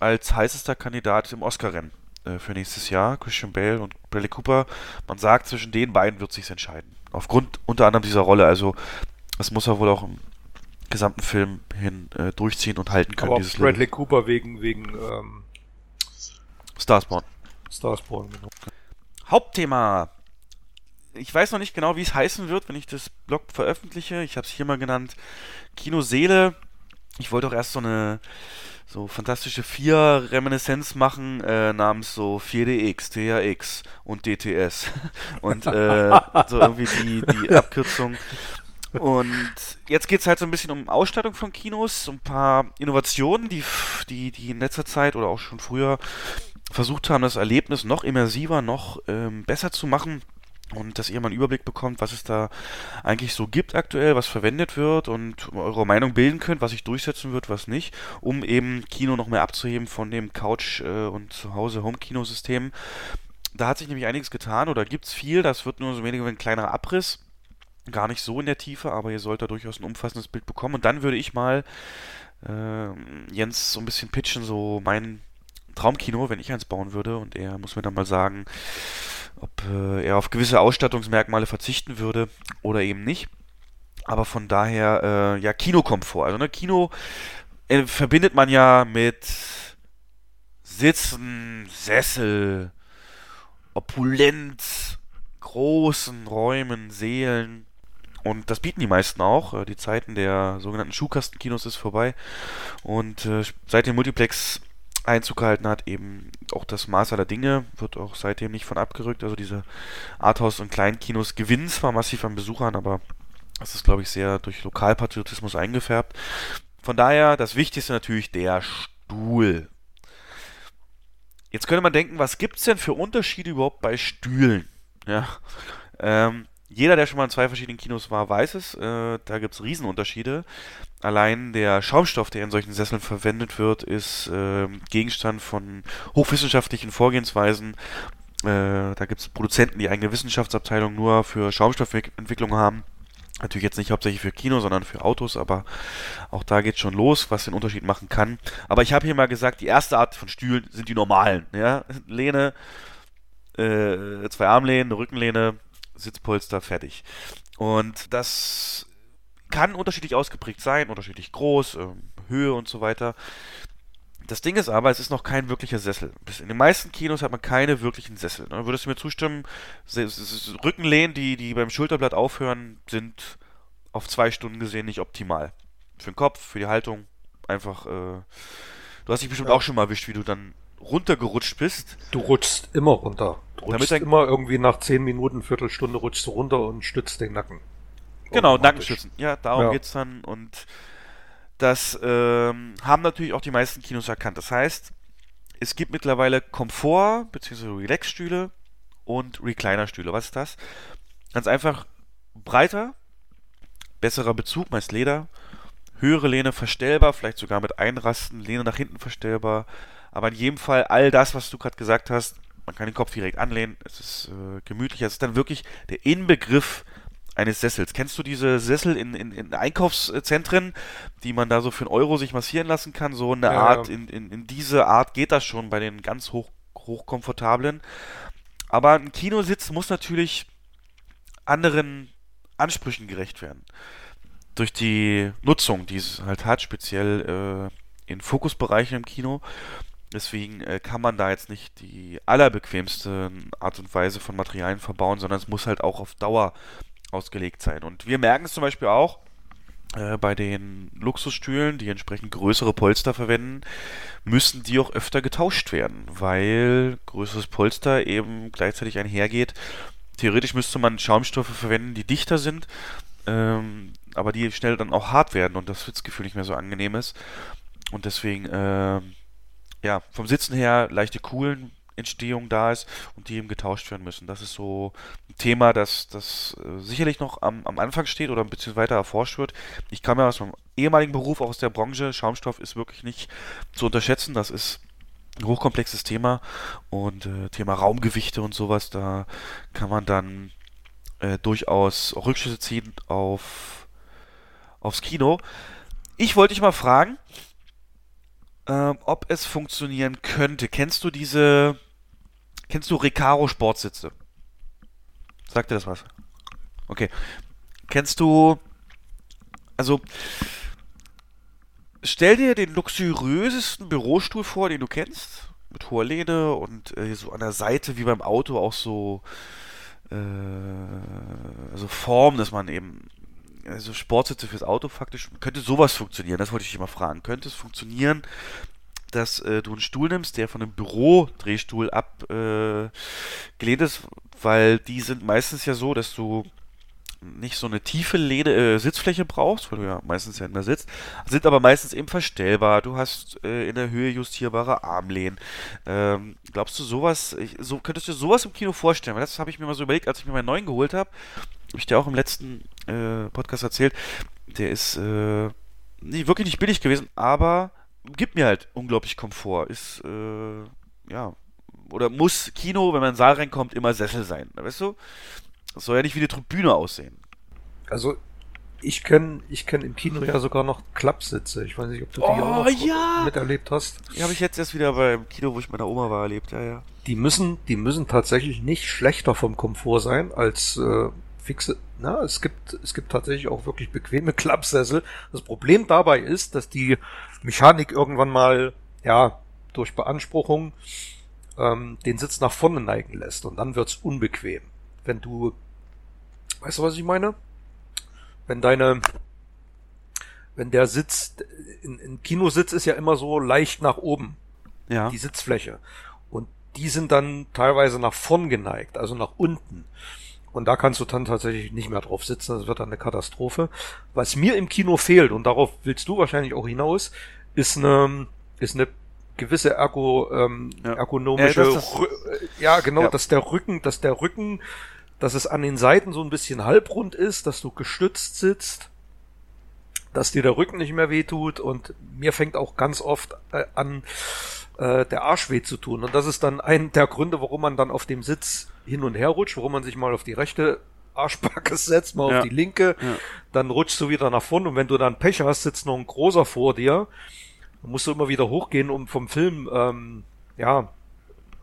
als heißester Kandidat im Oscar-Rennen äh, für nächstes Jahr. Christian Bale und Bradley Cooper. Man sagt, zwischen den beiden wird sich entscheiden. Aufgrund unter anderem dieser Rolle. Also, das muss er wohl auch im gesamten Film hin äh, durchziehen und halten können. Aber Bradley Leben. Cooper wegen, wegen ähm, Starspawn. Starspawn, genau. Hauptthema. Ich weiß noch nicht genau, wie es heißen wird, wenn ich das Blog veröffentliche. Ich habe es hier mal genannt Kinoseele. Ich wollte auch erst so eine so fantastische vier Reminiszenz machen äh, namens so 4DX, THX und DTS und äh, so irgendwie die, die Abkürzung. Und jetzt geht es halt so ein bisschen um Ausstattung von Kinos, um ein paar Innovationen, die, die, die in letzter Zeit oder auch schon früher versucht haben, das Erlebnis noch immersiver, noch ähm, besser zu machen. Und dass ihr mal einen Überblick bekommt, was es da eigentlich so gibt aktuell, was verwendet wird und eure Meinung bilden könnt, was sich durchsetzen wird, was nicht, um eben Kino noch mehr abzuheben von dem Couch- äh, und Zuhause Home-Kino-System. Da hat sich nämlich einiges getan oder gibt es viel, das wird nur so weniger ein kleinerer Abriss, gar nicht so in der Tiefe, aber ihr sollt da durchaus ein umfassendes Bild bekommen und dann würde ich mal äh, Jens so ein bisschen pitchen, so mein Traumkino, wenn ich eins bauen würde und er muss mir dann mal sagen, ob äh, er auf gewisse Ausstattungsmerkmale verzichten würde oder eben nicht. Aber von daher, äh, ja, Kinokomfort. Also, ne, Kino äh, verbindet man ja mit Sitzen, Sessel, opulent, großen Räumen, Seelen. Und das bieten die meisten auch. Äh, die Zeiten der sogenannten Schuhkastenkinos ist vorbei. Und äh, seit dem Multiplex Einzug gehalten hat, eben auch das Maß aller Dinge, wird auch seitdem nicht von abgerückt. Also diese Arthouse- und Kleinkinos gewinnen zwar massiv an Besuchern, aber das ist, glaube ich, sehr durch Lokalpatriotismus eingefärbt. Von daher das Wichtigste natürlich der Stuhl. Jetzt könnte man denken, was gibt es denn für Unterschiede überhaupt bei Stühlen? Ja, ähm, jeder, der schon mal in zwei verschiedenen Kinos war, weiß es. Äh, da gibt es Riesenunterschiede. Allein der Schaumstoff, der in solchen Sesseln verwendet wird, ist äh, Gegenstand von hochwissenschaftlichen Vorgehensweisen. Äh, da gibt es Produzenten, die eigene Wissenschaftsabteilung nur für Schaumstoffentwicklung haben. Natürlich jetzt nicht hauptsächlich für Kino, sondern für Autos, aber auch da geht schon los, was den Unterschied machen kann. Aber ich habe hier mal gesagt, die erste Art von Stühlen sind die normalen. Ja? Lehne, äh, zwei Armlehnen, eine Rückenlehne, Sitzpolster, fertig. Und das kann unterschiedlich ausgeprägt sein, unterschiedlich groß, äh, Höhe und so weiter. Das Ding ist aber, es ist noch kein wirklicher Sessel. In den meisten Kinos hat man keine wirklichen Sessel. Ne? Würdest du mir zustimmen? Rückenlehnen, die, die beim Schulterblatt aufhören, sind auf zwei Stunden gesehen nicht optimal. Für den Kopf, für die Haltung, einfach. Äh, du hast dich bestimmt ja. auch schon mal erwischt, wie du dann runtergerutscht bist. Du rutschst immer runter. Du rutschst Damit immer irgendwie nach 10 Minuten, Viertelstunde rutschst du runter und stützt den Nacken. Genau, Nackenstützen. Ja, darum ja. geht's dann. Und das ähm, haben natürlich auch die meisten Kinos erkannt. Das heißt, es gibt mittlerweile Komfort- bzw. Relax-Stühle und Recliner-Stühle. Was ist das? Ganz einfach breiter, besserer Bezug, meist Leder, höhere Lehne verstellbar, vielleicht sogar mit Einrasten, Lehne nach hinten verstellbar. Aber in jedem Fall all das, was du gerade gesagt hast, man kann den Kopf direkt anlehnen, es ist äh, gemütlich. Es ist dann wirklich der Inbegriff eines Sessels. Kennst du diese Sessel in, in, in, Einkaufszentren, die man da so für einen Euro sich massieren lassen kann? So eine ja, Art, ja. In, in, in diese Art geht das schon bei den ganz hoch, hochkomfortablen. Aber ein Kinositz muss natürlich anderen Ansprüchen gerecht werden. Durch die Nutzung, die es halt hat, speziell äh, in Fokusbereichen im Kino. Deswegen äh, kann man da jetzt nicht die allerbequemste Art und Weise von Materialien verbauen, sondern es muss halt auch auf Dauer ausgelegt sein. Und wir merken es zum Beispiel auch äh, bei den Luxusstühlen, die entsprechend größere Polster verwenden, müssen die auch öfter getauscht werden, weil größeres Polster eben gleichzeitig einhergeht. Theoretisch müsste man Schaumstoffe verwenden, die dichter sind, ähm, aber die schnell dann auch hart werden und das Sitzgefühl nicht mehr so angenehm ist. Und deswegen, äh, ja, vom Sitzen her leichte Coolen, Entstehung da ist und die eben getauscht werden müssen. Das ist so ein Thema, das, das äh, sicherlich noch am, am Anfang steht oder ein bisschen weiter erforscht wird. Ich kam ja aus meinem ehemaligen Beruf, auch aus der Branche. Schaumstoff ist wirklich nicht zu unterschätzen. Das ist ein hochkomplexes Thema und äh, Thema Raumgewichte und sowas, da kann man dann äh, durchaus Rückschlüsse ziehen auf, aufs Kino. Ich wollte dich mal fragen, ähm, ob es funktionieren könnte. Kennst du diese, kennst du Recaro Sportsitze? Sagt dir das was? Okay. Kennst du, also, stell dir den luxuriösesten Bürostuhl vor, den du kennst. Mit hoher Lehne und äh, so an der Seite wie beim Auto auch so, äh, also Form, dass man eben also Sportsitze fürs Auto faktisch, könnte sowas funktionieren? Das wollte ich dich mal fragen. Könnte es funktionieren, dass äh, du einen Stuhl nimmst, der von einem Bürodrehstuhl abgelehnt äh, ist, weil die sind meistens ja so, dass du nicht so eine tiefe Lehne, äh, Sitzfläche brauchst, weil du ja meistens ja immer sitzt, sind aber meistens eben verstellbar. Du hast äh, in der Höhe justierbare Armlehnen. Ähm, glaubst du sowas, ich, so könntest du sowas im Kino vorstellen? Weil das habe ich mir mal so überlegt, als ich mir meinen neuen geholt habe. Habe ich dir auch im letzten äh, Podcast erzählt. Der ist äh, nee, wirklich nicht billig gewesen, aber gibt mir halt unglaublich Komfort. Ist, äh, ja, oder muss Kino, wenn man in den Saal reinkommt, immer Sessel sein. Weißt du? Das soll ja nicht wie eine Tribüne aussehen. Also, ich kenne ich kenn im Kino ja sogar noch Klappsitze. Ich weiß nicht, ob du die oh, auch ja. miterlebt hast. Die habe ich jetzt erst wieder beim Kino, wo ich meiner Oma war, erlebt. Ja, ja. Die müssen, die müssen tatsächlich nicht schlechter vom Komfort sein als äh, fixe. Na, es gibt, es gibt tatsächlich auch wirklich bequeme Klappsessel. Das Problem dabei ist, dass die Mechanik irgendwann mal, ja, durch Beanspruchung ähm, den Sitz nach vorne neigen lässt und dann wird's unbequem wenn du, weißt du, was ich meine? Wenn deine, wenn der Sitz, ein, Kinositz ist ja immer so leicht nach oben. Ja. Die Sitzfläche. Und die sind dann teilweise nach vorn geneigt, also nach unten. Und da kannst du dann tatsächlich nicht mehr drauf sitzen, das wird dann eine Katastrophe. Was mir im Kino fehlt, und darauf willst du wahrscheinlich auch hinaus, ist eine, ist eine gewisse ergo, ähm, ja. ergonomische, ja, das, ja genau, ja. dass der Rücken, dass der Rücken, dass es an den Seiten so ein bisschen halbrund ist, dass du gestützt sitzt, dass dir der Rücken nicht mehr wehtut und mir fängt auch ganz oft äh, an, äh, der Arsch weh zu tun. Und das ist dann ein der Gründe, warum man dann auf dem Sitz hin und her rutscht, warum man sich mal auf die rechte Arschbacke setzt, mal ja. auf die linke, ja. dann rutschst du wieder nach vorne und wenn du dann Pech hast, sitzt noch ein großer vor dir man musst du immer wieder hochgehen, um vom Film, ähm, ja,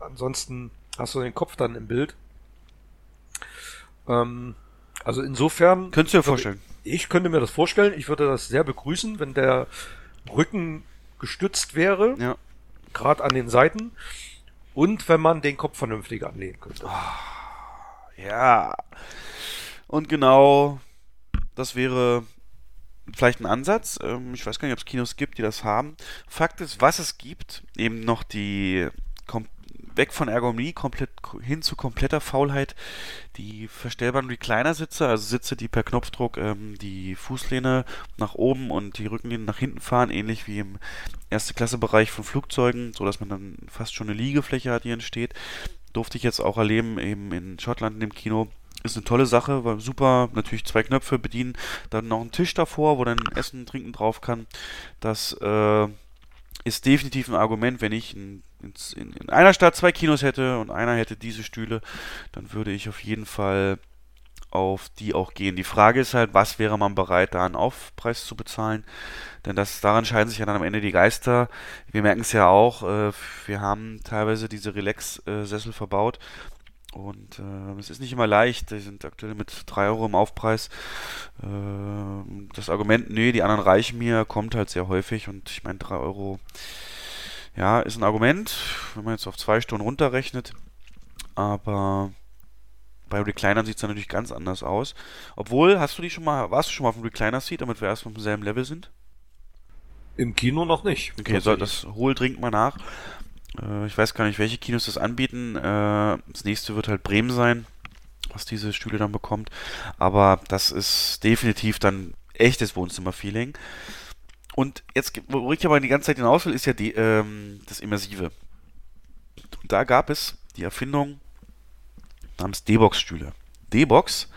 ansonsten hast du den Kopf dann im Bild. Ähm, also insofern. Könntest du dir vorstellen? Ich könnte mir das vorstellen. Ich würde das sehr begrüßen, wenn der Rücken gestützt wäre. Ja. Gerade an den Seiten. Und wenn man den Kopf vernünftig anlehnen könnte. Oh, ja. Und genau das wäre vielleicht ein Ansatz. Ähm, ich weiß gar nicht, ob es Kinos gibt, die das haben. Fakt ist, was es gibt, eben noch die weg von Ergonomie komplett hin zu kompletter Faulheit. Die verstellbaren Recliner-Sitze, also Sitze, die per Knopfdruck ähm, die Fußlehne nach oben und die Rückenlehne nach hinten fahren, ähnlich wie im Erste-Klasse-Bereich von Flugzeugen, sodass man dann fast schon eine Liegefläche hat, die entsteht. Durfte ich jetzt auch erleben, eben in Schottland in dem Kino ist eine tolle Sache, weil super, natürlich zwei Knöpfe bedienen, dann noch ein Tisch davor, wo dann Essen, Trinken drauf kann. Das äh, ist definitiv ein Argument, wenn ich in, in, in, einer Stadt zwei Kinos hätte und einer hätte diese Stühle, dann würde ich auf jeden Fall auf die auch gehen. Die Frage ist halt, was wäre man bereit, da einen Aufpreis zu bezahlen? Denn das, daran scheiden sich ja dann am Ende die Geister. Wir merken es ja auch, äh, wir haben teilweise diese Relax-Sessel verbaut und äh, es ist nicht immer leicht, die sind aktuell mit 3 Euro im Aufpreis. Äh, das Argument, nee, die anderen reichen mir, kommt halt sehr häufig und ich meine 3 Euro, ja, ist ein Argument, wenn man jetzt auf zwei Stunden runterrechnet. Aber bei Reclinern sieht es dann natürlich ganz anders aus. Obwohl, hast du die schon mal, warst du schon mal auf dem Recliner-Seat, damit wir erstmal auf demselben Level sind? Im Kino noch nicht. Okay, so, das hol dringend mal nach. Äh, ich weiß gar nicht, welche Kinos das anbieten. Äh, das nächste wird halt Bremen sein, was diese Stühle dann bekommt. Aber das ist definitiv dann echtes Wohnzimmer-Feeling. Und jetzt, wo ich aber die ganze Zeit hinaus will, ist ja die, ähm, das Immersive. da gab es die Erfindung namens D-Box-Stühle. D-Box,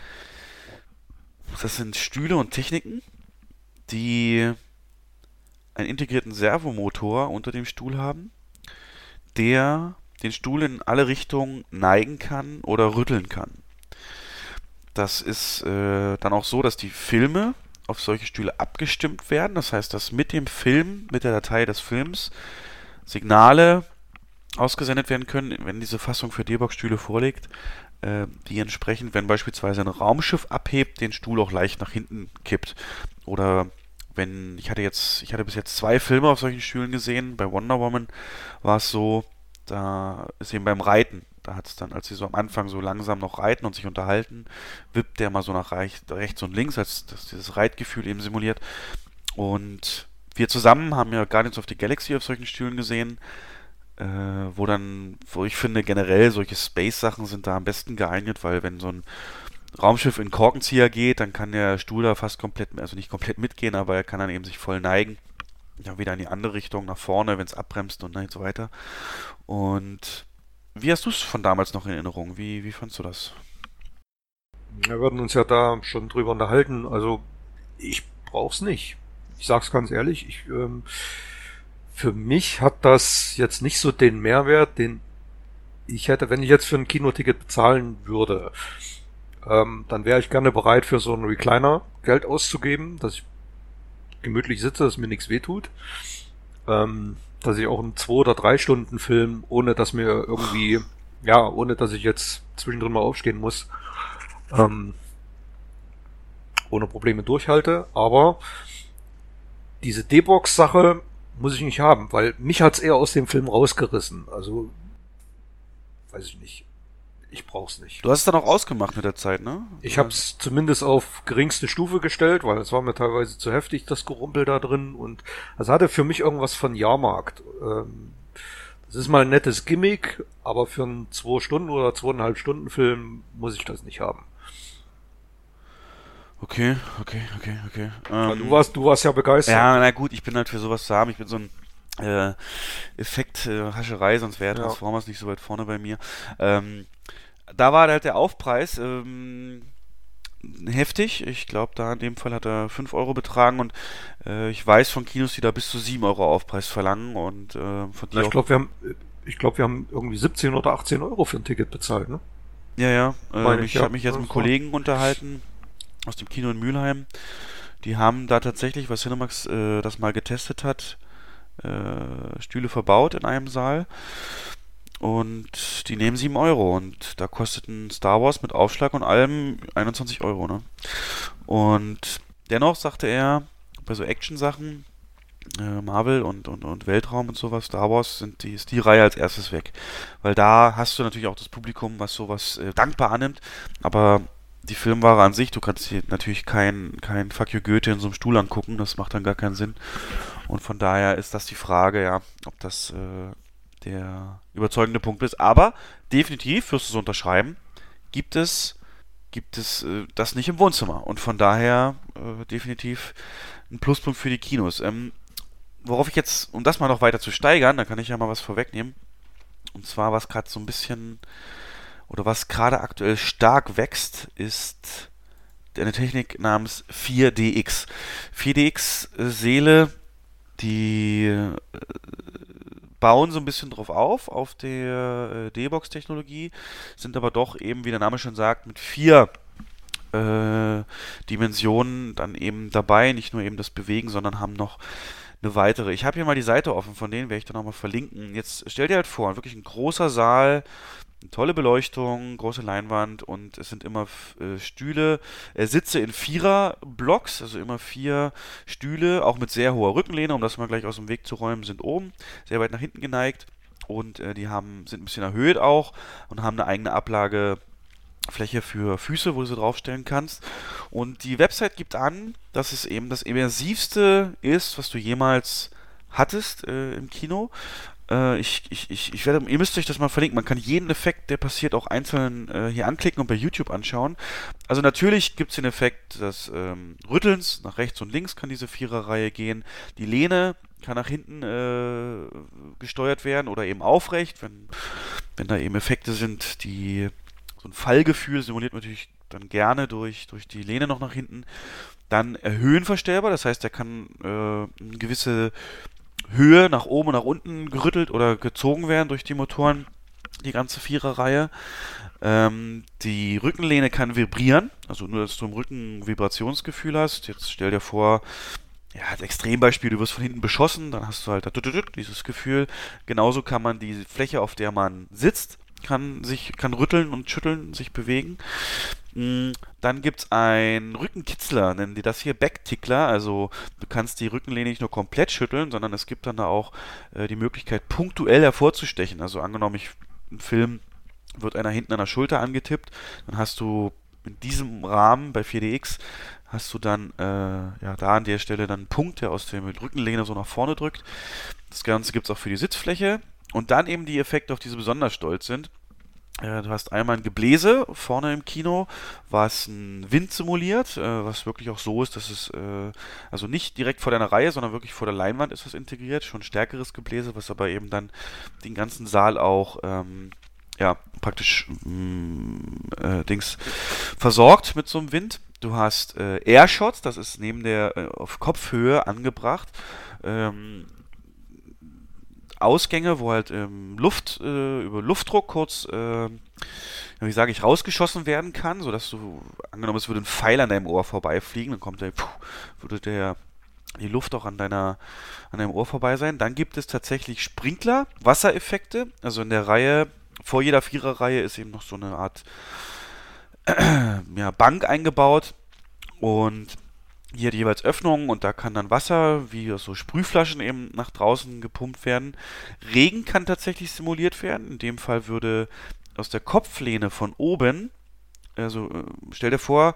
das sind Stühle und Techniken, die einen integrierten Servomotor unter dem Stuhl haben, der den Stuhl in alle Richtungen neigen kann oder rütteln kann. Das ist äh, dann auch so, dass die Filme auf solche Stühle abgestimmt werden. Das heißt, dass mit dem Film, mit der Datei des Films Signale ausgesendet werden können, wenn diese Fassung für D-Box-Stühle vorliegt, die entsprechend, wenn beispielsweise ein Raumschiff abhebt, den Stuhl auch leicht nach hinten kippt. Oder wenn, ich hatte jetzt, ich hatte bis jetzt zwei Filme auf solchen Stühlen gesehen. Bei Wonder Woman war es so, da ist eben beim Reiten, da hat es dann, als sie so am Anfang so langsam noch reiten und sich unterhalten, wippt der mal so nach rechts und links, als das dieses Reitgefühl eben simuliert. Und wir zusammen haben ja Guardians of the Galaxy auf solchen Stühlen gesehen, äh, wo dann, wo ich finde, generell solche Space-Sachen sind da am besten geeignet, weil wenn so ein Raumschiff in Korkenzieher geht, dann kann der Stuhl da fast komplett, also nicht komplett mitgehen, aber er kann dann eben sich voll neigen. Ja, wieder in die andere Richtung, nach vorne, wenn es abbremst und so weiter. Und wie hast du es von damals noch in Erinnerung? Wie, wie fandst du das? Wir würden uns ja da schon drüber unterhalten. Also, ich brauch's nicht. Ich sag's ganz ehrlich, ich, ähm, für mich hat das jetzt nicht so den Mehrwert, den ich hätte, wenn ich jetzt für ein Kinoticket bezahlen würde ähm, dann wäre ich gerne bereit, für so einen Recliner Geld auszugeben, dass ich gemütlich sitze, dass mir nichts wehtut. Ähm, dass ich auch einen zwei oder drei Stunden Film, ohne dass mir irgendwie, ja, ohne dass ich jetzt zwischendrin mal aufstehen muss, ähm, ohne Probleme durchhalte. Aber diese D-Box-Sache muss ich nicht haben, weil mich hat's eher aus dem Film rausgerissen. Also, weiß ich nicht ich brauch's nicht. Du hast es dann auch ausgemacht mit der Zeit, ne? Ich habe es zumindest auf geringste Stufe gestellt, weil es war mir teilweise zu heftig, das Gerumpel da drin. Und es hatte für mich irgendwas von Jahrmarkt. Ähm, das ist mal ein nettes Gimmick, aber für einen zwei Stunden oder zweieinhalb Stunden Film muss ich das nicht haben. Okay, okay, okay, okay. Ähm, du warst, du warst ja begeistert. Ja, na gut, ich bin halt für sowas zu haben. Ich bin so ein äh, Effekt äh, Hascherei, sonst wäre Transformers ja. nicht so weit vorne bei mir. Ähm, da war halt der Aufpreis ähm, heftig. Ich glaube, da in dem Fall hat er 5 Euro betragen und äh, ich weiß von Kinos, die da bis zu 7 Euro Aufpreis verlangen und äh, von dir. Ich glaube, wir haben, ich glaube, wir haben irgendwie 17 oder 18 Euro für ein Ticket bezahlt, ne? Ja, ja. Äh, ich, ich habe mich jetzt mit Kollegen unterhalten aus dem Kino in Mülheim. Die haben da tatsächlich, was Cinemax äh, das mal getestet hat, äh, Stühle verbaut in einem Saal. Und die nehmen 7 Euro. Und da kostet ein Star Wars mit Aufschlag und allem 21 Euro. Ne? Und dennoch sagte er, bei so Action-Sachen, äh, Marvel und, und, und Weltraum und sowas, Star Wars, sind die, ist die Reihe als erstes weg. Weil da hast du natürlich auch das Publikum, was sowas äh, dankbar annimmt. Aber die Filmware an sich, du kannst hier natürlich kein, kein Fuck you Goethe in so einem Stuhl angucken, das macht dann gar keinen Sinn. Und von daher ist das die Frage, ja, ob das äh, der überzeugende Punkt ist. Aber definitiv, wirst du so unterschreiben, gibt es, gibt es äh, das nicht im Wohnzimmer. Und von daher äh, definitiv ein Pluspunkt für die Kinos. Ähm, worauf ich jetzt, um das mal noch weiter zu steigern, da kann ich ja mal was vorwegnehmen. Und zwar, was gerade so ein bisschen, oder was gerade aktuell stark wächst, ist eine Technik namens 4DX. 4DX äh, Seele, die äh, bauen so ein bisschen drauf auf, auf der äh, D-Box-Technologie, sind aber doch eben, wie der Name schon sagt, mit vier äh, Dimensionen dann eben dabei, nicht nur eben das Bewegen, sondern haben noch eine weitere. Ich habe hier mal die Seite offen, von denen werde ich dann nochmal verlinken. Jetzt stell dir halt vor, wirklich ein großer Saal, tolle Beleuchtung, große Leinwand und es sind immer äh, Stühle, äh, Sitze in Vierer-Blocks, also immer vier Stühle, auch mit sehr hoher Rückenlehne, um das mal gleich aus dem Weg zu räumen, sind oben, sehr weit nach hinten geneigt und äh, die haben, sind ein bisschen erhöht auch und haben eine eigene Ablagefläche für Füße, wo du sie draufstellen kannst. Und die Website gibt an, dass es eben das immersivste ist, was du jemals hattest äh, im Kino. Äh, ich, ich, ich, ich werde, ihr müsst euch das mal verlinken. Man kann jeden Effekt, der passiert, auch einzeln äh, hier anklicken und bei YouTube anschauen. Also natürlich gibt es den Effekt des ähm, Rüttelns, nach rechts und links kann diese Viererreihe gehen. Die Lehne kann nach hinten äh, gesteuert werden oder eben aufrecht, wenn wenn da eben Effekte sind, die so ein Fallgefühl simuliert man natürlich dann gerne durch, durch die Lehne noch nach hinten. Dann höhenverstellbar, das heißt, er kann äh, eine gewisse Höhe nach oben und nach unten gerüttelt oder gezogen werden durch die Motoren, die ganze Viererreihe. Ähm, die Rückenlehne kann vibrieren, also nur, dass du im Rücken Vibrationsgefühl hast. Jetzt stell dir vor, ja, als Extrembeispiel, du wirst von hinten beschossen, dann hast du halt dieses Gefühl. Genauso kann man die Fläche, auf der man sitzt, kann sich, kann rütteln und schütteln, sich bewegen. Mm, dann gibt es einen Rückenkitzler, nennen die das hier Backtickler. Also du kannst die Rückenlehne nicht nur komplett schütteln, sondern es gibt dann da auch äh, die Möglichkeit, punktuell hervorzustechen. Also angenommen, ich im Film wird einer hinten an der Schulter angetippt, dann hast du in diesem Rahmen bei 4DX hast du dann äh, ja da an der Stelle dann einen Punkt, der aus der Rückenlehne so nach vorne drückt. Das Ganze gibt es auch für die Sitzfläche. Und dann eben die Effekte, auf die sie besonders stolz sind. Äh, du hast einmal ein Gebläse vorne im Kino, was einen Wind simuliert, äh, was wirklich auch so ist, dass es äh, also nicht direkt vor deiner Reihe, sondern wirklich vor der Leinwand ist das integriert. Schon stärkeres Gebläse, was aber eben dann den ganzen Saal auch ähm, ja praktisch mm, äh, Dings versorgt mit so einem Wind. Du hast äh, Airshots, das ist neben der äh, auf Kopfhöhe angebracht. Ähm, Ausgänge, wo halt ähm, Luft äh, über Luftdruck kurz, äh, wie sage ich, rausgeschossen werden kann, sodass du, angenommen, es würde ein Pfeil an deinem Ohr vorbeifliegen, dann kommt der, puh, würde der die Luft auch an deiner an deinem Ohr vorbei sein. Dann gibt es tatsächlich Sprinkler, Wassereffekte. Also in der Reihe, vor jeder Viererreihe ist eben noch so eine Art äh, ja, Bank eingebaut. Und hier jeweils Öffnungen und da kann dann Wasser, wie so Sprühflaschen eben nach draußen gepumpt werden. Regen kann tatsächlich simuliert werden. In dem Fall würde aus der Kopflehne von oben, also äh, stell dir vor,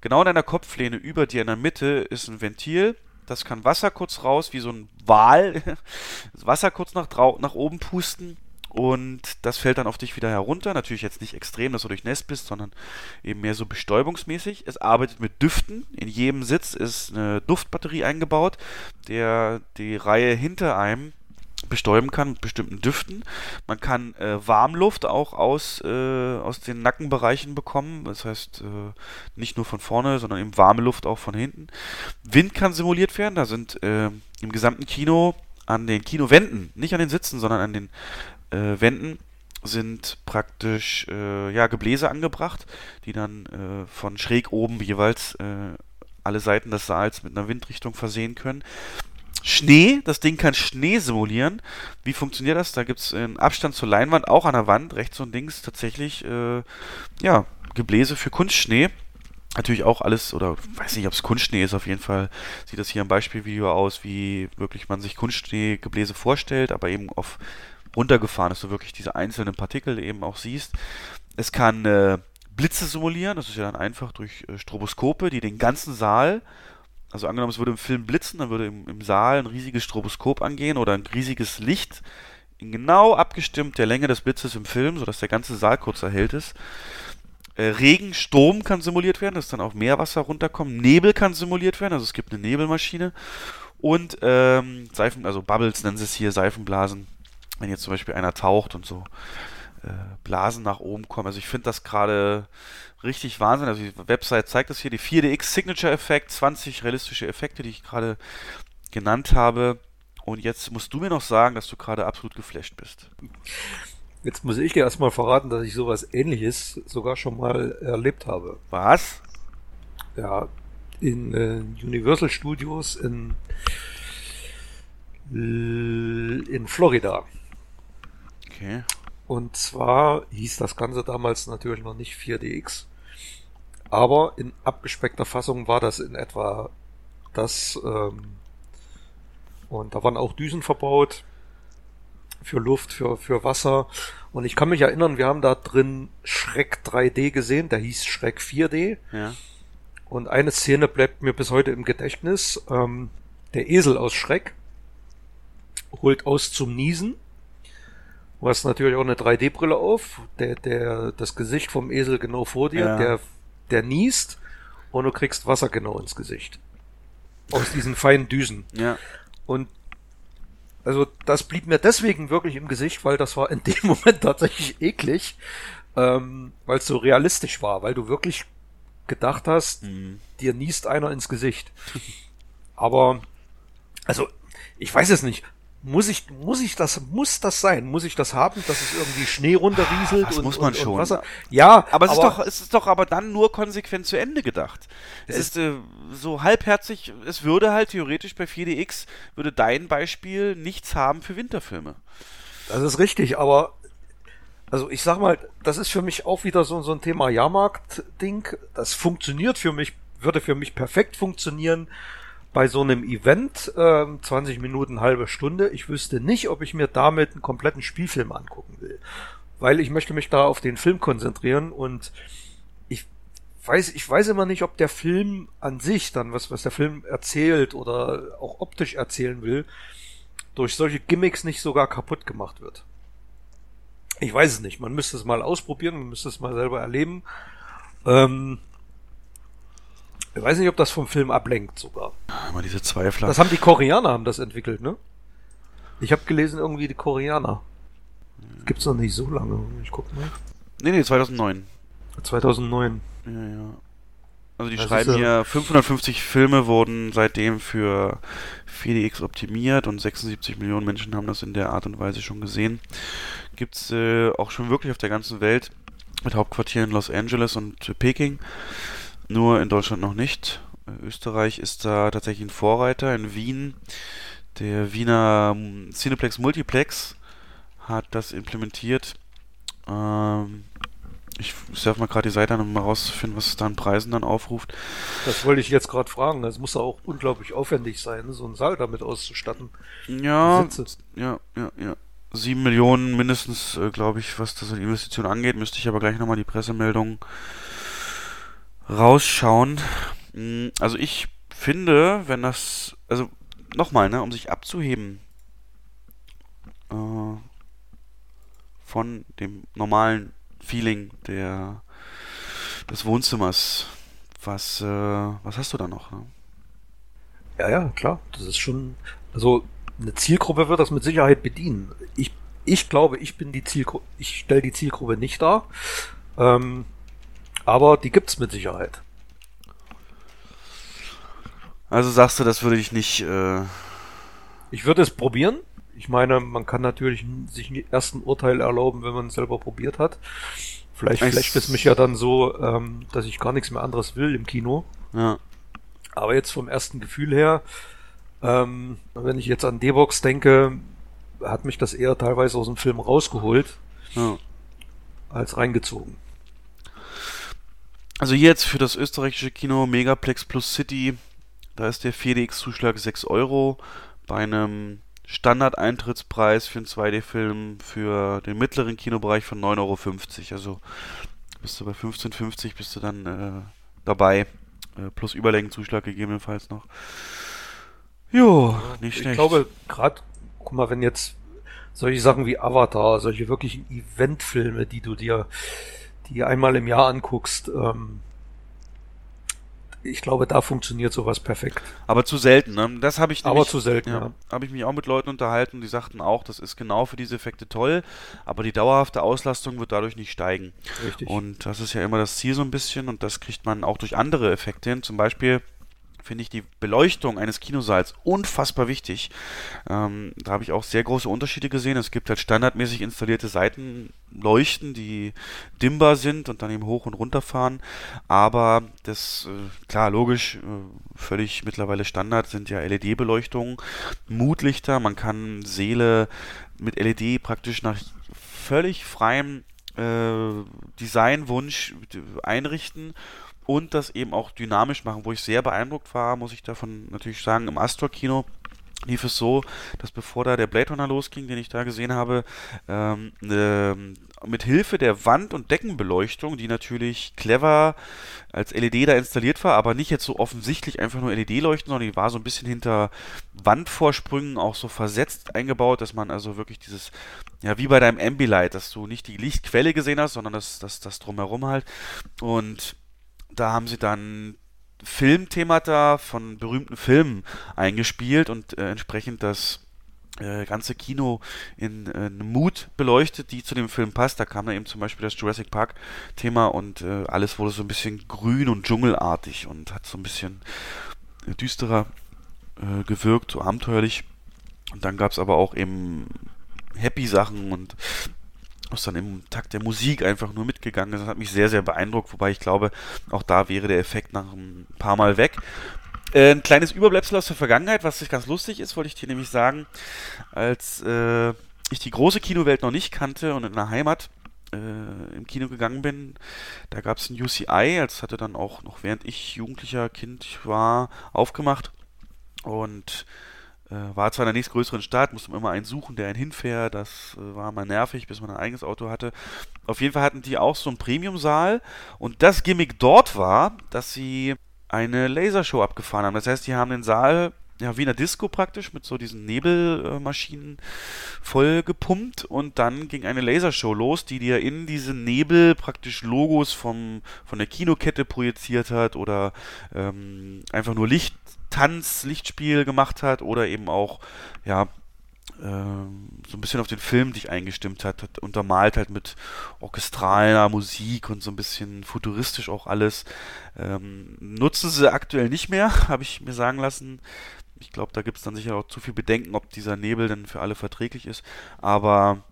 genau in deiner Kopflehne über dir in der Mitte ist ein Ventil. Das kann Wasser kurz raus, wie so ein Wal, Wasser kurz nach, nach oben pusten und das fällt dann auf dich wieder herunter. Natürlich jetzt nicht extrem, dass du durchnässt bist, sondern eben mehr so bestäubungsmäßig. Es arbeitet mit Düften. In jedem Sitz ist eine Duftbatterie eingebaut, der die Reihe hinter einem bestäuben kann mit bestimmten Düften. Man kann äh, Warmluft auch aus, äh, aus den Nackenbereichen bekommen. Das heißt, äh, nicht nur von vorne, sondern eben warme Luft auch von hinten. Wind kann simuliert werden. Da sind äh, im gesamten Kino an den Kinowänden, nicht an den Sitzen, sondern an den äh, Wänden sind praktisch äh, ja, Gebläse angebracht, die dann äh, von schräg oben jeweils äh, alle Seiten des Saals mit einer Windrichtung versehen können. Schnee, das Ding kann Schnee simulieren. Wie funktioniert das? Da gibt es einen Abstand zur Leinwand, auch an der Wand, rechts und links tatsächlich äh, ja, Gebläse für Kunstschnee. Natürlich auch alles, oder weiß nicht, ob es Kunstschnee ist, auf jeden Fall sieht das hier im Beispielvideo aus, wie wirklich man sich Kunstschneegebläse vorstellt, aber eben auf runtergefahren, dass du wirklich diese einzelnen Partikel eben auch siehst. Es kann äh, Blitze simulieren, das ist ja dann einfach durch äh, Stroboskope, die den ganzen Saal, also angenommen, es würde im Film blitzen, dann würde im, im Saal ein riesiges Stroboskop angehen oder ein riesiges Licht, in genau abgestimmt der Länge des Blitzes im Film, sodass der ganze Saal kurz erhellt ist. Äh, Regen, Sturm kann simuliert werden, dass dann auch Meerwasser runterkommt. Nebel kann simuliert werden, also es gibt eine Nebelmaschine. Und ähm, Seifen, also Bubbles nennen sie es hier, Seifenblasen, wenn jetzt zum Beispiel einer taucht und so äh, Blasen nach oben kommen. Also ich finde das gerade richtig Wahnsinn. Also die Website zeigt das hier, die 4DX Signature Effekt, 20 realistische Effekte, die ich gerade genannt habe. Und jetzt musst du mir noch sagen, dass du gerade absolut geflasht bist. Jetzt muss ich dir erstmal verraten, dass ich sowas ähnliches sogar schon mal erlebt habe. Was? Ja, in äh, Universal Studios in, in Florida. Okay. Und zwar hieß das Ganze damals natürlich noch nicht 4DX. Aber in abgespeckter Fassung war das in etwa das. Ähm, und da waren auch Düsen verbaut für Luft, für, für Wasser. Und ich kann mich erinnern, wir haben da drin Schreck 3D gesehen, der hieß Schreck 4D. Ja. Und eine Szene bleibt mir bis heute im Gedächtnis. Ähm, der Esel aus Schreck holt aus zum Niesen Du hast natürlich auch eine 3D-Brille auf, der, der, das Gesicht vom Esel genau vor dir, ja. der, der niest und du kriegst Wasser genau ins Gesicht. Aus diesen feinen Düsen. Ja. Und Also das blieb mir deswegen wirklich im Gesicht, weil das war in dem Moment tatsächlich eklig, ähm, weil es so realistisch war, weil du wirklich gedacht hast, mhm. dir niest einer ins Gesicht. Aber, also, ich weiß es nicht. Muss ich, muss ich das, muss das sein? Muss ich das haben, dass es irgendwie Schnee runterrieselt? Das und, muss man und, schon. Und Wasser? Ja, aber es aber, ist doch, es ist doch aber dann nur konsequent zu Ende gedacht. Es, es ist äh, so halbherzig, es würde halt theoretisch bei 4DX, würde dein Beispiel nichts haben für Winterfilme. Das ist richtig, aber also ich sag mal, das ist für mich auch wieder so, so ein Thema Jahrmarkt-Ding. Das funktioniert für mich, würde für mich perfekt funktionieren bei so einem Event, äh, 20 Minuten, halbe Stunde, ich wüsste nicht, ob ich mir damit einen kompletten Spielfilm angucken will. Weil ich möchte mich da auf den Film konzentrieren und ich weiß, ich weiß immer nicht, ob der Film an sich dann, was, was der Film erzählt oder auch optisch erzählen will, durch solche Gimmicks nicht sogar kaputt gemacht wird. Ich weiß es nicht. Man müsste es mal ausprobieren, man müsste es mal selber erleben. Ähm, ich weiß nicht, ob das vom Film ablenkt sogar. Immer diese Zweifler. Das haben die Koreaner haben das entwickelt, ne? Ich habe gelesen, irgendwie die Koreaner. Gibt's noch nicht so lange. Ich guck mal. Nee, nee, 2009. 2009. Ja, ja. Also die das schreiben hier, 550 Filme wurden seitdem für 4DX optimiert und 76 Millionen Menschen haben das in der Art und Weise schon gesehen. Gibt's äh, auch schon wirklich auf der ganzen Welt mit Hauptquartier in Los Angeles und Peking. Nur in Deutschland noch nicht. Österreich ist da tatsächlich ein Vorreiter. In Wien, der Wiener Cineplex Multiplex hat das implementiert. Ähm, ich surfe mal gerade die Seite an, um mal rauszufinden, was es da an Preisen dann aufruft. Das wollte ich jetzt gerade fragen. Das muss ja auch unglaublich aufwendig sein, so einen Saal damit auszustatten. Ja, ja, ja, ja. Sieben Millionen mindestens, äh, glaube ich, was das Investition angeht. Müsste ich aber gleich nochmal die Pressemeldung rausschauen. Mm, also ich finde, wenn das, also nochmal, ne, um sich abzuheben äh, von dem normalen Feeling der des Wohnzimmers, was, äh, was hast du da noch? Ne? Ja, ja, klar. Das ist schon, also eine Zielgruppe wird das mit Sicherheit bedienen. Ich, ich glaube, ich bin die Zielgruppe, ich stelle die Zielgruppe nicht dar. Ähm, aber die gibt's mit Sicherheit. Also sagst du, das würde ich nicht. Äh ich würde es probieren. Ich meine, man kann natürlich sich erst ein Urteil erlauben, wenn man es selber probiert hat. Vielleicht flasht es mich ja dann so, ähm, dass ich gar nichts mehr anderes will im Kino. Ja. Aber jetzt vom ersten Gefühl her, ähm, wenn ich jetzt an D-Box denke, hat mich das eher teilweise aus dem Film rausgeholt, ja. als reingezogen. Also hier jetzt für das österreichische Kino Megaplex Plus City, da ist der 4DX-Zuschlag 6 Euro bei einem Standard-Eintrittspreis für einen 2D-Film für den mittleren Kinobereich von 9,50 Euro. Also bist du bei 15,50 bist du dann äh, dabei. Äh, plus Überlängenzuschlag gegebenenfalls noch. Jo, nicht schlecht. Ich glaube, gerade, guck mal, wenn jetzt solche Sachen wie Avatar, solche wirklichen Eventfilme, die du dir die einmal im Jahr anguckst, ähm, ich glaube, da funktioniert sowas perfekt. Aber zu selten, ne? Das habe ich nämlich, Aber zu selten, ja. ja. Habe ich mich auch mit Leuten unterhalten, die sagten auch, das ist genau für diese Effekte toll, aber die dauerhafte Auslastung wird dadurch nicht steigen. Richtig. Und das ist ja immer das Ziel so ein bisschen und das kriegt man auch durch andere Effekte hin. Zum Beispiel finde ich die Beleuchtung eines Kinosaals unfassbar wichtig. Ähm, da habe ich auch sehr große Unterschiede gesehen. Es gibt halt standardmäßig installierte Seitenleuchten, die dimmbar sind und dann eben hoch und runter fahren. Aber das, äh, klar, logisch, äh, völlig mittlerweile Standard sind ja LED-Beleuchtungen, Mutlichter. Man kann Seele mit LED praktisch nach völlig freiem äh, Designwunsch einrichten und das eben auch dynamisch machen, wo ich sehr beeindruckt war, muss ich davon natürlich sagen, im Astor-Kino lief es so, dass bevor da der Blade Runner losging, den ich da gesehen habe, ähm, äh, mit Hilfe der Wand- und Deckenbeleuchtung, die natürlich clever als LED da installiert war, aber nicht jetzt so offensichtlich einfach nur LED-Leuchten, sondern die war so ein bisschen hinter Wandvorsprüngen auch so versetzt eingebaut, dass man also wirklich dieses, ja, wie bei deinem Ambilight, dass du nicht die Lichtquelle gesehen hast, sondern das, das, das drumherum halt. Und da haben sie dann Filmthemata von berühmten Filmen eingespielt und äh, entsprechend das äh, ganze Kino in äh, eine Mut beleuchtet, die zu dem Film passt. Da kam da eben zum Beispiel das Jurassic Park Thema und äh, alles wurde so ein bisschen grün und dschungelartig und hat so ein bisschen äh, düsterer gewirkt, so abenteuerlich. Und dann gab es aber auch eben happy Sachen und was dann im Takt der Musik einfach nur mitgegangen ist. Das hat mich sehr, sehr beeindruckt, wobei ich glaube, auch da wäre der Effekt nach ein paar Mal weg. Äh, ein kleines Überbleibsel aus der Vergangenheit, was ganz lustig ist, wollte ich dir nämlich sagen, als äh, ich die große Kinowelt noch nicht kannte und in der Heimat äh, im Kino gegangen bin, da gab es ein UCI, als hatte dann auch noch während ich jugendlicher Kind war, aufgemacht und war zwar in der nächstgrößeren Stadt, musste man immer einen suchen, der einen hinfährt. Das äh, war mal nervig, bis man ein eigenes Auto hatte. Auf jeden Fall hatten die auch so einen Premium-Saal. Und das Gimmick dort war, dass sie eine Lasershow abgefahren haben. Das heißt, die haben den Saal ja, wie in der Disco praktisch, mit so diesen Nebelmaschinen voll gepumpt und dann ging eine Lasershow los, die dir in diese Nebel praktisch Logos vom, von der Kinokette projiziert hat oder ähm, einfach nur Licht Tanz, Lichtspiel gemacht hat oder eben auch, ja, ähm, so ein bisschen auf den Film dich eingestimmt hat, hat untermalt halt mit orchestraler Musik und so ein bisschen futuristisch auch alles. Ähm, nutzen sie aktuell nicht mehr, habe ich mir sagen lassen. Ich glaube, da gibt es dann sicher auch zu viel Bedenken, ob dieser Nebel denn für alle verträglich ist. Aber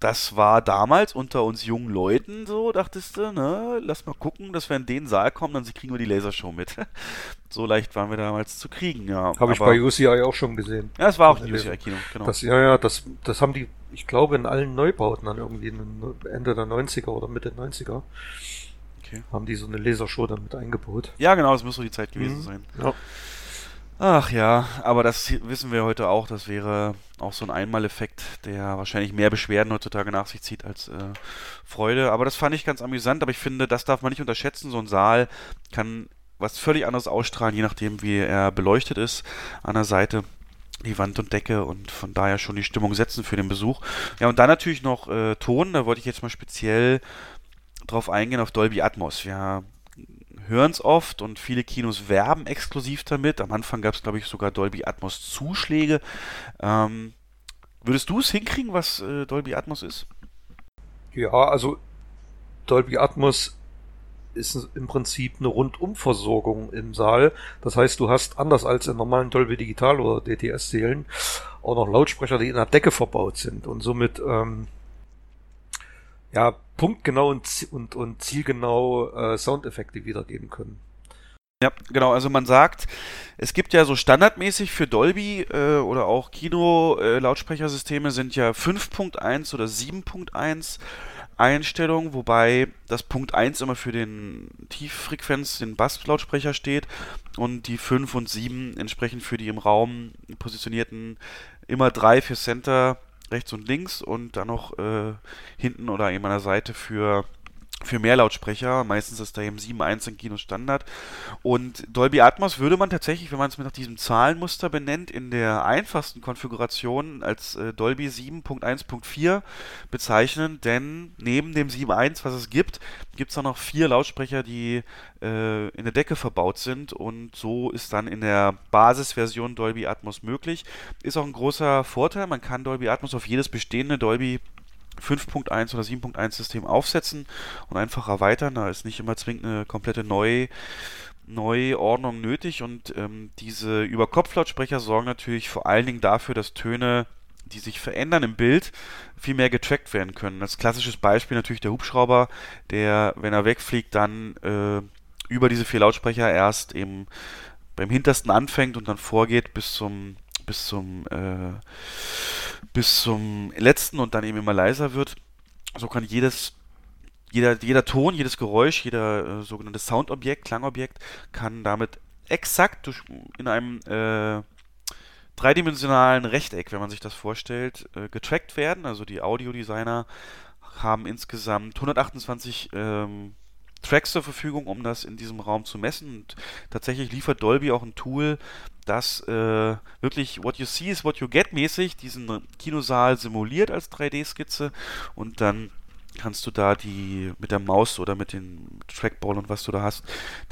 das war damals unter uns jungen Leuten so, dachtest du, ne, lass mal gucken, dass wir in den Saal kommen, dann kriegen wir die Lasershow mit. so leicht waren wir damals zu kriegen, ja. Habe ich bei UCI auch schon gesehen. Ja, es war auch ein UCI-Kino, genau. Das, ja, ja, das, das haben die, ich glaube, in allen Neubauten dann irgendwie Ende der 90er oder Mitte 90er. Okay. Haben die so eine Lasershow dann mit eingebaut. Ja, genau, das muss so die Zeit gewesen mhm. sein. Ja. Ach ja, aber das wissen wir heute auch. Das wäre auch so ein Einmaleffekt, der wahrscheinlich mehr Beschwerden heutzutage nach sich zieht als äh, Freude. Aber das fand ich ganz amüsant. Aber ich finde, das darf man nicht unterschätzen. So ein Saal kann was völlig anderes ausstrahlen, je nachdem, wie er beleuchtet ist an der Seite die Wand und Decke und von daher schon die Stimmung setzen für den Besuch. Ja, und dann natürlich noch äh, Ton, da wollte ich jetzt mal speziell drauf eingehen, auf Dolby Atmos. Wir hören es oft und viele Kinos werben exklusiv damit. Am Anfang gab es, glaube ich, sogar Dolby Atmos Zuschläge. Ähm, würdest du es hinkriegen, was äh, Dolby Atmos ist? Ja, also Dolby Atmos ist im Prinzip eine Rundumversorgung im Saal. Das heißt, du hast anders als in normalen Dolby Digital oder DTS-Sälen auch noch Lautsprecher, die in der Decke verbaut sind und somit ähm, ja, punktgenau und, und, und zielgenau äh, Soundeffekte wiedergeben können. Ja, genau. Also man sagt, es gibt ja so standardmäßig für Dolby äh, oder auch Kino-Lautsprechersysteme äh, sind ja 5.1 oder 7.1 Einstellungen, wobei das Punkt 1 immer für den Tieffrequenz, den Basslautsprecher steht und die 5 und 7 entsprechend für die im Raum positionierten immer 3 für Center rechts und links und dann noch äh, hinten oder eben an der Seite für für Mehrlautsprecher. Meistens ist da eben 7.1 in Kino Standard. Und Dolby Atmos würde man tatsächlich, wenn man es mit nach diesem Zahlenmuster benennt, in der einfachsten Konfiguration als äh, Dolby 7.1.4 bezeichnen, denn neben dem 7.1, was es gibt, gibt es auch noch vier Lautsprecher, die äh, in der Decke verbaut sind und so ist dann in der Basisversion Dolby Atmos möglich. Ist auch ein großer Vorteil, man kann Dolby Atmos auf jedes bestehende Dolby 5.1 oder 7.1 System aufsetzen und einfach erweitern. Da ist nicht immer zwingend eine komplette Neu Neuordnung nötig und ähm, diese Überkopflautsprecher sorgen natürlich vor allen Dingen dafür, dass Töne, die sich verändern im Bild, viel mehr getrackt werden können. Als klassisches Beispiel natürlich der Hubschrauber, der, wenn er wegfliegt, dann äh, über diese vier Lautsprecher erst eben beim hintersten anfängt und dann vorgeht bis zum bis zum äh, bis zum letzten und dann eben immer leiser wird. So kann jedes jeder, jeder Ton, jedes Geräusch, jeder äh, sogenannte Soundobjekt, Klangobjekt kann damit exakt durch, in einem äh, dreidimensionalen Rechteck, wenn man sich das vorstellt, äh, getrackt werden. Also die Audiodesigner haben insgesamt 128 ähm, Tracks zur Verfügung, um das in diesem Raum zu messen. Und tatsächlich liefert Dolby auch ein Tool, das äh, wirklich What You See is What You Get mäßig diesen Kinosaal simuliert als 3D-Skizze und dann kannst du da die mit der Maus oder mit dem Trackball und was du da hast,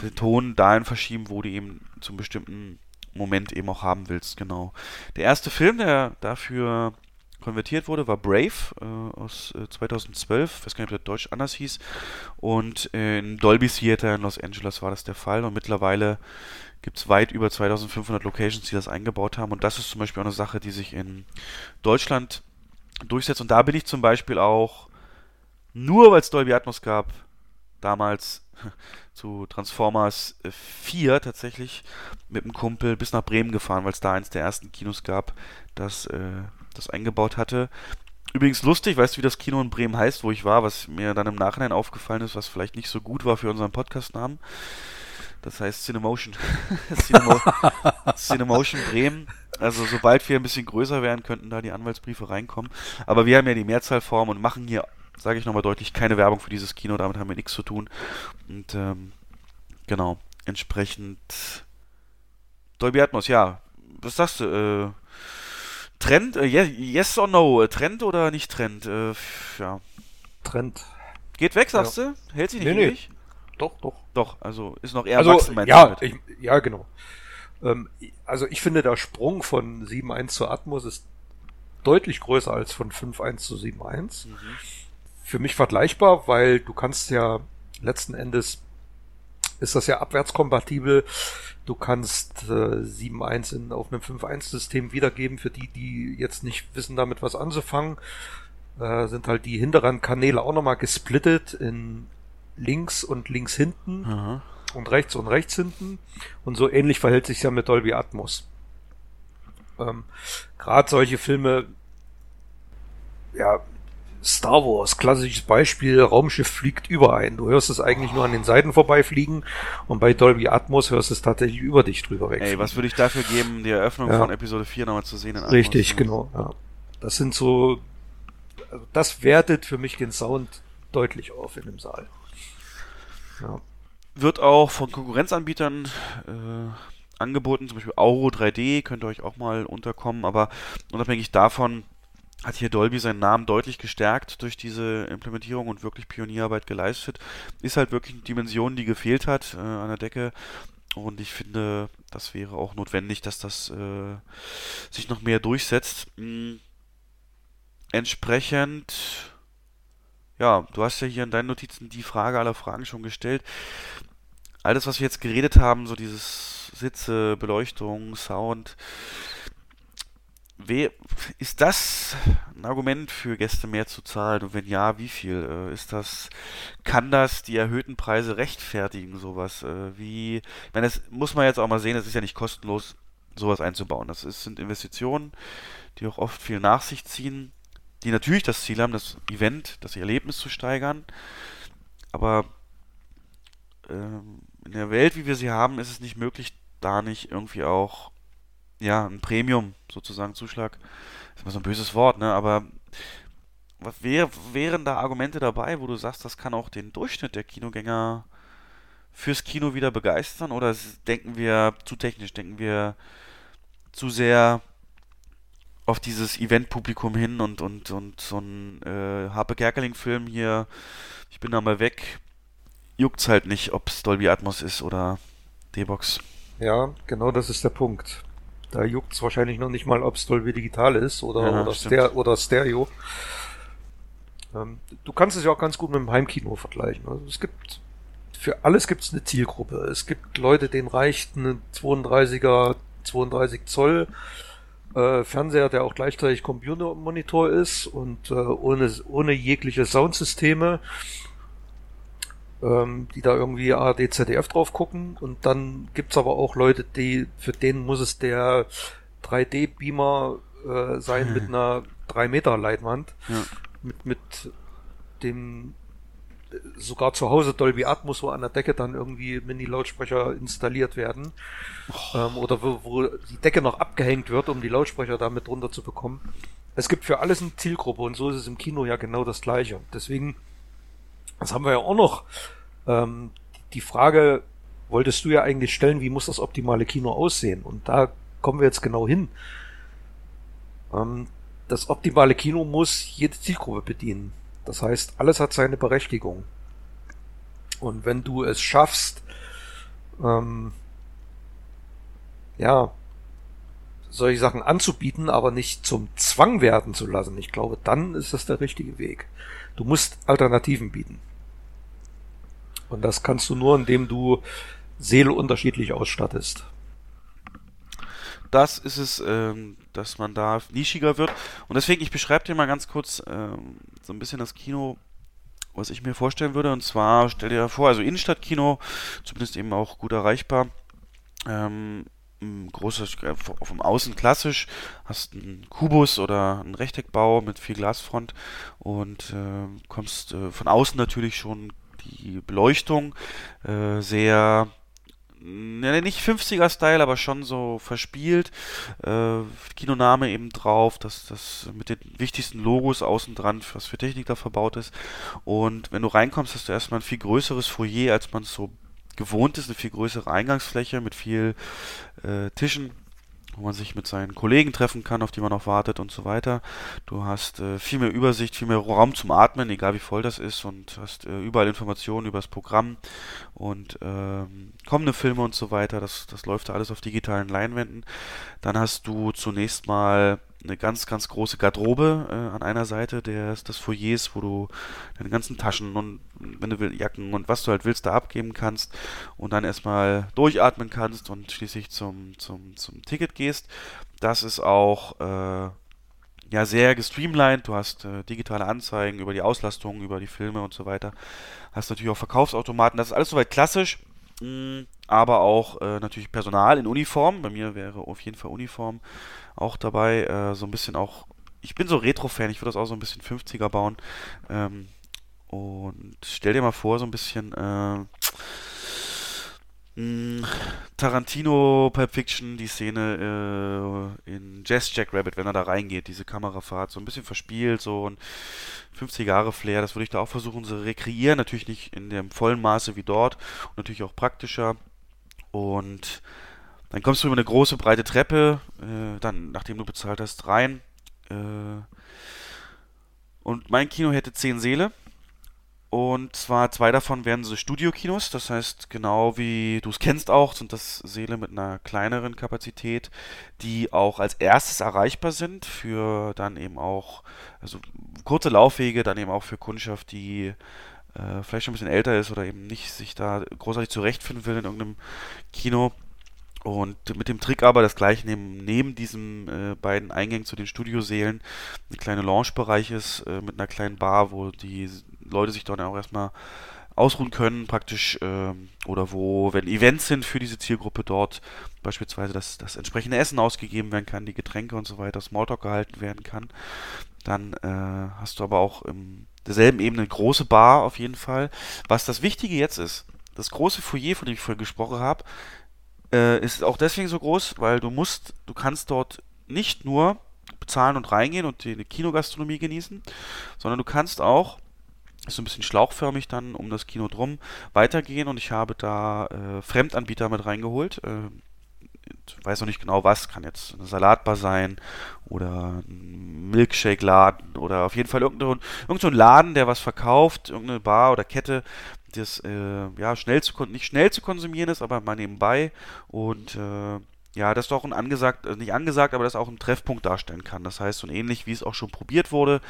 den Ton dahin verschieben, wo du eben zum bestimmten Moment eben auch haben willst, genau. Der erste Film, der dafür konvertiert wurde, war Brave äh, aus äh, 2012. Ich weiß gar nicht, ob der Deutsch anders hieß. Und äh, in Dolby Theater in Los Angeles war das der Fall. Und mittlerweile gibt es weit über 2500 Locations, die das eingebaut haben. Und das ist zum Beispiel auch eine Sache, die sich in Deutschland durchsetzt. Und da bin ich zum Beispiel auch, nur weil es Dolby Atmos gab, damals zu Transformers 4 tatsächlich mit einem Kumpel bis nach Bremen gefahren, weil es da eins der ersten Kinos gab, das äh, das eingebaut hatte. Übrigens lustig, weißt du, wie das Kino in Bremen heißt, wo ich war, was mir dann im Nachhinein aufgefallen ist, was vielleicht nicht so gut war für unseren Podcast-Namen. Das heißt Cinemotion. Cinemo Cinemotion Bremen. Also sobald wir ein bisschen größer werden, könnten da die Anwaltsbriefe reinkommen. Aber wir haben ja die Mehrzahlform und machen hier, sage ich nochmal deutlich, keine Werbung für dieses Kino. Damit haben wir nichts zu tun. Und ähm, genau, entsprechend Dolby Atmos, ja. Was sagst du? Äh, Trend, äh, yes or no? Äh, Trend oder nicht Trend? Äh, ja. Trend. Geht weg, sagst ja. du? Hält sich nicht nee, ewig? Nee. Doch, doch. Doch, also ist noch eher also, wachsen, ja, ich, ja, genau. Ähm, also ich finde, der Sprung von 7.1 zu Atmos ist deutlich größer als von 5.1 zu 7.1. Mhm. Für mich vergleichbar, weil du kannst ja letzten Endes ist das ja abwärtskompatibel. Du kannst äh, 7.1 in, auf einem 5.1-System wiedergeben. Für die, die jetzt nicht wissen, damit was anzufangen, äh, sind halt die hinteren Kanäle auch nochmal gesplittet in links und links hinten Aha. und rechts und rechts hinten. Und so ähnlich verhält sich ja mit Dolby Atmos. Ähm, Gerade solche Filme, ja, Star Wars, klassisches Beispiel, Raumschiff fliegt über einen. Du hörst es eigentlich nur an den Seiten vorbeifliegen und bei Dolby Atmos hörst du es tatsächlich über dich drüber weg. Ey, was würde ich dafür geben, die Eröffnung ja. von Episode 4 nochmal zu sehen? In Richtig, Atmos, genau. Ja. Das sind so, also das wertet für mich den Sound deutlich auf in dem Saal. Ja. Wird auch von Konkurrenzanbietern äh, angeboten, zum Beispiel Auro 3D, könnt ihr euch auch mal unterkommen, aber unabhängig davon hat hier Dolby seinen Namen deutlich gestärkt durch diese Implementierung und wirklich Pionierarbeit geleistet. Ist halt wirklich eine Dimension, die gefehlt hat äh, an der Decke. Und ich finde, das wäre auch notwendig, dass das äh, sich noch mehr durchsetzt. Mhm. Entsprechend, ja, du hast ja hier in deinen Notizen die Frage aller Fragen schon gestellt. Alles, was wir jetzt geredet haben, so dieses Sitze, Beleuchtung, Sound, ist das ein Argument für Gäste mehr zu zahlen? Und wenn ja, wie viel? Äh, ist das, kann das die erhöhten Preise rechtfertigen, sowas? Äh, wie, ich meine, das muss man jetzt auch mal sehen, es ist ja nicht kostenlos, sowas einzubauen. Das ist, sind Investitionen, die auch oft viel nach sich ziehen, die natürlich das Ziel haben, das Event, das Erlebnis zu steigern. Aber ähm, in der Welt, wie wir sie haben, ist es nicht möglich, da nicht irgendwie auch ja, ein Premium sozusagen Zuschlag. ist immer so ein böses Wort, ne? Aber was wär, wären da Argumente dabei, wo du sagst, das kann auch den Durchschnitt der Kinogänger fürs Kino wieder begeistern? Oder denken wir zu technisch, denken wir zu sehr auf dieses Event-Publikum hin und, und, und so ein äh, Harpe Kerkeling-Film hier, ich bin da mal weg, juckt's halt nicht, ob es Dolby Atmos ist oder D-Box. Ja, genau das ist der Punkt. Da juckt es wahrscheinlich noch nicht mal, ob es Dolby Digital ist oder, ja, oder, Ster oder Stereo. Ähm, du kannst es ja auch ganz gut mit dem Heimkino vergleichen. Also es gibt für alles gibt es eine Zielgruppe. Es gibt Leute, denen reicht ein 32er, 32 Zoll äh, Fernseher, der auch gleichzeitig Computermonitor ist und äh, ohne, ohne jegliche Soundsysteme ähm, die da irgendwie ARD, ZDF drauf gucken. Und dann gibt's aber auch Leute, die, für denen muss es der 3D-Beamer äh, sein hm. mit einer 3 Meter Leinwand. Ja. Mit, mit dem sogar zu Hause Dolby Atmos, wo an der Decke dann irgendwie Mini-Lautsprecher installiert werden. Oh. Ähm, oder wo, wo die Decke noch abgehängt wird, um die Lautsprecher damit drunter zu bekommen. Es gibt für alles eine Zielgruppe und so ist es im Kino ja genau das gleiche. Deswegen das haben wir ja auch noch. Ähm, die Frage wolltest du ja eigentlich stellen, wie muss das optimale Kino aussehen? Und da kommen wir jetzt genau hin. Ähm, das optimale Kino muss jede Zielgruppe bedienen. Das heißt, alles hat seine Berechtigung. Und wenn du es schaffst, ähm, ja, solche Sachen anzubieten, aber nicht zum Zwang werden zu lassen. Ich glaube, dann ist das der richtige Weg. Du musst Alternativen bieten. Und das kannst du nur, indem du Seele unterschiedlich ausstattest. Das ist es, ähm, dass man da nischiger wird. Und deswegen, ich beschreibe dir mal ganz kurz ähm, so ein bisschen das Kino, was ich mir vorstellen würde. Und zwar, stell dir vor, also Innenstadtkino, zumindest eben auch gut erreichbar. Ähm, großes, äh, vom Außen klassisch, hast einen Kubus oder einen Rechteckbau mit viel Glasfront und äh, kommst äh, von außen natürlich schon die Beleuchtung äh, sehr nicht 50er-Style, aber schon so verspielt. Äh, Kinoname eben drauf, dass das mit den wichtigsten Logos außen dran, was für Technik da verbaut ist. Und wenn du reinkommst, hast du erstmal ein viel größeres Foyer, als man es so gewohnt ist, eine viel größere Eingangsfläche mit viel äh, Tischen wo man sich mit seinen Kollegen treffen kann, auf die man noch wartet und so weiter. Du hast äh, viel mehr Übersicht, viel mehr Raum zum Atmen, egal wie voll das ist und hast äh, überall Informationen über das Programm und ähm, kommende Filme und so weiter. Das, das läuft alles auf digitalen Leinwänden. Dann hast du zunächst mal eine ganz, ganz große Garderobe äh, an einer Seite des, des Foyers, wo du deine ganzen Taschen und wenn du willst, Jacken und was du halt willst, da abgeben kannst und dann erstmal durchatmen kannst und schließlich zum, zum, zum Ticket gehst. Das ist auch äh, ja sehr gestreamlined. Du hast äh, digitale Anzeigen über die Auslastung, über die Filme und so weiter. Hast natürlich auch Verkaufsautomaten. Das ist alles soweit klassisch, aber auch äh, natürlich Personal in Uniform. Bei mir wäre auf jeden Fall Uniform auch dabei. Äh, so ein bisschen auch. Ich bin so Retro-Fan, ich würde das auch so ein bisschen 50er bauen. Ähm, und stell dir mal vor, so ein bisschen. Äh, Tarantino Pulp Fiction, die Szene äh, in Jazz Jack Rabbit, wenn er da reingeht, diese Kamerafahrt, so ein bisschen verspielt, so ein 50 Jahre Flair, das würde ich da auch versuchen zu rekreieren, natürlich nicht in dem vollen Maße wie dort und natürlich auch praktischer. Und dann kommst du über eine große, breite Treppe, äh, dann, nachdem du bezahlt hast, rein. Äh, und mein Kino hätte 10 Säle. Und zwar zwei davon wären so Studiokinos, das heißt, genau wie du es kennst auch, sind das Säle mit einer kleineren Kapazität, die auch als erstes erreichbar sind für dann eben auch, also kurze Laufwege, dann eben auch für Kundschaft, die äh, vielleicht schon ein bisschen älter ist oder eben nicht sich da großartig zurechtfinden will in irgendeinem Kino. Und mit dem Trick aber das gleiche neben, neben diesen äh, beiden Eingängen zu den Studiosälen ein kleiner Lounge-Bereich ist äh, mit einer kleinen Bar, wo die Leute sich dann auch erstmal ausruhen können, praktisch, ähm, oder wo, wenn Events sind für diese Zielgruppe dort, beispielsweise das, das entsprechende Essen ausgegeben werden kann, die Getränke und so weiter, Smalltalk gehalten werden kann. Dann äh, hast du aber auch in derselben Ebene eine große Bar auf jeden Fall. Was das Wichtige jetzt ist, das große Foyer, von dem ich vorhin gesprochen habe, äh, ist auch deswegen so groß, weil du musst, du kannst dort nicht nur bezahlen und reingehen und die Kinogastronomie genießen, sondern du kannst auch ist so ein bisschen schlauchförmig dann um das Kino drum weitergehen und ich habe da äh, Fremdanbieter mit reingeholt. Äh, weiß noch nicht genau was, kann jetzt eine Salatbar sein oder ein Milkshake-Laden oder auf jeden Fall irgendein, irgendein Laden, der was verkauft, irgendeine Bar oder Kette, das äh, ja schnell zu nicht schnell zu konsumieren ist, aber mal nebenbei und äh, ja, das doch ein angesagt, äh, nicht angesagt, aber das auch ein Treffpunkt darstellen kann. Das heißt, so ähnlich wie es auch schon probiert wurde,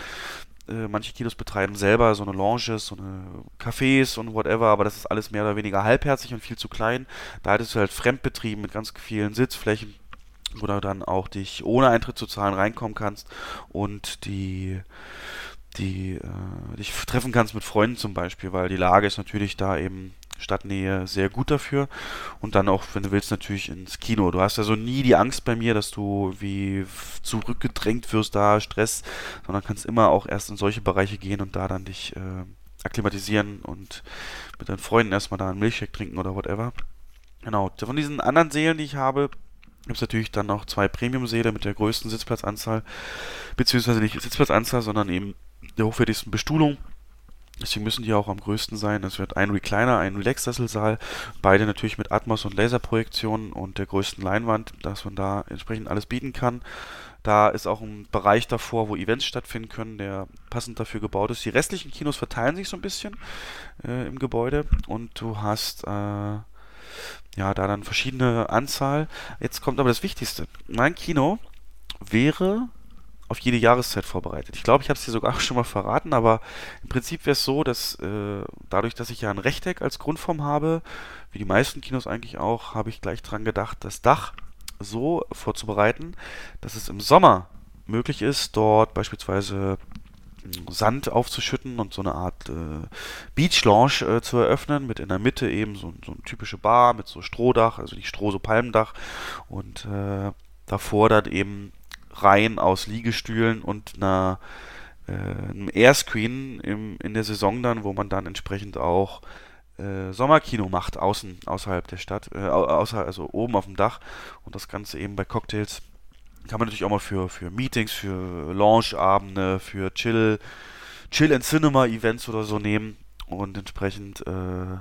äh, manche Kinos betreiben selber so eine Lounges, so eine Cafés und whatever, aber das ist alles mehr oder weniger halbherzig und viel zu klein. Da hattest du halt Fremdbetrieben mit ganz vielen Sitzflächen, wo du dann auch dich ohne Eintritt zu zahlen reinkommen kannst und die die äh, dich treffen kannst mit Freunden zum Beispiel, weil die Lage ist natürlich da eben Stadtnähe sehr gut dafür. Und dann auch, wenn du willst, natürlich ins Kino. Du hast also nie die Angst bei mir, dass du wie zurückgedrängt wirst, da Stress, sondern kannst immer auch erst in solche Bereiche gehen und da dann dich äh, akklimatisieren und mit deinen Freunden erstmal da einen Milchshake trinken oder whatever. Genau. Von diesen anderen Seelen, die ich habe, gibt es natürlich dann noch zwei Premium-Säle mit der größten Sitzplatzanzahl, beziehungsweise nicht Sitzplatzanzahl, sondern eben der hochwertigsten Bestuhlung Deswegen müssen die auch am größten sein. Es wird ein Recliner, ein Relax-Sesselsaal, beide natürlich mit Atmos und Laserprojektionen und der größten Leinwand, dass man da entsprechend alles bieten kann. Da ist auch ein Bereich davor, wo Events stattfinden können, der passend dafür gebaut ist. Die restlichen Kinos verteilen sich so ein bisschen äh, im Gebäude und du hast äh, ja, da dann verschiedene Anzahl. Jetzt kommt aber das Wichtigste. Mein Kino wäre auf jede Jahreszeit vorbereitet. Ich glaube, ich habe es dir sogar schon mal verraten, aber im Prinzip wäre es so, dass äh, dadurch, dass ich ja ein Rechteck als Grundform habe, wie die meisten Kinos eigentlich auch, habe ich gleich dran gedacht, das Dach so vorzubereiten, dass es im Sommer möglich ist, dort beispielsweise Sand aufzuschütten und so eine Art äh, Beach Lounge äh, zu eröffnen, mit in der Mitte eben so, so eine typische Bar mit so Strohdach, also nicht Stroh, so Palmendach und äh, davor dann eben Reihen aus Liegestühlen und einer äh, einem Airscreen im, in der Saison dann, wo man dann entsprechend auch äh, Sommerkino macht, außen, außerhalb der Stadt, äh, außer, also oben auf dem Dach und das Ganze eben bei Cocktails kann man natürlich auch mal für, für Meetings, für Launch-Abende, für Chill, Chill and Cinema Events oder so nehmen. Und entsprechend, äh,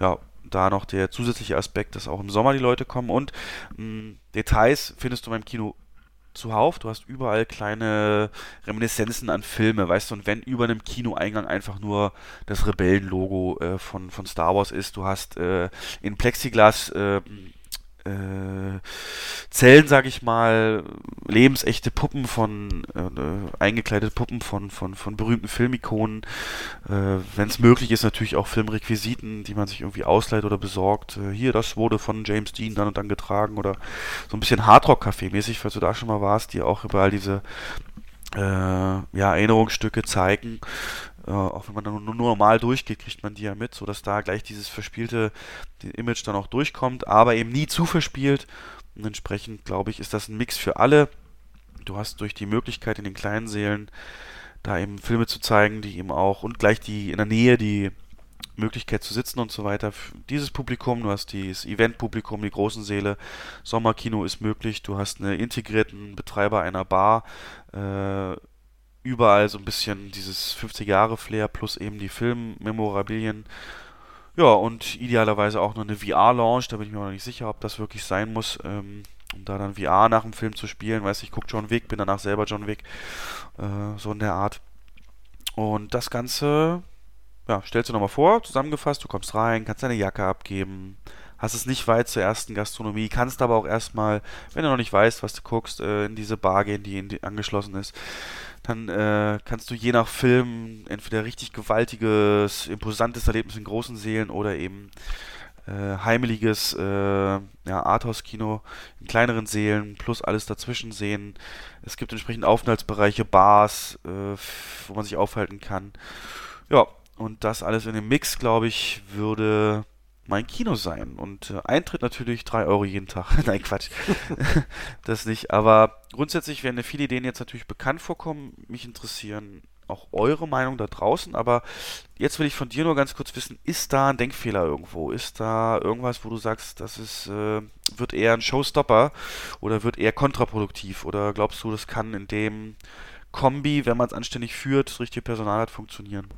ja, da noch der zusätzliche Aspekt, dass auch im Sommer die Leute kommen. Und mh, mm, Details findest du beim Kino zuhauf. Du hast überall kleine Reminiszenzen an Filme, weißt du, und wenn über einem Kinoeingang einfach nur das Rebellenlogo äh, von, von Star Wars ist, du hast äh, in Plexiglas äh, äh, Zellen, sag ich mal, lebensechte Puppen von, äh, eingekleidete Puppen von, von, von berühmten Filmikonen. Äh, Wenn es möglich ist, natürlich auch Filmrequisiten, die man sich irgendwie ausleiht oder besorgt. Äh, hier, das wurde von James Dean dann und dann getragen oder so ein bisschen Hardrock-Café-mäßig, falls du da schon mal warst, die auch überall diese äh, ja, Erinnerungsstücke zeigen. Äh, auch wenn man dann nur, nur, normal durchgeht, kriegt man die ja mit, sodass da gleich dieses verspielte Image dann auch durchkommt, aber eben nie zu verspielt. Und entsprechend, glaube ich, ist das ein Mix für alle. Du hast durch die Möglichkeit in den kleinen Seelen da eben Filme zu zeigen, die eben auch und gleich die in der Nähe die Möglichkeit zu sitzen und so weiter. Dieses Publikum, du hast das Event-Publikum, die großen Säle, Sommerkino ist möglich, du hast einen integrierten Betreiber einer Bar, äh, überall so ein bisschen dieses 50-Jahre-Flair plus eben die Filmmemorabilien. Ja, und idealerweise auch noch eine VR-Launch, da bin ich mir noch nicht sicher, ob das wirklich sein muss, ähm, um da dann VR nach dem Film zu spielen. Weiß ich, gucke John Wick, bin danach selber John Wick, äh, so in der Art. Und das Ganze, ja, stellst du nochmal vor, zusammengefasst, du kommst rein, kannst deine Jacke abgeben, hast es nicht weit zur ersten Gastronomie, kannst aber auch erstmal, wenn du noch nicht weißt, was du guckst, äh, in diese Bar gehen, die, in die angeschlossen ist dann äh, kannst du je nach Film entweder richtig gewaltiges, imposantes Erlebnis in großen Seelen oder eben äh, heimeliges äh, ja, Arthouse-Kino in kleineren Seelen plus alles dazwischen sehen. Es gibt entsprechend Aufenthaltsbereiche, Bars, äh, wo man sich aufhalten kann. Ja, und das alles in dem Mix, glaube ich, würde mein Kino sein. Und äh, Eintritt natürlich 3 Euro jeden Tag. Nein, Quatsch. das nicht. Aber grundsätzlich werden viele Ideen jetzt natürlich bekannt vorkommen. Mich interessieren auch eure Meinung da draußen. Aber jetzt will ich von dir nur ganz kurz wissen, ist da ein Denkfehler irgendwo? Ist da irgendwas, wo du sagst, das ist, äh, wird eher ein Showstopper oder wird eher kontraproduktiv? Oder glaubst du, das kann in dem Kombi, wenn man es anständig führt, das richtige Personal hat, funktionieren?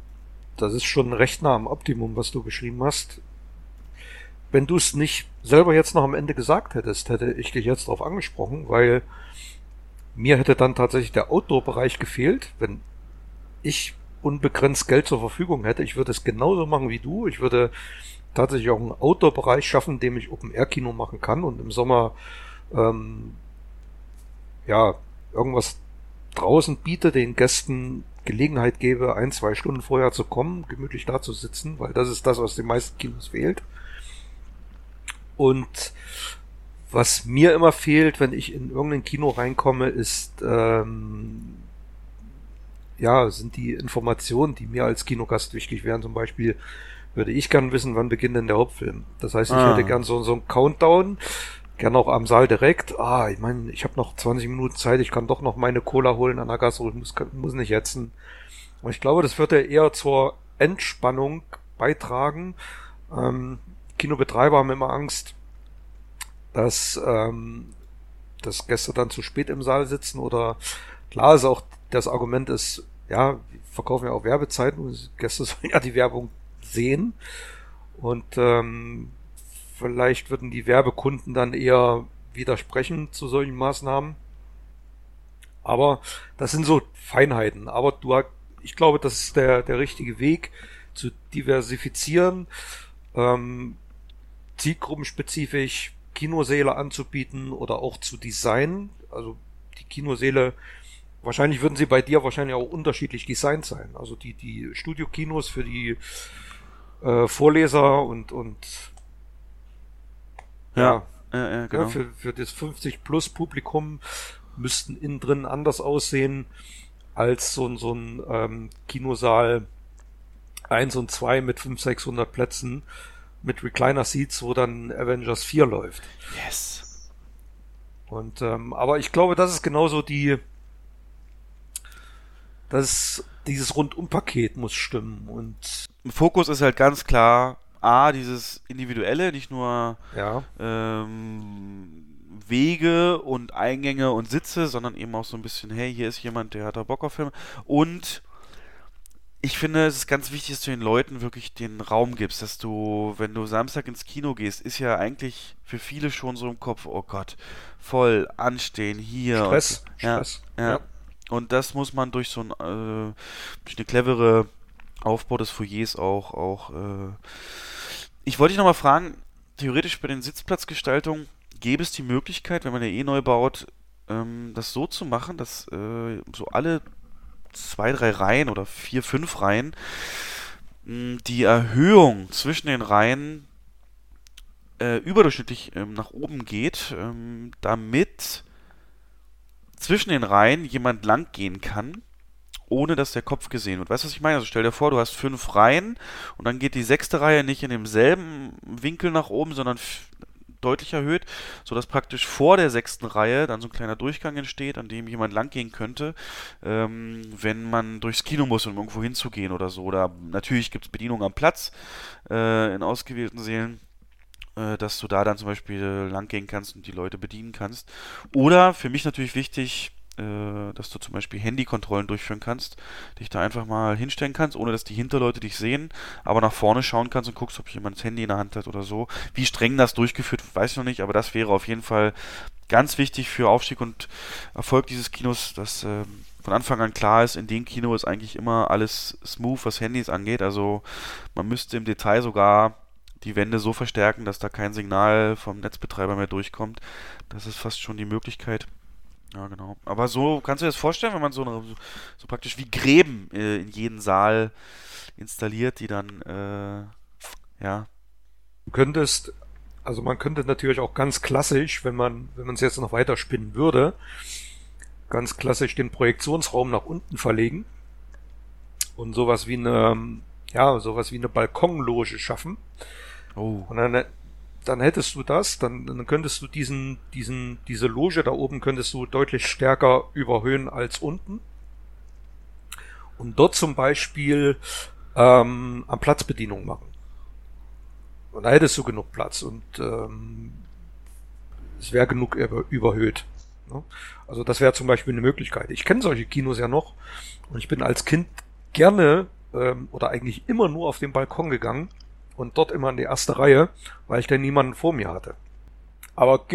Das ist schon recht nah am Optimum, was du beschrieben hast wenn du es nicht selber jetzt noch am Ende gesagt hättest, hätte ich dich jetzt darauf angesprochen, weil mir hätte dann tatsächlich der Outdoor-Bereich gefehlt, wenn ich unbegrenzt Geld zur Verfügung hätte. Ich würde es genauso machen wie du. Ich würde tatsächlich auch einen Outdoor-Bereich schaffen, in dem ich Open-Air-Kino machen kann und im Sommer ähm, ja irgendwas draußen biete, den Gästen Gelegenheit gebe, ein, zwei Stunden vorher zu kommen, gemütlich da zu sitzen, weil das ist das, was den meisten Kinos fehlt. Und was mir immer fehlt, wenn ich in irgendein Kino reinkomme, ist ähm, ja, sind die Informationen, die mir als Kinogast wichtig wären. Zum Beispiel würde ich gern wissen, wann beginnt denn der Hauptfilm. Das heißt, ich ah. hätte gern so, so einen Countdown, gern auch am Saal direkt. Ah, ich meine, ich habe noch 20 Minuten Zeit, ich kann doch noch meine Cola holen an der Gasse und muss, muss nicht hetzen. Und ich glaube, das würde eher zur Entspannung beitragen. Ähm, Kinobetreiber haben immer Angst, dass, ähm, dass Gäste dann zu spät im Saal sitzen oder klar ist auch das Argument ist, ja, wir verkaufen ja auch Werbezeiten und Gäste sollen ja die Werbung sehen und ähm, vielleicht würden die Werbekunden dann eher widersprechen zu solchen Maßnahmen. Aber das sind so Feinheiten. Aber du, ich glaube, das ist der, der richtige Weg zu diversifizieren. Ähm, zielgruppenspezifisch Kinosäle anzubieten oder auch zu designen. Also die Kinosäle, wahrscheinlich würden sie bei dir wahrscheinlich auch unterschiedlich designt sein. Also die, die Studiokinos für die äh, Vorleser und, und ja, ja, ja genau. Ja, für, für das 50 plus Publikum müssten innen drin anders aussehen als so, ein so ein ähm, Kinosaal 1 und 2 mit 500, 600 Plätzen mit Recliner Seats, wo dann Avengers 4 läuft. Yes. Und ähm, aber ich glaube, das ist genauso die das dieses Rundumpaket muss stimmen und Fokus ist halt ganz klar A, dieses individuelle, nicht nur ja. ähm, Wege und Eingänge und Sitze, sondern eben auch so ein bisschen, hey, hier ist jemand, der hat da Bock auf Filme. Und ich finde, es ist ganz wichtig, dass du den Leuten wirklich den Raum gibst, dass du, wenn du Samstag ins Kino gehst, ist ja eigentlich für viele schon so im Kopf, oh Gott, voll anstehen hier. Stress, und, ja, Stress. Ja. ja. Und das muss man durch so ein, äh, durch eine clevere Aufbau des Foyers auch, auch, äh ich wollte dich nochmal fragen, theoretisch bei den Sitzplatzgestaltungen, gäbe es die Möglichkeit, wenn man ja eh neu baut, ähm, das so zu machen, dass äh, so alle zwei, drei Reihen oder vier, fünf Reihen mh, die Erhöhung zwischen den Reihen äh, überdurchschnittlich ähm, nach oben geht, ähm, damit zwischen den Reihen jemand lang gehen kann, ohne dass der Kopf gesehen wird. Weißt du, was ich meine? Also stell dir vor, du hast fünf Reihen und dann geht die sechste Reihe nicht in demselben Winkel nach oben, sondern deutlich erhöht, sodass praktisch vor der sechsten Reihe dann so ein kleiner Durchgang entsteht, an dem jemand langgehen könnte, ähm, wenn man durchs Kino muss, um irgendwo hinzugehen oder so. Oder natürlich gibt es Bedienung am Platz äh, in ausgewählten Sälen äh, dass du da dann zum Beispiel langgehen kannst und die Leute bedienen kannst. Oder für mich natürlich wichtig, äh, dass du zum Beispiel Handykontrollen durchführen kannst, dich da einfach mal hinstellen kannst, ohne dass die Hinterleute dich sehen, aber nach vorne schauen kannst und guckst, ob jemand das Handy in der Hand hat oder so. Wie streng das durchgeführt, weiß ich noch nicht, aber das wäre auf jeden Fall ganz wichtig für Aufstieg und Erfolg dieses Kinos, dass äh, von Anfang an klar ist, in dem Kino ist eigentlich immer alles smooth, was Handys angeht. Also man müsste im Detail sogar die Wände so verstärken, dass da kein Signal vom Netzbetreiber mehr durchkommt. Das ist fast schon die Möglichkeit. Ja, genau. Aber so kannst du dir das vorstellen, wenn man so, eine, so praktisch wie Gräben äh, in jeden Saal installiert, die dann, äh, ja. Du könntest, also man könnte natürlich auch ganz klassisch, wenn man, wenn man es jetzt noch weiter spinnen würde, ganz klassisch den Projektionsraum nach unten verlegen und sowas wie eine, ja, sowas wie eine Balkonloge schaffen. Oh. Und dann dann hättest du das, dann, dann könntest du diesen, diesen, diese Loge da oben könntest du deutlich stärker überhöhen als unten. Und dort zum Beispiel ähm, am Platzbedienung machen. Und da hättest du genug Platz und ähm, es wäre genug über, überhöht. Ne? Also das wäre zum Beispiel eine Möglichkeit. Ich kenne solche Kinos ja noch und ich bin als Kind gerne ähm, oder eigentlich immer nur auf den Balkon gegangen und dort immer in die erste Reihe, weil ich dann niemanden vor mir hatte. Aber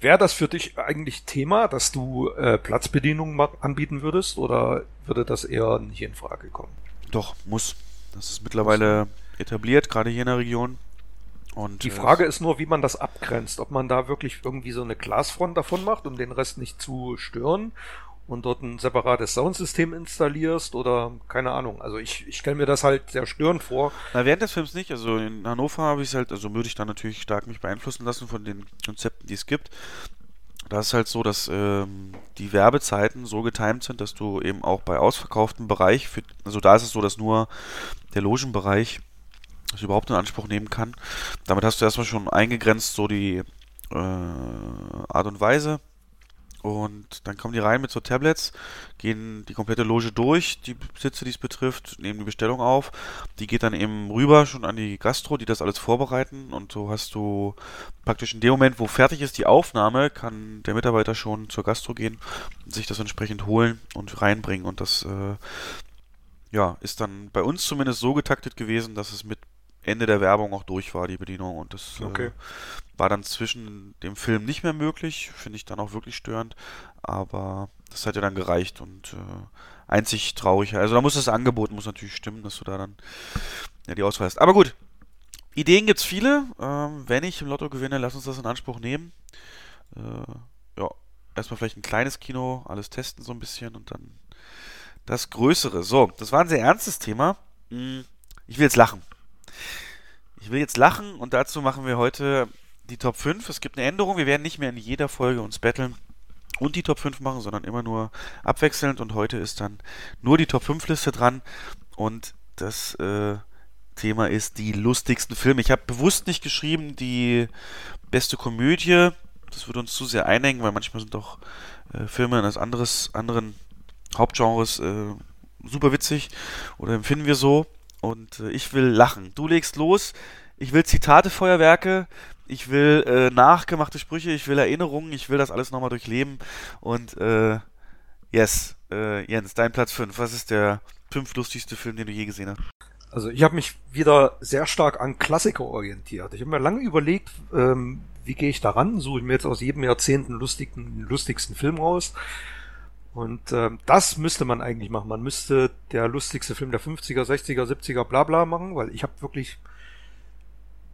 wäre das für dich eigentlich Thema, dass du äh, Platzbedienungen anbieten würdest oder würde das eher nicht in Frage kommen? Doch, muss. Das ist mittlerweile etabliert, gerade hier in der Region. Und, die äh, Frage ist nur, wie man das abgrenzt. Ob man da wirklich irgendwie so eine Glasfront davon macht, um den Rest nicht zu stören, und dort ein separates Soundsystem installierst oder keine Ahnung. Also ich, ich stelle mir das halt sehr störend vor. Na, während des Films nicht. Also in Hannover habe ich es halt, also würde ich da natürlich stark mich beeinflussen lassen von den Konzepten, die es gibt. Da ist halt so, dass ähm, die Werbezeiten so getimt sind, dass du eben auch bei ausverkauftem Bereich, für, also da ist es so, dass nur der Logenbereich das überhaupt in Anspruch nehmen kann. Damit hast du erstmal schon eingegrenzt, so die äh, Art und Weise, und dann kommen die rein mit so Tablets, gehen die komplette Loge durch, die Sitze, die es betrifft, nehmen die Bestellung auf. Die geht dann eben rüber schon an die Gastro, die das alles vorbereiten. Und so hast du praktisch in dem Moment, wo fertig ist die Aufnahme, kann der Mitarbeiter schon zur Gastro gehen, sich das entsprechend holen und reinbringen. Und das äh, ja, ist dann bei uns zumindest so getaktet gewesen, dass es mit Ende der Werbung auch durch war, die Bedienung. Und das okay. äh, war dann zwischen dem Film nicht mehr möglich. Finde ich dann auch wirklich störend. Aber das hat ja dann gereicht und äh, einzig traurig. Also da muss das Angebot muss natürlich stimmen, dass du da dann ja, die Auswahl hast. Aber gut, Ideen gibt's viele. Ähm, wenn ich im Lotto gewinne, lass uns das in Anspruch nehmen. Äh, ja, erstmal vielleicht ein kleines Kino, alles testen so ein bisschen und dann das Größere. So, das war ein sehr ernstes Thema. Hm, ich will jetzt lachen. Ich will jetzt lachen und dazu machen wir heute die Top 5. Es gibt eine Änderung. Wir werden nicht mehr in jeder Folge uns betteln und die Top 5 machen, sondern immer nur abwechselnd. Und heute ist dann nur die Top 5 Liste dran. Und das äh, Thema ist die lustigsten Filme. Ich habe bewusst nicht geschrieben die beste Komödie. Das würde uns zu sehr einhängen, weil manchmal sind doch äh, Filme eines anderes, anderen Hauptgenres äh, super witzig oder empfinden wir so. Und äh, ich will lachen. Du legst los. Ich will Zitate, Feuerwerke. Ich will äh, nachgemachte Sprüche. Ich will Erinnerungen. Ich will das alles nochmal durchleben. Und äh, yes, äh, Jens, dein Platz 5. Was ist der fünf lustigste Film, den du je gesehen hast? Also ich habe mich wieder sehr stark an Klassiker orientiert. Ich habe mir lange überlegt, ähm, wie gehe ich daran? Suche ich mir jetzt aus jedem Jahrzehnt einen lustigen, lustigsten Film raus. Und ähm, das müsste man eigentlich machen. Man müsste der lustigste Film der 50er, 60er, 70er, bla bla machen, weil ich habe wirklich,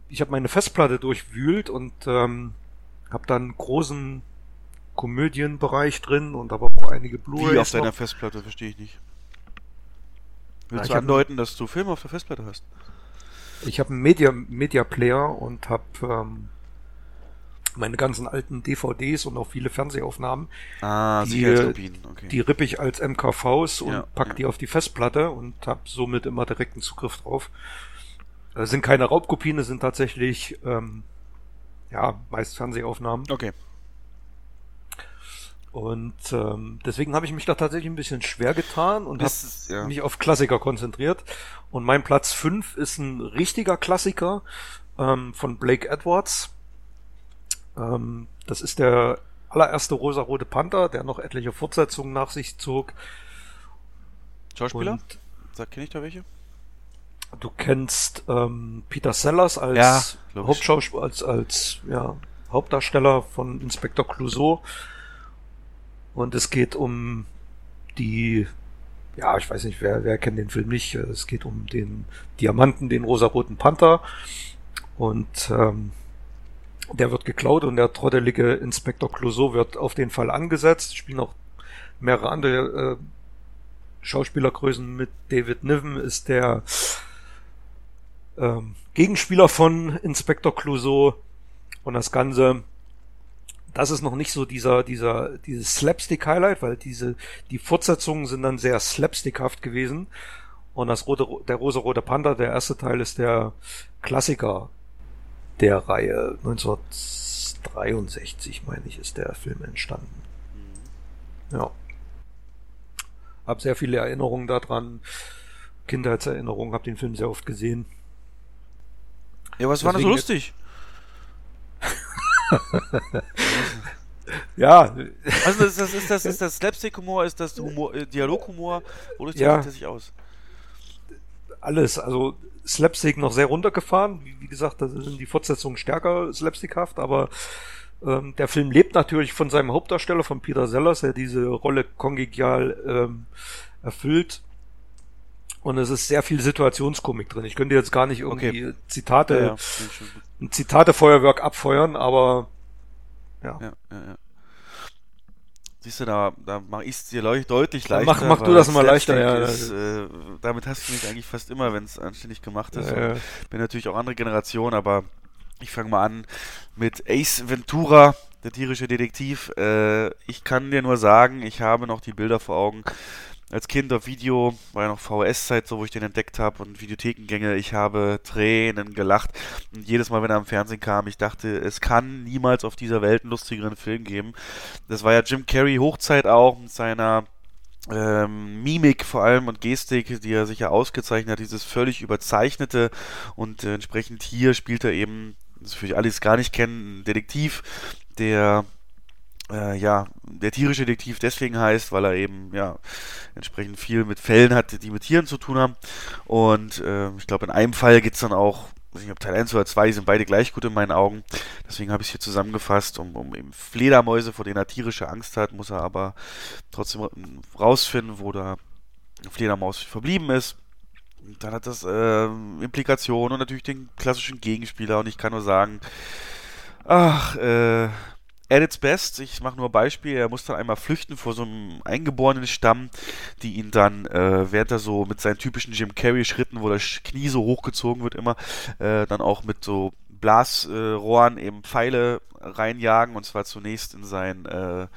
ich habe meine Festplatte durchwühlt und ähm, habe dann einen großen Komödienbereich drin und aber auch einige Blu-rays. Wie auf deiner Festplatte, verstehe ich nicht. Willst Ja, du andeuten, dass du Filme auf der Festplatte hast? Ich habe einen Media, Media Player und habe ähm, meine ganzen alten DVDs und auch viele Fernsehaufnahmen. Ah, Die, okay. Die rippe ich als MKVs und Ja, pack ja. die auf die Festplatte und habe somit immer direkten Zugriff drauf. Das sind keine Raubkopien, das sind tatsächlich ähm, ja meist Fernsehaufnahmen. okay. Und ähm, deswegen habe ich mich da tatsächlich ein bisschen schwer getan und habe ja. mich auf Klassiker konzentriert. Und mein Platz 5 ist ein richtiger Klassiker ähm, von Blake Edwards. Ähm, das ist der allererste rosarote Panther, der noch etliche Fortsetzungen nach sich zog. Schauspieler? Und Sag, kenne ich da welche? du kennst ähm, Peter Sellers als Ja. Hauptschauspieler, als, als ja, Hauptdarsteller von Inspektor Clouseau. Und es geht um die, ja, ich weiß nicht, wer, wer kennt den Film nicht. Es geht um den Diamanten, den rosaroten Panther. Und ähm, der wird geklaut und der trottelige Inspektor Clouseau wird auf den Fall angesetzt. Spielen auch mehrere andere äh, Schauspielergrößen mit. David Niven ist der ähm, Gegenspieler von Inspektor Clouseau. Und das Ganze, das ist noch nicht so dieser, dieser, dieses Slapstick-Highlight, weil diese, die Fortsetzungen sind dann sehr slapstickhaft gewesen. Und das rote, der rosa-rote Panther, der erste Teil ist der Klassiker der Reihe. 1963, meine ich, ist der Film entstanden. Ja. Hab sehr viele Erinnerungen daran. Kindheitserinnerungen, hab den Film sehr oft gesehen. Ja, was war denn so Deswegen lustig? Ja, Also das, das ist das ist das Slapstick-Humor, ist das Humor, äh, Dialog-Humor, wodurch Ja. sich aus? Alles. Also Slapstick noch sehr runtergefahren. Wie, wie gesagt, da sind die Fortsetzungen stärker slapstickhaft, aber ähm, der Film lebt natürlich von seinem Hauptdarsteller, von Peter Sellers, der diese Rolle kongigial ähm, erfüllt. Und es ist sehr viel Situationskomik drin. Ich könnte jetzt gar nicht irgendwie Zitate, Ja, ja, ein Zitate-Feuerwerk abfeuern, aber ja, ja. Siehst du, da, da mache ich es dir deutlich leichter. mach- mach du das mal leichter, ja. Ist, äh, damit hast du mich eigentlich fast immer, wenn es anständig gemacht ist. Äh, Und bin natürlich auch andere Generation, aber ich fange mal an mit Ace Ventura, der tierische Detektiv. Äh, ich kann dir nur sagen, ich habe noch die Bilder vor Augen. Als Kind auf Video, war ja noch VHS-Zeit, so wo ich den entdeckt habe und Videothekengänge, ich habe Tränen gelacht. Und jedes Mal, wenn er am Fernsehen kam, ich dachte, es kann niemals auf dieser Welt einen lustigeren Film geben. Das war ja Jim Carrey Hochzeit auch mit seiner ähm, Mimik vor allem und Gestik, die er sicher ausgezeichnet hat, dieses völlig überzeichnete und äh, entsprechend hier spielt er eben, das für alle, die es gar nicht kennen, einen Detektiv, der äh, ja, der tierische Detektiv deswegen heißt, weil er eben ja entsprechend viel mit Fällen hat, die mit Tieren zu tun haben. Und äh, ich glaube, in einem Fall geht es dann auch, weiß nicht, ob Teil 1 oder 2 die sind beide gleich gut in meinen Augen. Deswegen habe ich es hier zusammengefasst, um, um eben Fledermäuse, vor denen er tierische Angst hat, muss er aber trotzdem rausfinden, wo eine Fledermaus verblieben ist. dann hat das äh, Implikationen und natürlich den klassischen Gegenspieler. Und ich kann nur sagen, ach, äh, at its best, ich mache nur ein Beispiel, er muss dann einmal flüchten vor so einem eingeborenen Stamm, die ihn dann, äh, während er so mit seinen typischen Jim Carrey-Schritten, wo das Knie so hochgezogen wird immer, äh, dann auch mit so Blasrohren eben Pfeile reinjagen und zwar zunächst in sein äh,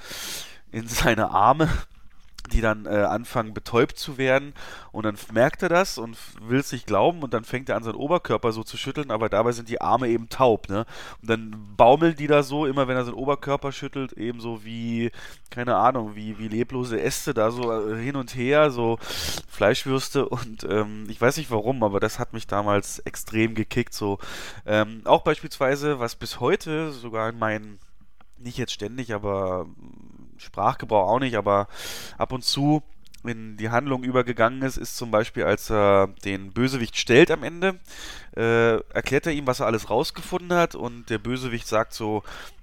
in seine Arme die dann äh, anfangen betäubt zu werden und dann merkt er das und will es nicht glauben und dann fängt er an seinen Oberkörper so zu schütteln, aber dabei sind die Arme eben taub, ne? Und dann baumeln die da so, immer wenn er seinen Oberkörper schüttelt, ebenso wie, keine Ahnung, wie, wie leblose Äste da so äh, hin und her, so Fleischwürste und ähm, ich weiß nicht warum, aber das hat mich damals extrem gekickt, so. Ähm, auch beispielsweise, was bis heute sogar in meinen nicht jetzt ständig, aber Sprachgebrauch auch nicht, aber ab und zu in die Handlung übergegangen ist, ist zum Beispiel, als er den Bösewicht stellt am Ende, äh, erklärt er ihm, was er alles rausgefunden hat und der Bösewicht sagt so,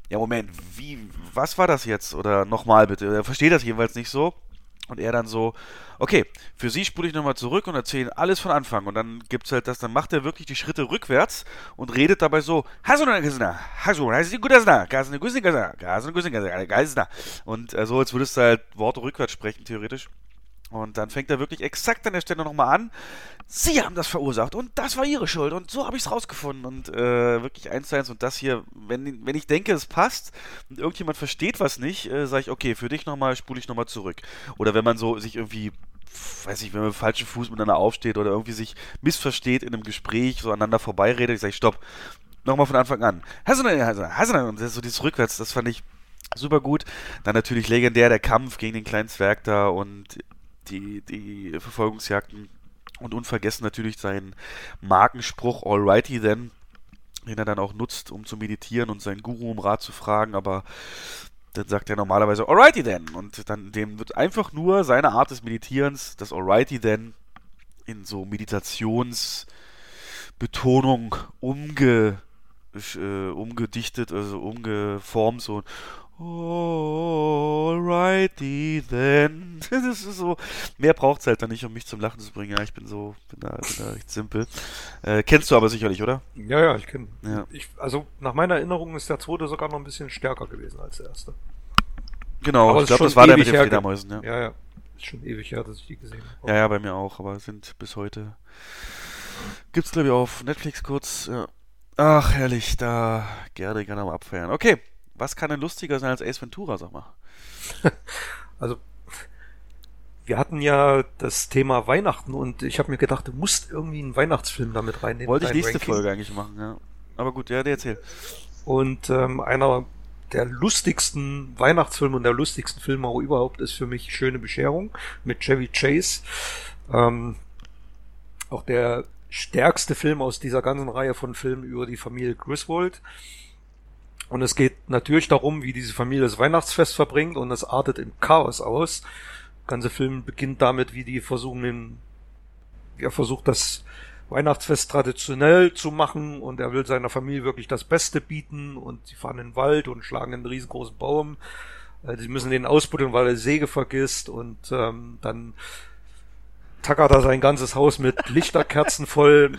ja Moment, wie, was war das jetzt? Oder nochmal bitte. Er versteht das jedenfalls nicht so. Und er dann so, okay, für sie spule ich nochmal zurück und erzähle alles von Anfang. Und dann gibt's halt das, dann macht er wirklich die Schritte rückwärts und redet dabei so, und äh, so, als würdest du halt Worte rückwärts sprechen, theoretisch. Und dann fängt er wirklich exakt an der Stelle nochmal an. Sie haben das verursacht und das war ihre Schuld und so habe ich es rausgefunden und äh, wirklich eins zu eins und das hier, wenn, wenn ich denke, es passt und irgendjemand versteht was nicht, äh, sage ich, okay, für dich nochmal, spule ich nochmal zurück. Oder wenn man so sich irgendwie, weiß ich, wenn man mit falschen Fuß miteinander aufsteht oder irgendwie sich missversteht in einem Gespräch, so aneinander vorbeiredet, ich sage, stopp, nochmal von Anfang an. Und das ist so dieses Rückwärts, das fand ich super gut. Dann natürlich legendär der Kampf gegen den kleinen Zwerg da und die, die Verfolgungsjagden und unvergessen natürlich seinen Markenspruch Alrighty then, den er dann auch nutzt, um zu meditieren und seinen Guru um Rat zu fragen, aber dann sagt er normalerweise Alrighty then und dann dem wird einfach nur seine Art des Meditierens, das Alrighty then in so Meditationsbetonung umge, äh, umgedichtet, also umgeformt, so Alrighty then. Das ist so. Mehr braucht es halt dann nicht, um mich zum Lachen zu bringen. Ja, ich bin so, bin da, bin da recht simpel. Äh, kennst du aber sicherlich, oder? Ja, ja, ich kenne. Ja. also nach meiner Erinnerung ist der zweite sogar noch ein bisschen stärker gewesen als der erste. Genau, aber ich glaube, das war der mit den Fledermäusen, ja. Ja, ja. Ist schon ewig her, dass ich die gesehen habe. Ja, ja, bei mir auch, aber sind bis heute. Gibt's, glaube ich, auf Netflix kurz. Ja. Ach, herrlich, da gerne gerne mal abfeiern. Okay, was kann denn lustiger sein als Ace Ventura, sag mal? also, wir hatten ja das Thema Weihnachten und ich habe mir gedacht, du musst irgendwie einen Weihnachtsfilm damit reinnehmen. Wollte ich nächste Ranking. Folge eigentlich machen, ja. Aber gut, ja, der erzähl. Und ähm, einer der lustigsten Weihnachtsfilme und der lustigsten Filme auch überhaupt ist für mich Schöne Bescherung mit Chevy Chase. Ähm, auch der stärkste Film aus dieser ganzen Reihe von Filmen über die Familie Griswold. Und es geht natürlich darum, wie diese Familie das Weihnachtsfest verbringt und es artet im Chaos aus. Der ganze Film beginnt damit, wie die versuchen, den, er versucht das Weihnachtsfest traditionell zu machen und er will seiner Familie wirklich das Beste bieten und sie fahren in den Wald und schlagen einen riesengroßen Baum. Äh, sie müssen den ausbuddeln, weil er Säge vergisst und ähm, dann tackert er sein ganzes Haus mit Lichterkerzen voll.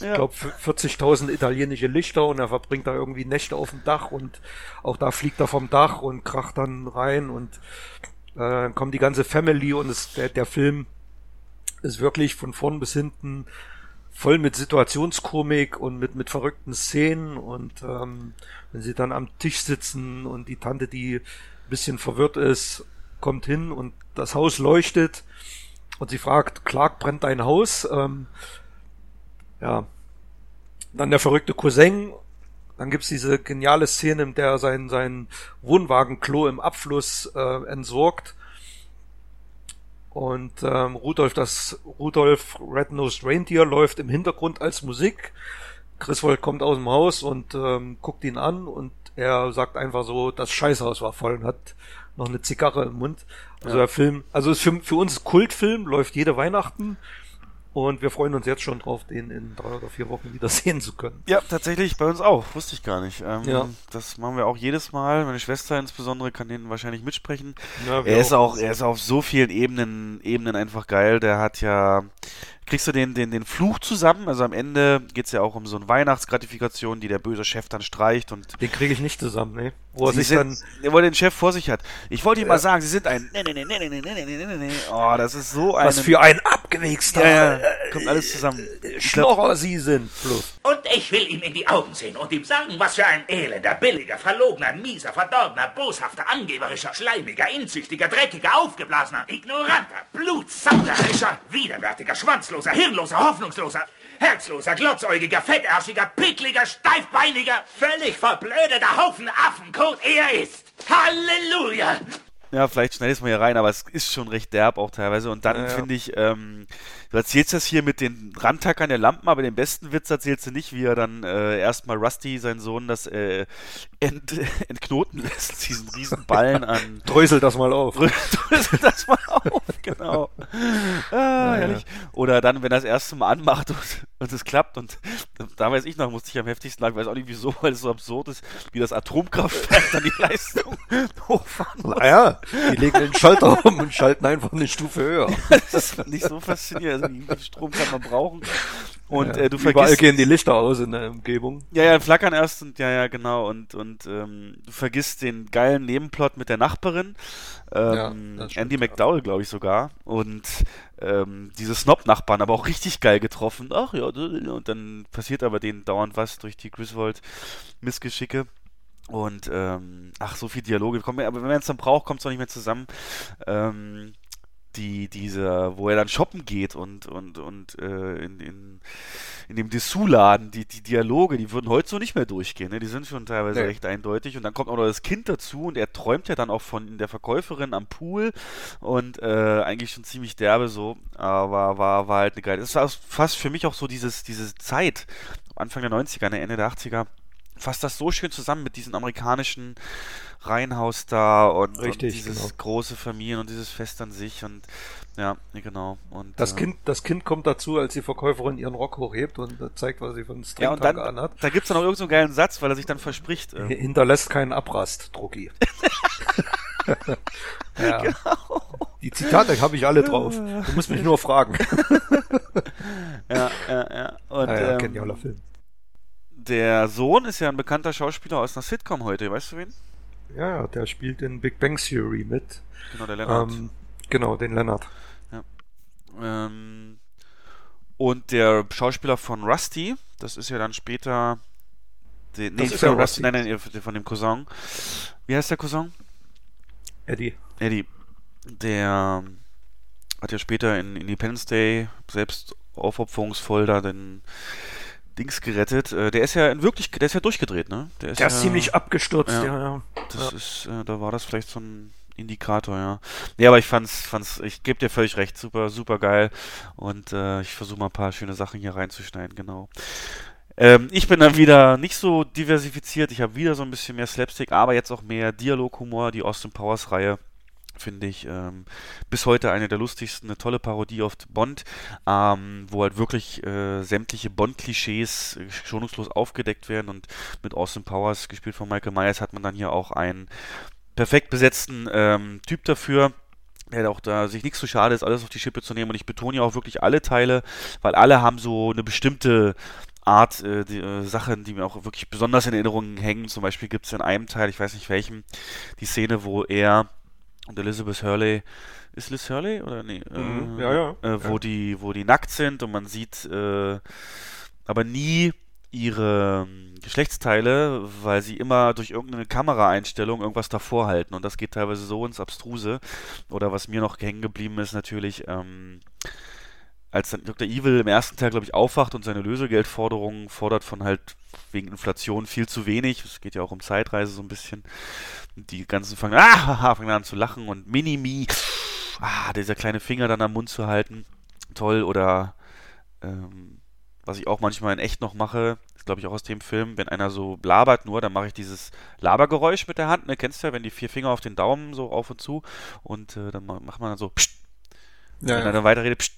Ja. Ich glaube 40.000 italienische Lichter und er verbringt da irgendwie Nächte auf dem Dach und auch da fliegt er vom Dach und kracht dann rein und äh, dann kommt die ganze Family und es, der, der Film ist wirklich von vorn bis hinten voll mit Situationskomik und mit, mit verrückten Szenen und ähm, wenn sie dann am Tisch sitzen und die Tante, die ein bisschen verwirrt ist, kommt hin und das Haus leuchtet und sie fragt, Clark brennt dein Haus? Ähm, ja. Dann der verrückte Cousin. Dann gibt's diese geniale Szene, in der er sein, sein Wohnwagenklo im Abfluss äh, entsorgt. Und ähm, Rudolf, das Rudolf Red-Nosed Reindeer läuft im Hintergrund als Musik. Griswold kommt aus dem Haus und ähm, guckt ihn an und er sagt einfach so, das Scheißhaus war voll und hat noch eine Zigarre im Mund. Also ja. der Film, also ist für, für uns Kultfilm, läuft jede Weihnachten. Und wir freuen uns jetzt schon drauf, den in drei oder vier Wochen wieder sehen zu können. Ja, tatsächlich bei uns auch. Wusste ich gar nicht. Ähm, ja. Das machen wir auch jedes Mal. Meine Schwester insbesondere kann den wahrscheinlich mitsprechen. Ja, er ist auch, er ist auf so vielen Ebenen, Ebenen einfach geil. Der hat ja kriegst du den, den, den Fluch zusammen. Also am Ende geht es ja auch um so eine Weihnachtsgratifikation, die der böse Chef dann streicht. Und den kriege ich nicht zusammen, ne? Wo er sich sind, dann. Wo er den Chef vor sich hat. Ich wollte ihm mal sagen, sie sind ein. Oh, das ist so ein. Was für ein abgewichster. Ja. Kommt alles zusammen. Äh, Schnorrer sie sind. Plus. Und ich will ihm in die Augen sehen und ihm sagen, was für ein elender, billiger, verlogener, mieser, verdorbener, boshafter, angeberischer, schleimiger, inzüchtiger, dreckiger, aufgeblasener, ignoranter, blutsaugerischer, widerwärtiger, schwanzloser, hirnloser, hoffnungsloser herzloser, glotzäugiger, fettärschiger, pickliger, steifbeiniger, völlig verblödeter Haufen Affenkot er ist. Halleluja! Ja, vielleicht schneide ich es mal hier rein, aber es ist schon recht derb auch teilweise. Und dann Ja, ja. finde ich, ähm, du erzählst das hier mit den Randtackern der Lampen, aber den besten Witz erzählst du nicht, wie er dann äh, erstmal Rusty, sein Sohn, das äh, ent, entknoten lässt, diesen riesen Ballen an. Drösel das mal auf. Drösel das mal auf, genau. Ah, herrlich. Oder dann, wenn er das erste Mal anmacht und, und es klappt und da weiß ich noch, musste ich am heftigsten lachen, weiß auch nicht wieso, weil es so absurd ist, wie das Atomkraftwerk dann die Leistung hochfahren muss. Naja, die legen den Schalter um und schalten einfach eine Stufe höher. Das ist nicht so faszinierend. Also, wie viel Strom kann man brauchen? Und Ja, äh, du Überall vergisst. gehen die Lichter aus in der Umgebung. Ja, ja, flackern erst und ja, ja, genau. Und, und ähm, du vergisst den geilen Nebenplot mit der Nachbarin. Ähm, Ja, stimmt, Andy. McDowell, glaube ich sogar. Und ähm, diese Snob-Nachbarn, aber auch richtig geil getroffen. Ach ja, und dann passiert aber denen dauernd was durch die Griswold-Missgeschicke. Und ähm, ach, so viel Dialoge. Aber wenn man es dann braucht, kommt es auch nicht mehr zusammen. Ähm, die, diese, wo er dann shoppen geht und, und, und äh, in, in, in dem Dessous-Laden, die, die Dialoge, die würden heute so nicht mehr durchgehen, ne? Die sind schon teilweise Nee. recht eindeutig. Und dann kommt auch noch das Kind dazu und er träumt ja dann auch von der Verkäuferin am Pool und äh, eigentlich schon ziemlich derbe so, aber war, war halt eine geile. Das war fast für mich auch so dieses, diese Zeit, Anfang der 90er, ne, Ende der 80er, fasst das so schön zusammen mit diesem amerikanischen Reihenhaus da und, Richtig, und dieses genau. große Familien und dieses Fest an sich und ja, genau. Und, Das äh, Kind, das Kind kommt dazu, als die Verkäuferin ihren Rock hochhebt und äh, zeigt, was sie von ja, und dann, Stringtag anhat. da gibt's dann auch irgendeinen so einen geilen Satz, weil er sich dann verspricht. Äh, Hinterlässt keinen Abrast, Drucki. ja. Genau. Die Zitate habe ich alle drauf. Du musst mich nur fragen. ja, ja, ja. Und, Ja, ja, ähm, genialer Film. Der Sohn ist ja ein bekannter Schauspieler aus einer Sitcom heute, weißt du wen? Ja, ja, der spielt in Big Bang Theory mit. Genau, der Lennart. Ähm, genau, den Lennart. Ähm, und der Schauspieler von Rusty, das ist ja dann später. Den, nee, Das ist ja Rusty, Rusty. nein, nein, von dem Cousin. Wie heißt der Cousin? Eddie. Eddie. Der hat ja später in Independence Day selbst aufopferungsvoll da den Dings gerettet. Äh, Der ist ja in wirklich, der ist ja durchgedreht, ne? Der ist ja, ziemlich abgestürzt, ja. ja, ja. Das ist, äh, da war das vielleicht so ein Indikator, ja. Ja, aber ich fand's, fand's, ich gebe dir völlig recht, super, super geil. Und äh, ich versuche mal ein paar schöne Sachen hier reinzuschneiden, genau. Ähm, ich bin dann wieder nicht so diversifiziert, ich habe wieder so ein bisschen mehr Slapstick, aber jetzt auch mehr Dialoghumor, die Austin Powers Reihe. Finde ich ähm, bis heute eine der lustigsten, eine tolle Parodie auf Bond, ähm, wo halt wirklich äh, sämtliche Bond-Klischees äh, schonungslos aufgedeckt werden und mit Austin Powers, gespielt von Michael Myers, hat man dann hier auch einen perfekt besetzten ähm, Typ dafür, der auch da sich nichts zu schade ist, alles auf die Schippe zu nehmen. Und ich betone ja auch wirklich alle Teile, weil alle haben so eine bestimmte Art, äh, die, äh, Sachen, die mir auch wirklich besonders in Erinnerung hängen. Zum Beispiel gibt es in einem Teil, ich weiß nicht welchem, die Szene, wo er und Elizabeth Hurley ist Liz Hurley oder nee? Mhm, äh, ja, ja. Äh, wo Ja. die, wo die nackt sind und man sieht äh, aber nie ihre ähm, Geschlechtsteile, weil sie immer durch irgendeine Kameraeinstellung irgendwas davor halten und das geht teilweise so ins Abstruse. Oder was mir noch hängen geblieben ist, natürlich, ähm, als dann Dr. Evil im ersten Teil, glaube ich, aufwacht und seine Lösegeldforderungen fordert von halt wegen Inflation viel zu wenig. Es geht ja auch um Zeitreise so ein bisschen. Die ganzen fangen, ah, fangen an zu lachen und Mini-Me, ah, dieser kleine Finger dann am Mund zu halten. Toll. Oder ähm, was ich auch manchmal in echt noch mache, ist glaube ich auch aus dem Film, wenn einer so labert nur, dann mache ich dieses Labergeräusch mit der Hand, ne, kennst du ja, wenn die vier Finger auf den Daumen so auf und zu und äh, dann ma- macht man dann so, pst, Ja, wenn er ja. dann weiterredet, pst,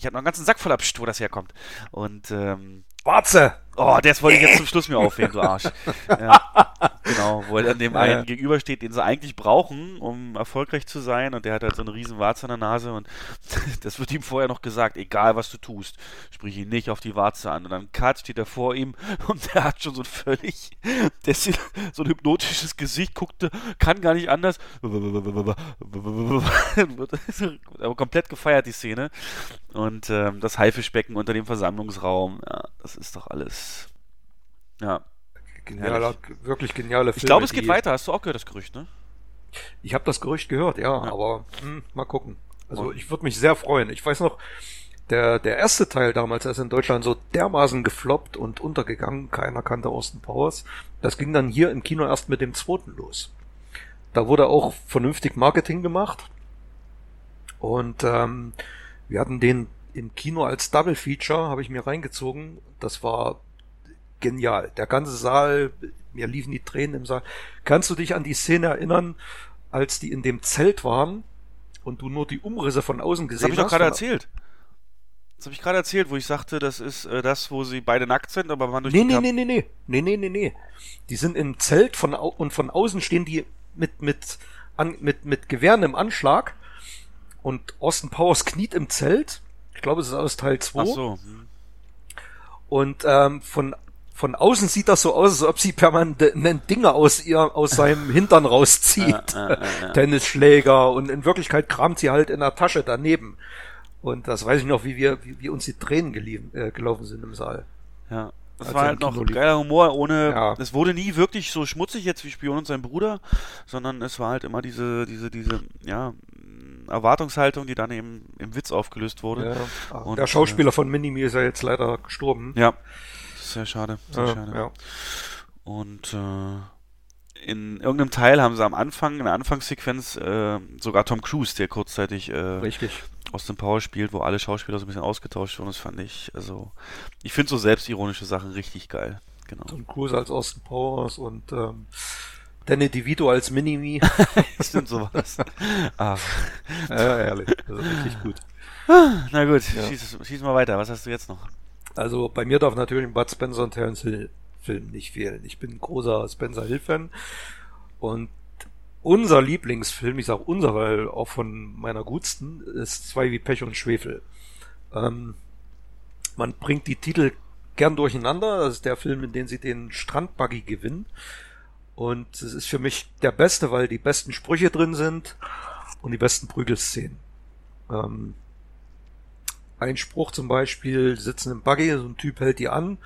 ich habe noch einen ganzen Sack voller Pst, wo das herkommt. Und ähm, Warze! Oh, das wollte ich jetzt zum Schluss mir aufheben, du Arsch. Ja, genau, wo er dann dem einen gegenübersteht, den sie eigentlich brauchen, um erfolgreich zu sein. Und der hat halt so eine riesen Warze an der Nase. Und das wird ihm vorher noch gesagt, egal was du tust, sprich ihn nicht auf die Warze an. Und dann Cut steht er vor ihm und der hat schon so ein völlig, ist so ein hypnotisches Gesicht, guckte, kann gar nicht anders. Wird aber komplett gefeiert, die Szene. Und ähm, das Haifischbecken unter dem Versammlungsraum, ja, das ist doch alles. Ja. Genialer, wirklich geniale Filme. Ich glaube, es geht weiter. Hast du auch gehört, das Gerücht, ne? Ich habe das Gerücht gehört, ja, Ja. aber hm, mal gucken. Also ich würde mich sehr freuen. Ich weiß noch, der, der erste Teil damals, der ist in Deutschland so dermaßen gefloppt und untergegangen, keiner kannte Austin Powers. Das ging dann hier im Kino erst mit dem zweiten los. Da wurde auch vernünftig Marketing gemacht. Und ähm, wir hatten den im Kino als Double Feature, habe ich mir reingezogen. Das war genial. Der ganze Saal, mir liefen die Tränen im Saal. Kannst du dich an die Szene erinnern, als die in dem Zelt waren und du nur die Umrisse von außen Das gesehen habe ich doch hast? gerade erzählt. Das habe ich gerade erzählt, wo ich sagte, das ist äh, das, wo sie beide nackt sind, aber man durch Nee, die nee, nee, nee, nee. Nee, nee, nee, nee. Die sind im Zelt von au und von außen stehen die mit mit an, mit mit Gewehren im Anschlag und Austin Powers kniet im Zelt. Ich glaube, es ist aus Teil 2. Ach so. hm. Und ähm, von von außen sieht das so aus, als ob sie permanent Dinge aus ihr aus seinem Hintern rauszieht. Äh, äh, äh, äh. Tennisschläger und in Wirklichkeit kramt sie halt in der Tasche daneben. Und das weiß ich noch, wie wir, wie, wie uns die Tränen geliefen, äh, gelaufen sind im Saal. Ja. Das war halt noch lief. geiler Humor, ohne. Ja. Es wurde nie wirklich so schmutzig jetzt wie Spion und sein Bruder, sondern es war halt immer diese, diese, diese, ja, Erwartungshaltung, die dann eben im Witz aufgelöst wurde. Ja. Und, der Schauspieler von Minimi ist ja jetzt leider gestorben. Ja. Sehr schade. Sehr Äh, schade. ja. Und äh, in irgendeinem Teil haben sie am Anfang, in der Anfangssequenz, äh, sogar Tom Cruise, der kurzzeitig äh, Richtig. aus dem Power spielt, wo alle Schauspieler so ein bisschen ausgetauscht wurden. Das fand ich, also, ich finde so selbstironische Sachen richtig geil. Genau. Tom Cruise als Austin Powers und ähm, Danny DeVito als Minimi. Stimmt sowas. ah, ja, ehrlich. Also richtig gut. na gut, Ja. schieß, schieß mal weiter. Was hast du jetzt noch? Also bei mir darf natürlich ein Bud Spencer und Terence Hill Film nicht fehlen. Ich bin ein großer Spencer Hill Fan und unser Lieblingsfilm, ich sage unser, weil auch von meiner Gutsten, ist Zwei wie Pech und Schwefel. Ähm, man bringt die Titel gern durcheinander. Das ist der Film, in dem sie den Strandbuggy gewinnen. Und es ist für mich der beste, weil die besten Sprüche drin sind und die besten Prügelszenen. Ähm, ein Spruch zum Beispiel, sitzen im Buggy, so ein Typ hält die an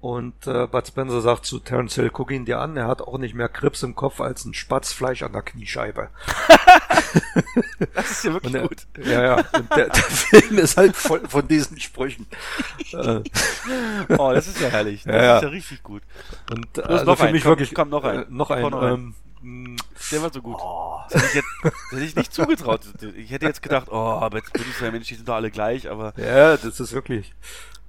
und äh, Bud Spencer sagt zu Terence Hill, guck ihn dir an, er hat auch nicht mehr Krebs im Kopf als ein Spatzfleisch an der Kniescheibe. Das ist ja wirklich der, gut. Ja, ja, und der, der Film ist halt voll von diesen Sprüchen. Äh, Oh, das ist ja herrlich. Das Ja, ja. ist ja richtig gut. und hast also noch für einen, mich komm, wirklich komm, noch einen. Äh, noch ein, noch ähm, mh, Der war so gut. oh, Das hätte ich, jetzt, das hätte ich nicht zugetraut. Ich hätte jetzt gedacht, oh, aber jetzt bin ich so ein Mensch, die sind doch alle gleich, aber ja, das ist wirklich.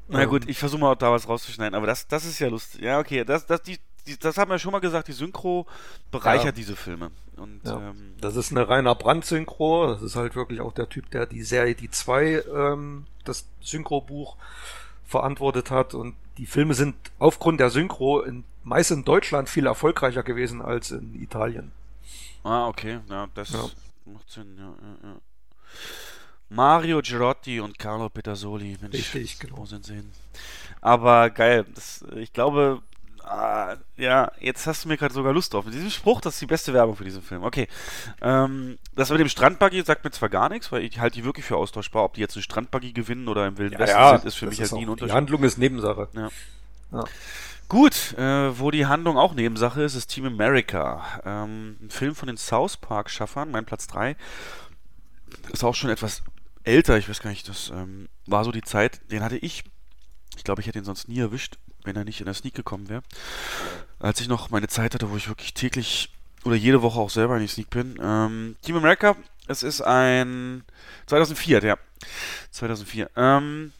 Na ähm, gut, ich versuche mal da was rauszuschneiden, aber das, das ist ja lustig. Ja, okay, das, das, die, die, das haben wir schon mal gesagt, die Synchro bereichert Ja. diese Filme. Und Ja. ähm, Das ist eine reiner Brandsynchro. Das ist halt wirklich auch der Typ, der die Serie Die 2, ähm, das Synchrobuch verantwortet hat. Und die Filme sind aufgrund der Synchro in, meist in Deutschland viel erfolgreicher gewesen als in Italien. ah, okay, ja, das macht Sinn, ja, ja, ja. Mario Girotti und Carlo Petersoli, Mensch, Richtig, genau. wo sind sie hin? Aber geil, das, ich glaube, ah, ja, jetzt hast du mir gerade sogar Lust drauf. Mit diesem Spruch, das ist die beste Werbung für diesen Film. Okay, ähm, das mit dem Strandbuggy sagt mir zwar gar nichts, weil ich halte die wirklich für austauschbar. Ob die jetzt einen Strandbuggy gewinnen oder im Wilden Westen sind, ist für mich halt nie ein Unterschied. Die Handlung ist Nebensache. Ja. Ja. Gut, äh, wo die Handlung auch Nebensache ist, ist Team America. Ähm, ein Film von den South Park-Schaffern, mein Platz 3. Ist auch schon etwas älter, ich weiß gar nicht, das ähm, war so die Zeit, den hatte ich, ich glaube, ich hätte ihn sonst nie erwischt, wenn er nicht in der Sneak gekommen wäre. Als ich noch meine Zeit hatte, wo ich wirklich täglich oder jede Woche auch selber in die Sneak bin. Ähm, Team America, es ist ein 2004, ja. 2004. Ähm,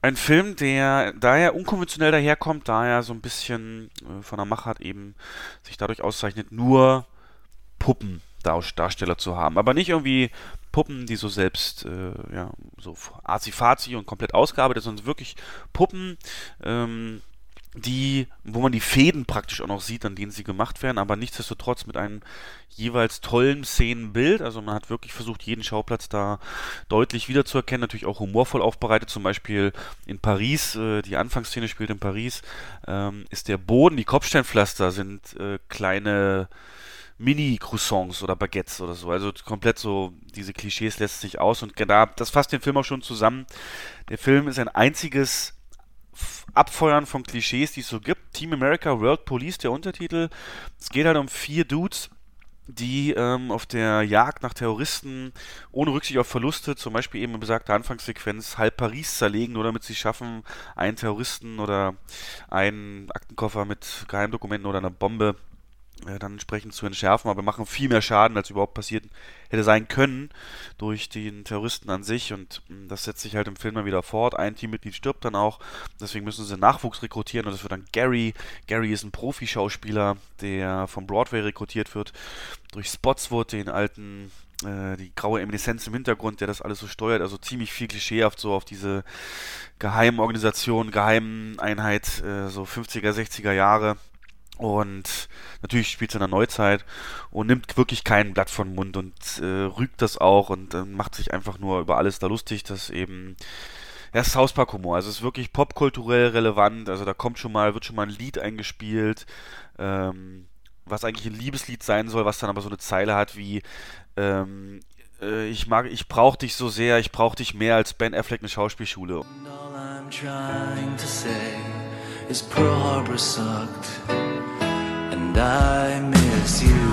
ein Film, der daher unkonventionell daherkommt, da er so ein bisschen äh, von der Machart eben sich dadurch auszeichnet, nur Puppen Darsteller zu haben. Aber nicht irgendwie Puppen, die so selbst, äh, ja, so azi und komplett ausgearbeitet, sondern wirklich Puppen, ähm, die, wo man die Fäden praktisch auch noch sieht, an denen sie gemacht werden, aber nichtsdestotrotz mit einem jeweils tollen Szenenbild. Also man hat wirklich versucht, jeden Schauplatz da deutlich wiederzuerkennen, natürlich auch humorvoll aufbereitet. Zum Beispiel in Paris, äh, die Anfangsszene spielt in Paris, ähm, ist der Boden, die Kopfsteinpflaster sind äh, kleine Mini-Croissants oder Baguettes oder so. Also komplett so, diese Klischees lässt sich aus und da, das fasst den Film auch schon zusammen. Der Film ist ein einziges Abfeuern von Klischees, die es so gibt. Team America World Police, der Untertitel. Es geht halt um vier Dudes, die ähm, auf der Jagd nach Terroristen ohne Rücksicht auf Verluste, zum Beispiel eben in besagter Anfangssequenz, halb Paris zerlegen, nur damit sie schaffen, einen Terroristen oder einen Aktenkoffer mit Geheimdokumenten oder einer Bombe äh, dann entsprechend zu entschärfen, aber machen viel mehr Schaden, als überhaupt passiert hätte sein können durch den Terroristen an sich. Und hm, das setzt sich halt im Film dann wieder fort. Ein Teammitglied stirbt dann auch, deswegen müssen sie Nachwuchs rekrutieren und das wird dann Gary. Gary ist ein Profi-Schauspieler, der vom Broadway rekrutiert wird. Durch Spotswood, den alten äh, die graue Emineszenz im Hintergrund, der das alles so steuert, also ziemlich viel klischeehaft so auf diese Geheimorganisation, Geheimeinheit, äh, so 50er, 60er Jahre und natürlich spielt es in der Neuzeit und nimmt wirklich kein Blatt von Mund und äh, rügt das auch und äh, macht sich einfach nur über alles da lustig, dass eben ja, South Park Humor. Also es ist wirklich popkulturell relevant. Also da kommt schon mal, wird schon mal ein Lied eingespielt, ähm, was eigentlich ein Liebeslied sein soll, was dann aber so eine Zeile hat wie ähm, äh, ich mag, ich brauch dich so sehr, ich brauch dich mehr als Ben Affleck eine Schauspielschule. all I'm trying to say is Pearl sucked I miss you.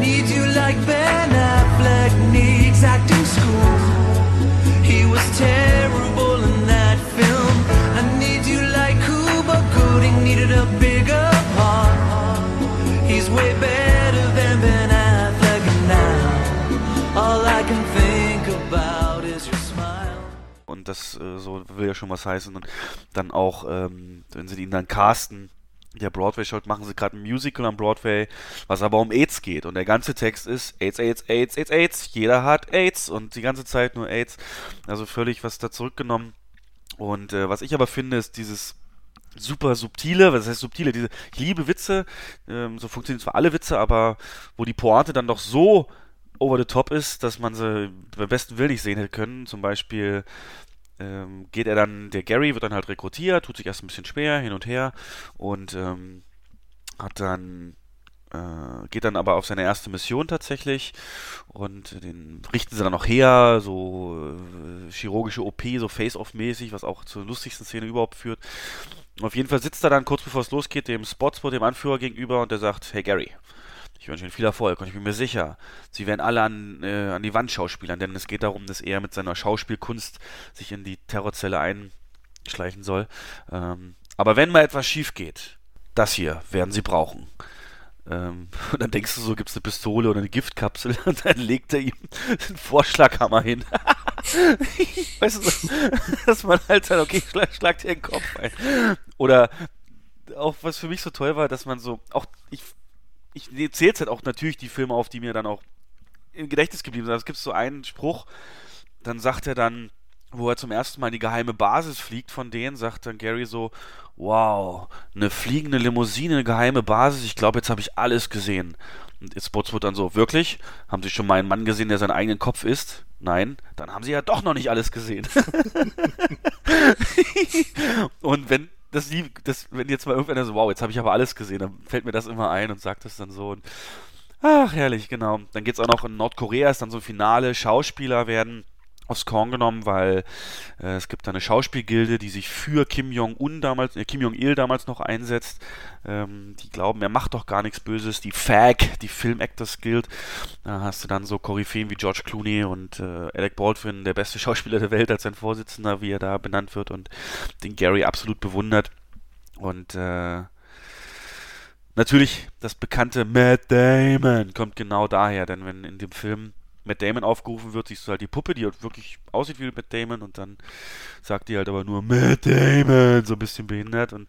Need you like Ben Affleck needs acting school. He was terrible das äh, so will ja schon was heißen. Und dann auch, ähm, wenn sie ihn dann casten, der Broadway schaut, machen sie gerade ein Musical am Broadway, was aber um AIDS geht. Und der ganze Text ist AIDS, AIDS, AIDS, AIDS, AIDS. Jeder hat AIDS und die ganze Zeit nur AIDS. Also völlig was da zurückgenommen. Und äh, was ich aber finde, ist dieses super subtile, was heißt subtile, diese, ich liebe Witze, ähm, so funktionieren zwar alle Witze, aber wo die Pointe dann doch so over the top ist, dass man sie beim besten Willen nicht sehen hätte können. Zum Beispiel ähm, geht er dann, der Gary wird dann halt rekrutiert, tut sich erst ein bisschen schwer, hin und her und ähm, hat dann äh, geht dann aber auf seine erste Mission tatsächlich und den richten sie dann noch her, so äh, chirurgische OP, so Face-Off-mäßig, was auch zur lustigsten Szene überhaupt führt. Auf jeden Fall sitzt er dann kurz bevor es losgeht dem Spotspot, dem Anführer gegenüber und der sagt, hey Gary, ich wünsche Ihnen viel Erfolg und ich bin mir sicher, Sie werden alle an, äh, an die Wand schauspielern, denn es geht darum, dass er mit seiner Schauspielkunst sich in die Terrorzelle einschleichen soll. Ähm, aber wenn mal etwas schief geht, das hier werden Sie brauchen. Ähm, und dann denkst du so, gibt es eine Pistole oder eine Giftkapsel und dann legt er ihm einen Vorschlaghammer hin. weißt du, dass man halt sagt, okay, schlag, schlag dir den Kopf ein. Oder auch was für mich so toll war, dass man so, auch ich ich zähle jetzt halt auch natürlich die Filme auf, die mir dann auch im Gedächtnis geblieben sind. Es gibt so einen Spruch, dann sagt er dann, wo er zum ersten Mal in die geheime Basis fliegt von denen, sagt dann Gary so, wow, eine fliegende Limousine, eine geheime Basis, ich glaube, jetzt habe ich alles gesehen. Und wird dann so, wirklich? Haben Sie schon mal einen Mann gesehen, der seinen eigenen Kopf isst? Nein, dann haben Sie ja doch noch nicht alles gesehen. und wenn das, das, wenn jetzt mal irgendwann so, wow, jetzt habe ich aber alles gesehen, dann fällt mir das immer ein und sagt das dann so. Und, ach, herrlich, genau. Dann geht es auch noch in Nordkorea, ist dann so ein Finale, Schauspieler werden aufs Korn genommen, weil äh, es gibt eine Schauspielgilde, die sich für Kim Jong-un damals, äh, Kim Jong-il damals noch einsetzt. Ähm, die glauben, er macht doch gar nichts Böses. Die FAG, die Film Actors Guild, da hast du dann so Koryphäen wie George Clooney und äh, Alec Baldwin, der beste Schauspieler der Welt, als sein Vorsitzender, wie er da benannt wird und den Gary absolut bewundert. Und äh, natürlich das bekannte Matt Damon kommt genau daher, denn wenn in dem Film Matt Damon aufgerufen wird, siehst du halt die Puppe, die halt wirklich aussieht wie Matt Damon und dann sagt die halt aber nur Matt Damon, so ein bisschen behindert. Und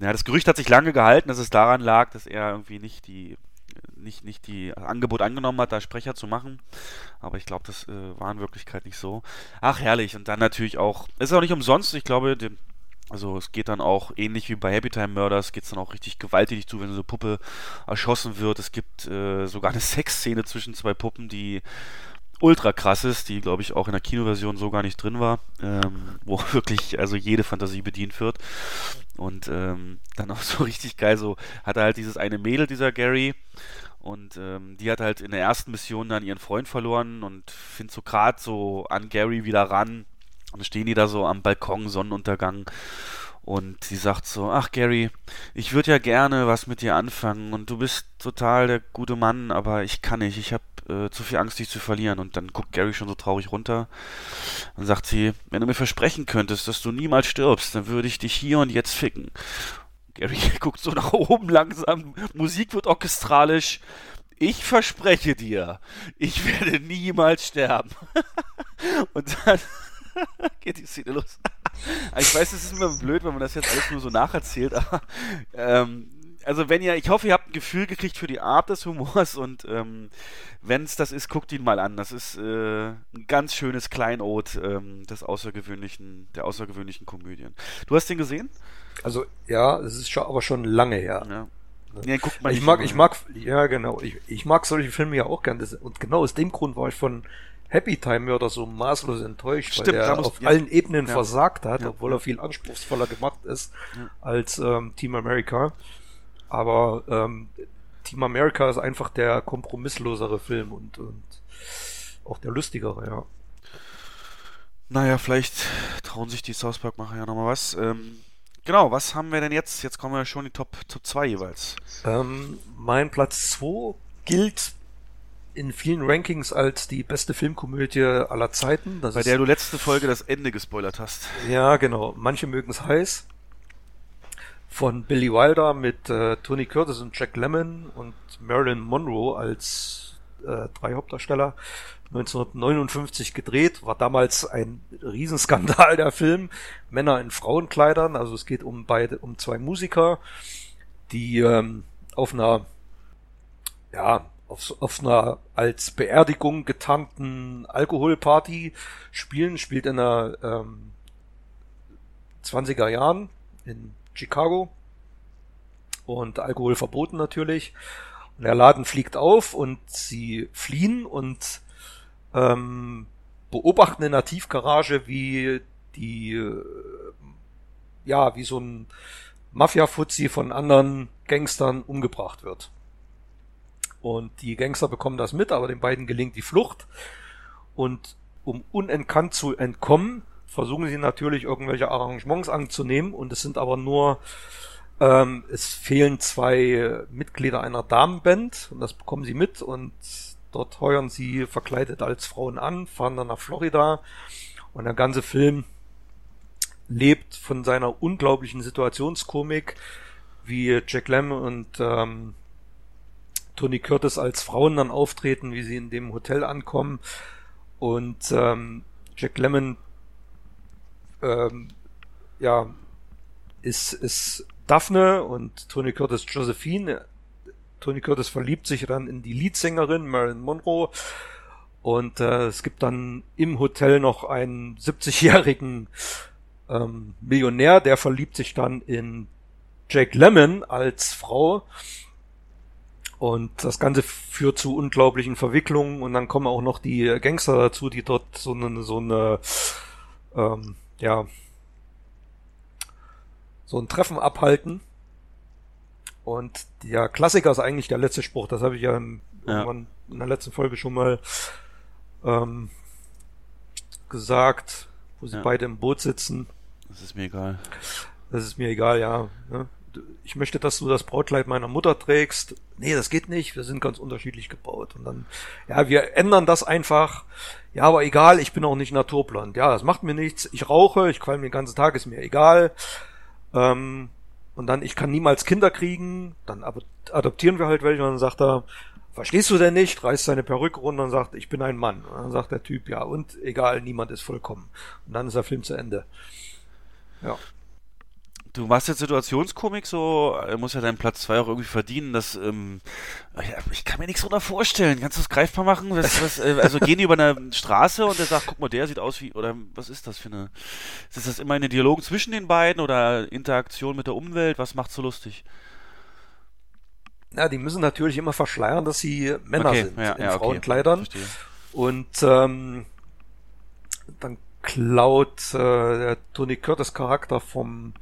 ja, das Gerücht hat sich lange gehalten, dass es daran lag, dass er irgendwie nicht die nicht, nicht die Angebot angenommen hat, da Sprecher zu machen. Aber ich glaube, das äh, war in Wirklichkeit nicht so. Ach, herrlich. Und dann natürlich auch, ist auch nicht umsonst, ich glaube, dem, also es geht dann auch ähnlich wie bei Happy Time Murders, geht es dann auch richtig gewalttätig zu, wenn so eine Puppe erschossen wird. Es gibt äh, sogar eine Sexszene zwischen zwei Puppen, die ultra krass ist, die glaube ich auch in der Kinoversion so gar nicht drin war, ähm, wo wirklich also jede Fantasie bedient wird. Und ähm, dann auch so richtig geil, so hat er halt dieses eine Mädel, dieser Gary, und ähm, die hat halt in der ersten Mission dann ihren Freund verloren und findet so gerade so an Gary wieder ran. Und stehen die da so am Balkon, Sonnenuntergang. Und sie sagt so, ach Gary, ich würde ja gerne was mit dir anfangen und du bist total der gute Mann, aber ich kann nicht, ich habe äh, zu viel Angst, dich zu verlieren. Und dann guckt Gary schon so traurig runter und sagt sie, wenn du mir versprechen könntest, dass du niemals stirbst, dann würde ich dich hier und jetzt ficken. Gary guckt so nach oben langsam, Musik wird orchestralisch. Ich verspreche dir, ich werde niemals sterben. und dann geht die Szene los. ich weiß, es ist immer blöd, wenn man das jetzt alles nur so nacherzählt, aber ähm, also wenn ihr, ich hoffe, ihr habt ein Gefühl gekriegt für die Art des Humors und ähm, wenn es das ist, guckt ihn mal an. Das ist äh, ein ganz schönes Kleinod ähm, des außergewöhnlichen, der außergewöhnlichen Komödien. Du hast den gesehen? Also ja, es ist schon, aber schon lange her. Ja. Nee, guckt mal ich mag, ich mag, ja genau, ich, ich mag solche Filme ja auch gern. und genau aus dem Grund war ich von Happy Time Murder so maßlos enttäuscht, Stimmt, weil er auf ja. allen Ebenen Ja. versagt hat, Ja. obwohl er viel anspruchsvoller gemacht ist als ähm, Team America. Aber ähm, Team America ist einfach der kompromisslosere Film und, und auch der lustigere, ja. Naja, vielleicht trauen sich die South Park-Macher ja nochmal was. Ähm, genau, was haben wir denn jetzt? Jetzt kommen wir schon in die Top, Top 2 jeweils. Ähm, mein Platz 2 gilt in vielen Rankings als die beste Filmkomödie aller Zeiten. Das Bei der du letzte Folge das Ende gespoilert hast. Ja, genau. Manche mögen es heiß. Von Billy Wilder mit äh, Tony Curtis und Jack Lemmon und Marilyn Monroe als äh, drei Hauptdarsteller. 1959 gedreht, war damals ein Riesenskandal der Film. Männer in Frauenkleidern, also es geht um beide, um zwei Musiker, die ähm, auf einer, ja, auf, auf einer als Beerdigung getarnten Alkoholparty spielen, spielt in einer ähm, 20er Jahren in Chicago und Alkohol verboten natürlich. Und der Laden fliegt auf und sie fliehen und ähm, beobachten in der Tiefgarage, wie die, äh, ja, wie so ein Mafia-Fuzzi von anderen Gangstern umgebracht wird. Und die Gangster bekommen das mit, aber den beiden gelingt die Flucht. Und um unentkannt zu entkommen, versuchen sie natürlich irgendwelche Arrangements anzunehmen. Und es sind aber nur, ähm, es fehlen zwei Mitglieder einer Damenband. Und das bekommen sie mit. Und dort heuern sie verkleidet als Frauen an, fahren dann nach Florida. Und der ganze Film lebt von seiner unglaublichen Situationskomik, wie Jack Lemmon und ähm, Tony Curtis als Frauen dann auftreten, wie sie in dem Hotel ankommen. Und ähm, Jack Lemmon ähm, ja, ist, ist Daphne und Tony Curtis Josephine. Tony Curtis verliebt sich dann in die Leadsängerin Marilyn Monroe. Und äh, es gibt dann im Hotel noch einen 70-jährigen ähm, Millionär, der verliebt sich dann in Jake Lemmon als Frau. Und das Ganze führt zu unglaublichen Verwicklungen und dann kommen auch noch die Gangster dazu, die dort so eine, so eine, ähm, ja, so ein Treffen abhalten. Und der Klassiker ist eigentlich der letzte Spruch, das habe ich ja, im, Ja. in der letzten Folge schon mal ähm, gesagt, wo sie Ja. beide im Boot sitzen. Das ist mir egal. Das ist mir egal, ja. ne? Ich möchte, dass du das Brautkleid meiner Mutter trägst. Nee, das geht nicht. Wir sind ganz unterschiedlich gebaut. Und dann, ja, wir ändern das einfach. Ja, aber egal, ich bin auch nicht naturblond. Ja, das macht mir nichts. Ich rauche, ich qualm den ganzen Tag, ist mir egal. Ähm, und dann, ich kann niemals Kinder kriegen. Dann adoptieren wir halt welche. Und dann sagt er, verstehst du denn nicht? Reißt seine Perücke runter und sagt, ich bin ein Mann. Und dann sagt der Typ, ja, und egal, niemand ist vollkommen. Und dann ist der Film zu Ende. Ja. Du machst jetzt Situationskomik so, er muss ja deinen Platz 2 auch irgendwie verdienen. Das, ähm, ich kann mir nichts drunter vorstellen. Kannst du das greifbar machen? Was, was, äh, also gehen die über eine Straße und er sagt, guck mal, der sieht aus wie, oder was ist das für eine, ist das immer eine Dialog zwischen den beiden oder Interaktion mit der Umwelt? Was macht's so lustig? Ja, die müssen natürlich immer verschleiern, dass sie Männer Okay, sind ja, in ja, okay. Frauenkleidern. Verstehe. Und ähm, dann klaut äh, der Tony Curtis Charakter vom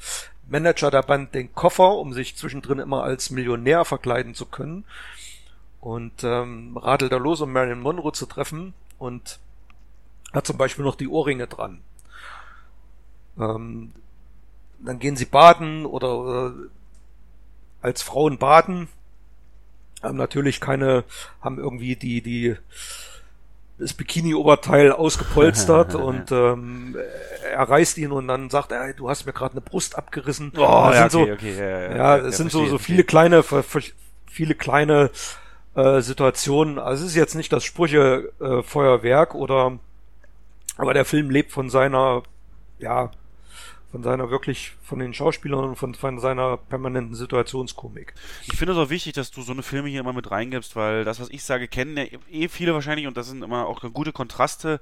Manager der Band den Koffer, um sich zwischendrin immer als Millionär verkleiden zu können. Und ähm, radelt er los, um Marilyn Monroe zu treffen und hat zum Beispiel noch die Ohrringe dran. Ähm, dann gehen sie baden oder, oder als Frauen baden, haben natürlich keine, haben irgendwie die, die, das Bikini-Oberteil ausgepolstert und ähm, er reißt ihn und dann sagt er, "Ey, du hast mir gerade eine Brust abgerissen. Oh, das ja, sind okay, so, okay, ja, ja, ja, es ja, sind so, so viele kleine, viele kleine äh, Situationen. Also es ist jetzt nicht das Sprüche-Feuerwerk äh, Feuerwerk oder, aber der Film lebt von seiner, ja, von seiner wirklich, von den Schauspielern und von, von seiner permanenten Situationskomik. Ich finde es auch wichtig, dass du so eine Filme hier immer mit reingibst, weil das, was ich sage, kennen ja eh viele wahrscheinlich und das sind immer auch gute Kontraste,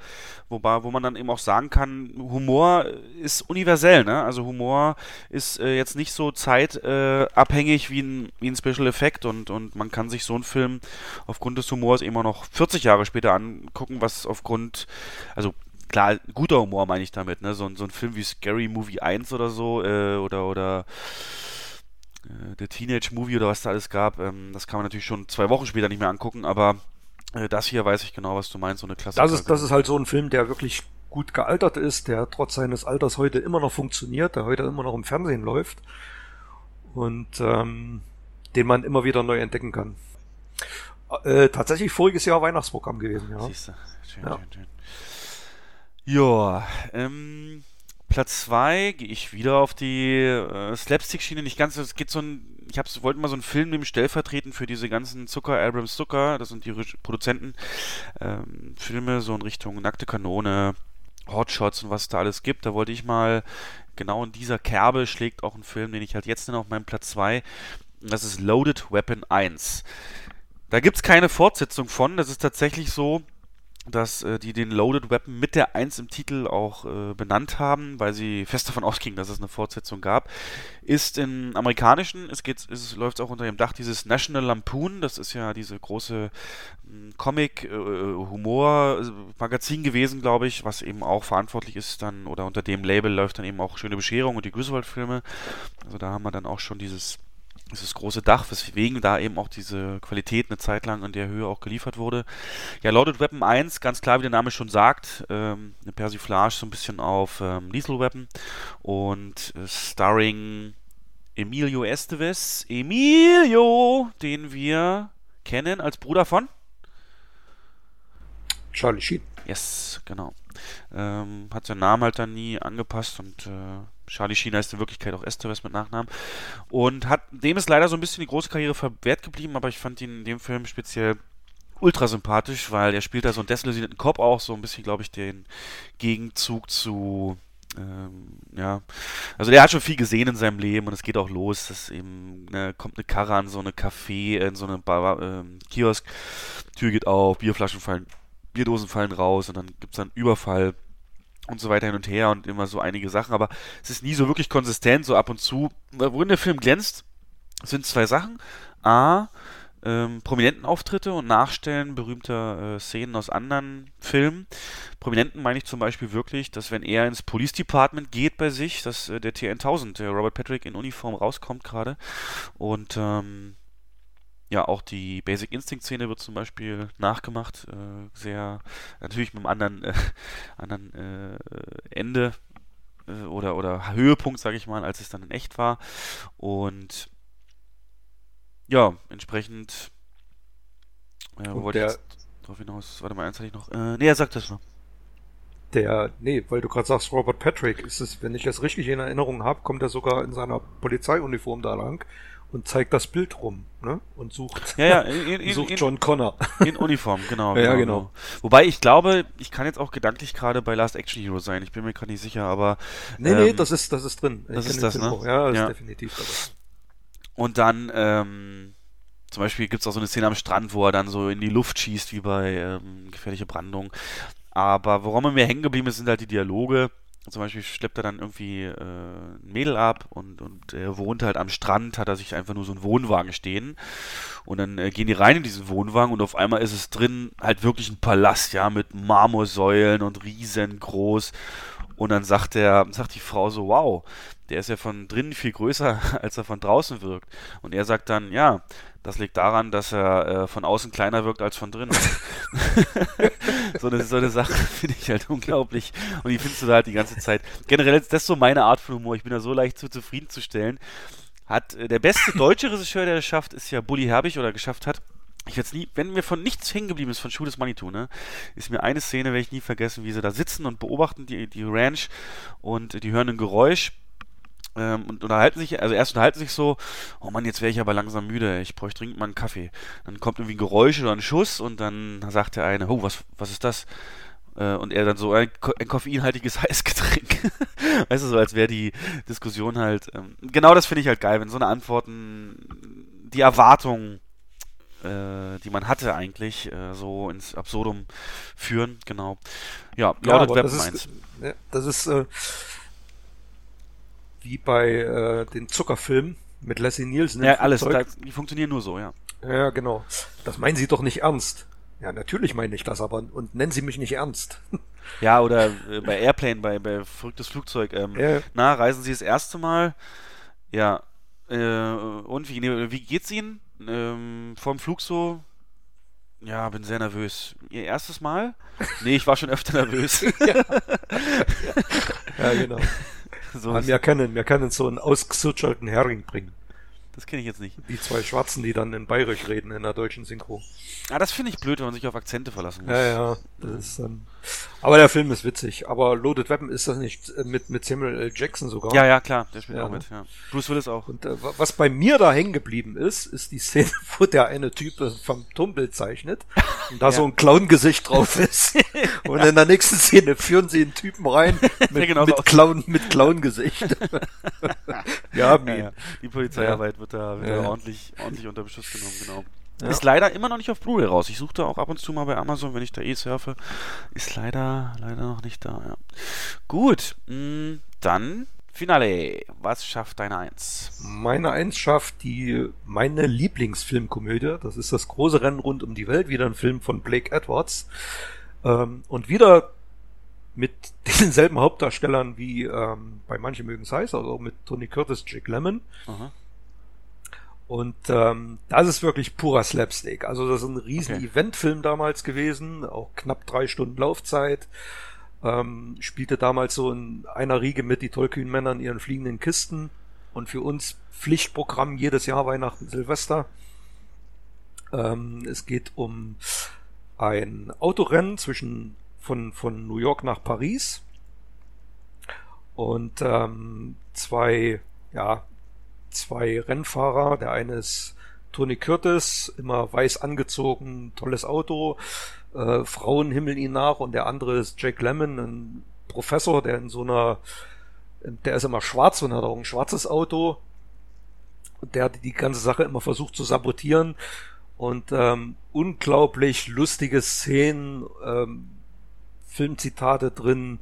wobei, wo man dann eben auch sagen kann, Humor ist universell, ne? Also Humor ist äh, jetzt nicht so zeitabhängig äh, wie ein, wie ein Special Effekt und, und man kann sich so einen Film aufgrund des Humors immer noch 40 Jahre später angucken, was aufgrund, also klar, guter Humor meine ich damit, ne? So, ein- so ein Film wie Scary Movie 1 oder so, äh, oder, oder äh, der Teenage Movie oder was da alles gab, ähm, das kann man natürlich schon zwei Wochen später nicht mehr angucken, aber äh, das hier weiß ich genau, was du meinst, so eine Klasse. Das ist, das ist halt so ein Film, der wirklich gut gealtert ist, der trotz seines Alters heute immer noch funktioniert, der heute immer noch im Fernsehen läuft und ähm, den man immer wieder neu entdecken kann. Äh, tatsächlich voriges Jahr Weihnachtsprogramm gewesen, ja. Siehst du, schön, Ja. schön, schön. Ja, ähm, Platz 2 gehe ich wieder auf die äh, Slapstick-Schiene. Nicht ganz, es geht so ein, ich hab's, wollte mal so einen Film nehmen, stellvertretend für diese ganzen Zucker, Abrams Zucker, das sind die Produzenten, ähm, Filme so in Richtung Nackte Kanone, Hotshots und was es da alles gibt. Da wollte ich mal, genau in dieser Kerbe schlägt auch ein Film, den ich halt jetzt nenne auf meinem Platz 2. Das ist Loaded Weapon 1. Da gibt's keine Fortsetzung von. Das ist tatsächlich so, dass äh, die den Loaded Weapon mit der 1 im Titel auch äh, benannt haben, weil sie fest davon ausgingen, dass es eine Fortsetzung gab. Ist im amerikanischen, es geht, es läuft auch unter dem Dach dieses National Lampoon, das ist ja diese große Comic äh, Humor Magazin gewesen, glaube ich, was eben auch verantwortlich ist dann oder unter dem Label läuft dann eben auch Schöne Bescherung und die Griswold Filme. Also da haben wir dann auch schon dieses dieses große Dach, weswegen da eben auch diese Qualität eine Zeit lang in der Höhe auch geliefert wurde. Ja, Loaded Weapon 1, ganz klar, wie der Name schon sagt, ähm, eine Persiflage so ein bisschen auf ähm, Lethal Weapon und äh, starring Emilio Estevez. Emilio, den wir kennen als Bruder von Charlie Sheen. Yes, genau. Ähm, hat seinen Namen halt dann nie angepasst und äh, Charlie Sheen heißt in Wirklichkeit auch Estevez mit Nachnamen. Und hat, dem ist leider so ein bisschen die große Karriere verwehrt geblieben, aber ich fand ihn in dem Film speziell ultra sympathisch, weil er spielt da so einen desillusionierten Cop auch, so ein bisschen, glaube ich, den Gegenzug zu ähm, ja, also der hat schon viel gesehen in seinem Leben und es geht auch los, dass eben ne, kommt eine Karre an so eine Café, in so eine Bar, ähm, Kiosk, Tür geht auf, Bierflaschen fallen, Bierdosen fallen raus und dann gibt's dann Überfall und so weiter hin und her und immer so einige Sachen, aber es ist nie so wirklich konsistent, so ab und zu. Worin der Film glänzt, sind zwei Sachen. A, ähm, prominenten Auftritte und Nachstellen berühmter äh, Szenen aus anderen Filmen. Prominenten meine ich zum Beispiel wirklich, dass wenn er ins Police Department geht bei sich, dass äh, der T1000, der Robert Patrick in Uniform rauskommt gerade und ähm, ja, auch die Basic Instinct Szene wird zum Beispiel nachgemacht, äh, sehr, natürlich mit einem anderen, äh, anderen äh, Ende äh, oder, oder Höhepunkt, sage ich mal, als es dann in echt war. Und ja, entsprechend, äh, Und wollte ich der- jetzt drauf hinaus, warte mal, eins hatte ich noch, äh, nee, er sagt das noch. Der, nee, weil du gerade sagst, Robert Patrick, ist es, wenn ich das richtig in Erinnerung habe, kommt er sogar in seiner Polizeiuniform da lang und zeigt das Bild rum ne? und sucht, Ja, ja, in, in, sucht John Connor. in Uniform, genau. Ja, genau. Wobei ich glaube, ich kann jetzt auch gedanklich gerade bei Last Action Hero sein. Ich bin mir gerade nicht sicher, aber Nee, nee, ähm, das ist, das ist drin. Ich das ist das, ne? auch. Ja, das Ja. ist definitiv dabei. Und dann, ähm, zum Beispiel gibt's auch so eine Szene am Strand, wo er dann so in die Luft schießt, wie bei ähm, Gefährliche Brandung. Aber woran mir mehr hängen geblieben ist, sind halt die Dialoge. Zum Beispiel schleppt er dann irgendwie äh, ein Mädel ab und, und er wohnt halt am Strand, hat er sich einfach nur so einen Wohnwagen stehen. Und dann äh, gehen die rein in diesen Wohnwagen und auf einmal ist es drin halt wirklich ein Palast, ja, mit Marmorsäulen und riesengroß. Und dann sagt der, sagt die Frau so, wow, der ist ja von drinnen viel größer, als er von draußen wirkt. Und er sagt dann, ja, das liegt daran, dass er äh, von außen kleiner wirkt als von drinnen. so, eine, so eine Sache finde ich halt unglaublich. Und die findest du da halt die ganze Zeit. Generell ist das so meine Art von Humor. Ich bin da so leicht zu zufriedenzustellen. Hat äh, der beste deutsche Regisseur, der das schafft, ist ja Bully Herbig oder geschafft hat. Ich werde nie, wenn mir von nichts hängen geblieben ist von Schuh des Manitou, ne, ist mir eine Szene, werde ich nie vergessen, wie sie da sitzen und beobachten die, die Ranch und die hören ein Geräusch ähm, und unterhalten sich, also erst unterhalten sich so, oh Mann, jetzt wäre ich aber langsam müde, ich bräuchte dringend mal einen Kaffee. Dann kommt irgendwie ein Geräusch oder ein Schuss und dann sagt der eine, oh, was, was ist das? Äh, Und er dann so, ein, ein koffeinhaltiges Heißgetränk. weißt du, so als wäre die Diskussion halt, ähm, genau das finde ich halt geil, wenn so eine Antworten die Erwartung äh, die man hatte eigentlich, äh, so ins Absurdum führen, genau. Ja, Ja, aber Weapon das 1. ist, ja, das ist äh, wie bei äh, den Zuckerfilmen mit Leslie Nielsen. Ja, alles, da, die funktionieren nur so, ja. Ja, genau. Das meinen Sie doch nicht ernst. Ja, natürlich meine ich das, aber und nennen Sie mich nicht ernst. Ja, oder äh, bei Airplane, bei, bei verrücktes Flugzeug. Ähm, Ja. Na, reisen Sie das erste Mal? Ja. Äh, und wie, wie geht's Ihnen? Ähm, vorm Flug so? Ja, bin sehr nervös. Ihr erstes Mal? Nee, ich war schon öfter nervös. Ja, genau. so ist, wir können, wir können so einen ausgesutscherten Hering bringen. das kenne ich jetzt nicht. Die zwei Schwarzen, die dann in Bayerisch reden in der deutschen Synchro. Ah, das finde ich blöd, wenn man sich auf Akzente verlassen muss. Ja, ja. Das ist dann. Aber der Film ist witzig. Aber Loaded Weapon ist das nicht äh, mit, mit Samuel L. Jackson sogar. Ja, ja, klar, der spielt Ja, auch ne? mit. Ja. Bruce Willis auch. Und äh, wa- was bei mir da hängen geblieben ist, ist die Szene, wo der eine Typ vom Turmbild zeichnet und da so ein Clown-Gesicht drauf ist. und in der nächsten Szene führen sie einen Typen rein mit, Ja, genau mit Clown, mit Clown-Gesicht. Ja, ja. Die Polizeiarbeit wird da, wird Ja, da ja. ordentlich, ordentlich unter Beschuss genommen, genau. Ja. Ist leider immer noch nicht auf Blu-ray raus. Ich suchte auch ab und zu mal bei Amazon, wenn ich da eh surfe. Ist leider, leider noch nicht da, ja. Gut, mh, dann Finale. Was schafft deine Eins? Meine Eins schafft die, meine Lieblingsfilmkomödie. Das ist das große Rennen rund um die Welt. Wieder ein Film von Blake Edwards. Ähm, und wieder mit denselben Hauptdarstellern wie ähm, bei manchen mögen es heiß, also mit Tony Curtis, Jack Lemmon. Aha. Und ähm, das ist wirklich purer Slapstick. Also das ist ein riesen Okay. Eventfilm damals gewesen, auch knapp drei Stunden Laufzeit. Ähm, spielte damals so in einer Riege mit die tollkühnen Männer in ihren fliegenden Kisten. Und für uns Pflichtprogramm jedes Jahr Weihnachten, Silvester. Ähm, es geht um ein Autorennen zwischen von, von New York nach Paris. Und ähm, zwei, ja, zwei Rennfahrer. Der eine ist Tony Curtis, immer weiß angezogen, tolles Auto. Äh, Frauen himmeln ihn nach und der andere ist Jake Lemmon, ein Professor, der in so einer, der ist immer schwarz und hat auch ein schwarzes Auto. Und der hat die ganze Sache immer versucht zu sabotieren. Und ähm, unglaublich lustige Szenen, ähm, Filmzitate drin,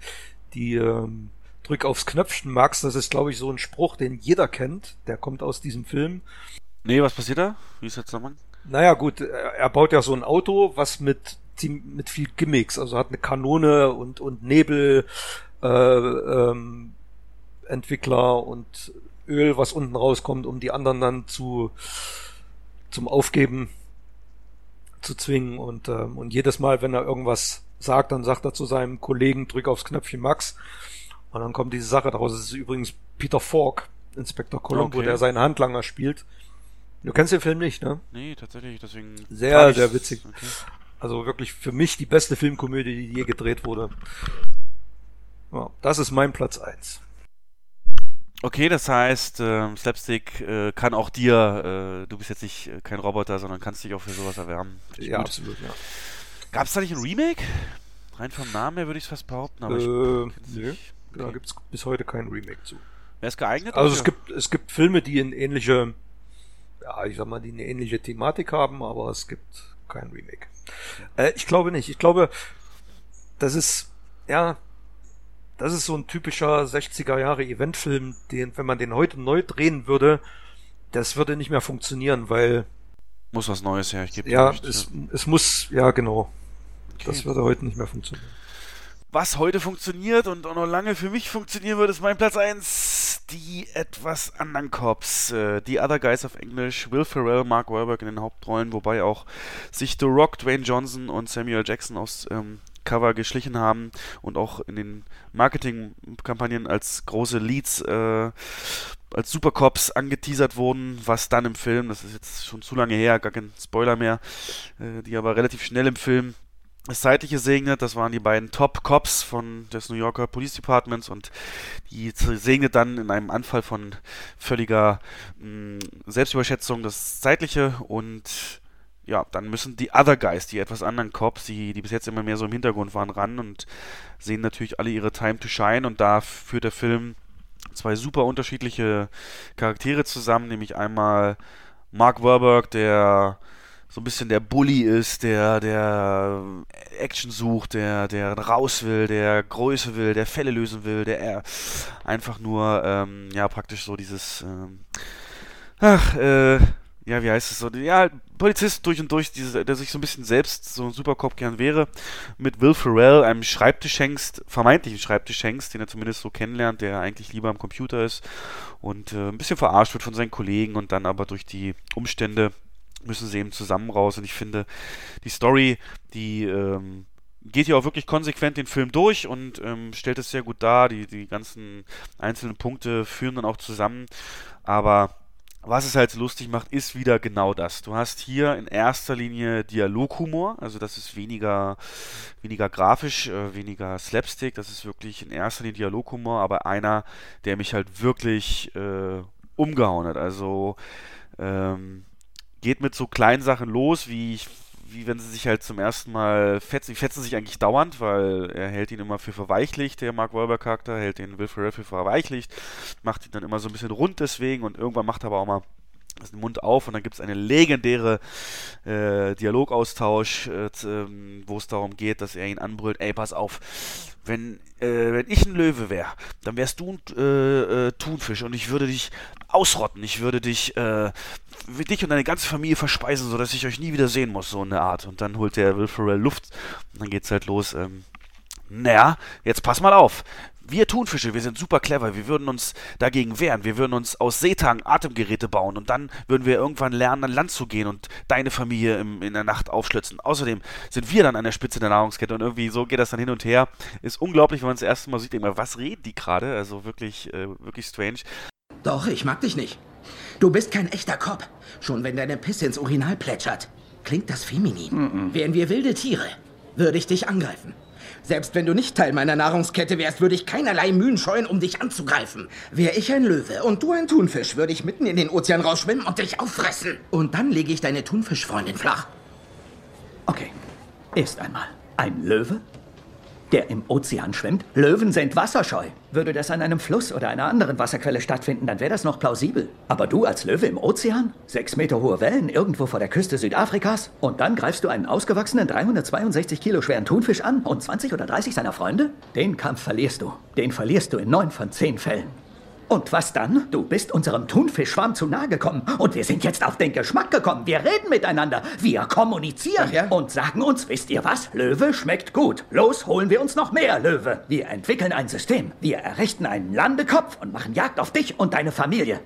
die ähm, drück aufs Knöpfchen, Max, das ist, glaube ich, so ein Spruch, den jeder kennt. Der kommt aus diesem Film. Nee, was passiert da? Wie ist der Zusammenhang? Naja, gut, er er baut ja so ein Auto, was mit mit viel Gimmicks, also hat eine Kanone und und Nebel äh, ähm, Entwickler und Öl, was unten rauskommt, um die anderen dann zu zum Aufgeben zu zwingen und ähm, und jedes Mal, wenn er irgendwas sagt, dann sagt er zu seinem Kollegen, drück aufs Knöpfchen Max und dann kommt diese Sache daraus. Es ist übrigens Peter Falk, Inspektor Columbo, Okay. der seinen Handlanger spielt. Du kennst den Film nicht, ne? Nee, tatsächlich, deswegen. Sehr, sehr witzig. Okay. Also wirklich für mich die beste Filmkomödie, die je gedreht wurde. Ja, das ist mein Platz eins. Okay, das heißt, äh, Slapstick äh, kann auch dir, äh, du bist jetzt nicht äh, kein Roboter, sondern kannst dich auch für sowas erwärmen. Ja, gut. absolut, ja. Gab es da nicht ein Remake? Rein vom Namen her würde ich es fast behaupten, aber äh, ich. Nö, okay. da gibt es bis heute keinen Remake zu. Wäre es geeignet? Also es gibt, es gibt Filme, die eine ähnliche, ja, ich sag mal, die eine ähnliche Thematik haben, aber es gibt kein Remake. Äh, ich glaube nicht. Ich glaube, das ist, ja, das ist so ein typischer 60er Jahre Eventfilm, den, wenn man den heute neu drehen würde, das würde nicht mehr funktionieren, weil. Muss was Neues her, ich gebe Ja, nicht, es, ja. es muss, ja, genau. Okay. Das würde heute nicht mehr funktionieren. Was heute funktioniert und auch noch lange für mich funktionieren wird, ist mein Platz 1. Die etwas anderen Cops. Äh, The Other Guys auf Englisch. Will Ferrell, Mark Wahlberg in den Hauptrollen, wobei auch sich The Rock, Dwayne Johnson und Samuel Jackson aus ähm, Cover geschlichen haben und auch in den Marketingkampagnen als große Leads, äh, als Supercops angeteasert wurden, was dann im Film, das ist jetzt schon zu lange her, gar kein Spoiler mehr, äh, die aber relativ schnell im Film das Zeitliche segnet, das waren die beiden Top Cops von des New Yorker Police Departments und die segnet dann in einem Anfall von völliger mh, Selbstüberschätzung das Zeitliche und ja, dann müssen die Other Guys, die etwas anderen Cops, die, die bis jetzt immer mehr so im Hintergrund waren, ran und sehen natürlich alle ihre Time to Shine und da führt der Film zwei super unterschiedliche Charaktere zusammen, nämlich einmal Mark Warburg, der so ein bisschen der Bully ist, der, der Action sucht, der, der raus will, der Größe will, der Fälle lösen will, der einfach nur, ähm, ja, praktisch so dieses, ähm, ach, äh, ja, wie heißt es so, ja, Polizist durch und durch, diese, der sich so ein bisschen selbst so ein Supercop gern wäre, mit Will Ferrell, einem Schreibtischhengst, vermeintlichen Schreibtischhengst, den er zumindest so kennenlernt, der eigentlich lieber am Computer ist und äh, ein bisschen verarscht wird von seinen Kollegen und dann aber durch die Umstände müssen sie eben zusammen raus und ich finde, die Story, die, ähm, geht ja auch wirklich konsequent den Film durch und ähm, stellt es sehr gut dar. Die, die ganzen einzelnen Punkte führen dann auch zusammen. Aber was es halt lustig macht, ist wieder genau das. Du hast hier in erster Linie Dialoghumor, also das ist weniger, weniger grafisch, äh, weniger Slapstick, das ist wirklich in erster Linie Dialoghumor, aber einer, der mich halt wirklich äh, umgehauen hat. Also ähm, geht mit so kleinen Sachen los, wie ich wie wenn sie sich halt zum ersten Mal fetzen. Die fetzen sich eigentlich dauernd, weil er hält ihn immer für verweichlicht, der Mark Wahlberg Charakter, hält den Will Ferrell für verweichlicht, macht ihn dann immer so ein bisschen rund deswegen und irgendwann macht er aber auch mal den Mund auf und dann gibt es eine legendäre äh, Dialogaustausch, äh, ähm, wo es darum geht, dass er ihn anbrüllt, ey, pass auf, wenn, äh, wenn ich ein Löwe wäre, dann wärst du ein äh, äh, Thunfisch und ich würde dich ausrotten, ich würde dich, äh, dich und deine ganze Familie verspeisen, sodass ich euch nie wieder sehen muss, so eine Art. Und dann holt der Will Ferrell Luft und dann geht's halt los, ähm, naja, jetzt pass mal auf. Wir Thunfische, wir sind super clever. Wir würden uns dagegen wehren. Wir würden uns aus Seetang Atemgeräte bauen und dann würden wir irgendwann lernen, an Land zu gehen und deine Familie im, in der Nacht aufschlitzen. Außerdem sind wir dann an der Spitze der Nahrungskette und irgendwie so geht das dann hin und her. Ist unglaublich, wenn man das erste Mal sieht, denkt man, was reden die gerade? Also wirklich, äh, wirklich strange. Doch, ich mag dich nicht. Du bist kein echter Cop. Schon wenn deine Pisse ins Urinal plätschert. Klingt das feminin? Mm -mm. Wären wir wilde Tiere, würde ich dich angreifen. Selbst wenn du nicht Teil meiner Nahrungskette wärst, würde ich keinerlei Mühen scheuen, um dich anzugreifen. Wär ich ein Löwe und du ein Thunfisch, würde ich mitten in den Ozean rausschwimmen und dich auffressen. Und dann lege ich deine Thunfischfreundin flach. Okay. Erst einmal. Ein Löwe der im Ozean schwimmt? Löwen sind wasserscheu. Würde das an einem Fluss oder einer anderen Wasserquelle stattfinden, dann wäre das noch plausibel. Aber du als Löwe im Ozean? Sechs Meter hohe Wellen irgendwo vor der Küste Südafrikas? Und dann greifst du einen ausgewachsenen 362 Kilo schweren Thunfisch an und 20 oder 30 seiner Freunde? Den Kampf verlierst du. Den verlierst du in neun von zehn Fällen. Und was dann? Du bist unserem Thunfischschwarm zu nahe gekommen. Und wir sind jetzt auf den Geschmack gekommen. Wir reden miteinander. Wir kommunizieren. Ja? Und sagen uns, wisst ihr was? Löwe schmeckt gut. Los, holen wir uns noch mehr Löwe. Wir entwickeln ein System. Wir errichten einen Landekopf und machen Jagd auf dich und deine Familie.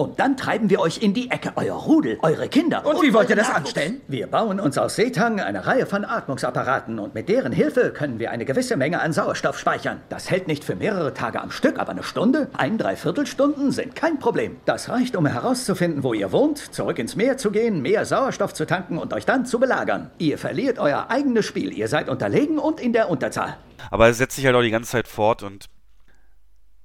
Und dann treiben wir euch in die Ecke, euer Rudel, eure Kinder. Und, und wie wollt ihr das Nachwuchs. anstellen? Wir bauen uns aus Seetang eine Reihe von Atmungsapparaten und mit deren Hilfe können wir eine gewisse Menge an Sauerstoff speichern. Das hält nicht für mehrere Tage am Stück, aber eine Stunde, ein Dreiviertelstunden sind kein Problem. Das reicht, um herauszufinden, wo ihr wohnt, zurück ins Meer zu gehen, mehr Sauerstoff zu tanken und euch dann zu belagern. Ihr verliert euer eigenes Spiel. Ihr seid unterlegen und in der Unterzahl. Aber es setzt sich halt auch die ganze Zeit fort und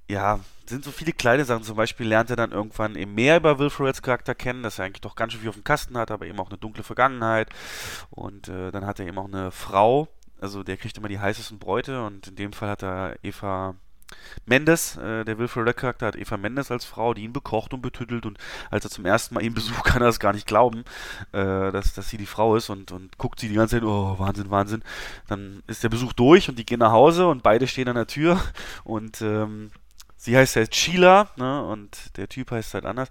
ja, sind so viele kleine Sachen. Zum Beispiel lernt er dann irgendwann eben mehr über Will Ferrells Charakter kennen, dass er eigentlich doch ganz schön viel auf dem Kasten hat, aber eben auch eine dunkle Vergangenheit. Und äh, dann hat er eben auch eine Frau, also der kriegt immer die heißesten Bräute und in dem Fall hat er Eva Mendes, äh, der Will Ferrell Charakter hat Eva Mendes als Frau, die ihn bekocht und betüttelt und als er zum ersten Mal ihn besucht, kann er es gar nicht glauben, äh, dass, dass sie die Frau ist und, und guckt sie die ganze Zeit, oh Wahnsinn, Wahnsinn. Dann ist der Besuch durch und die gehen nach Hause und beide stehen an der Tür und ähm, sie heißt halt Sheila, ne, und der Typ heißt halt anders.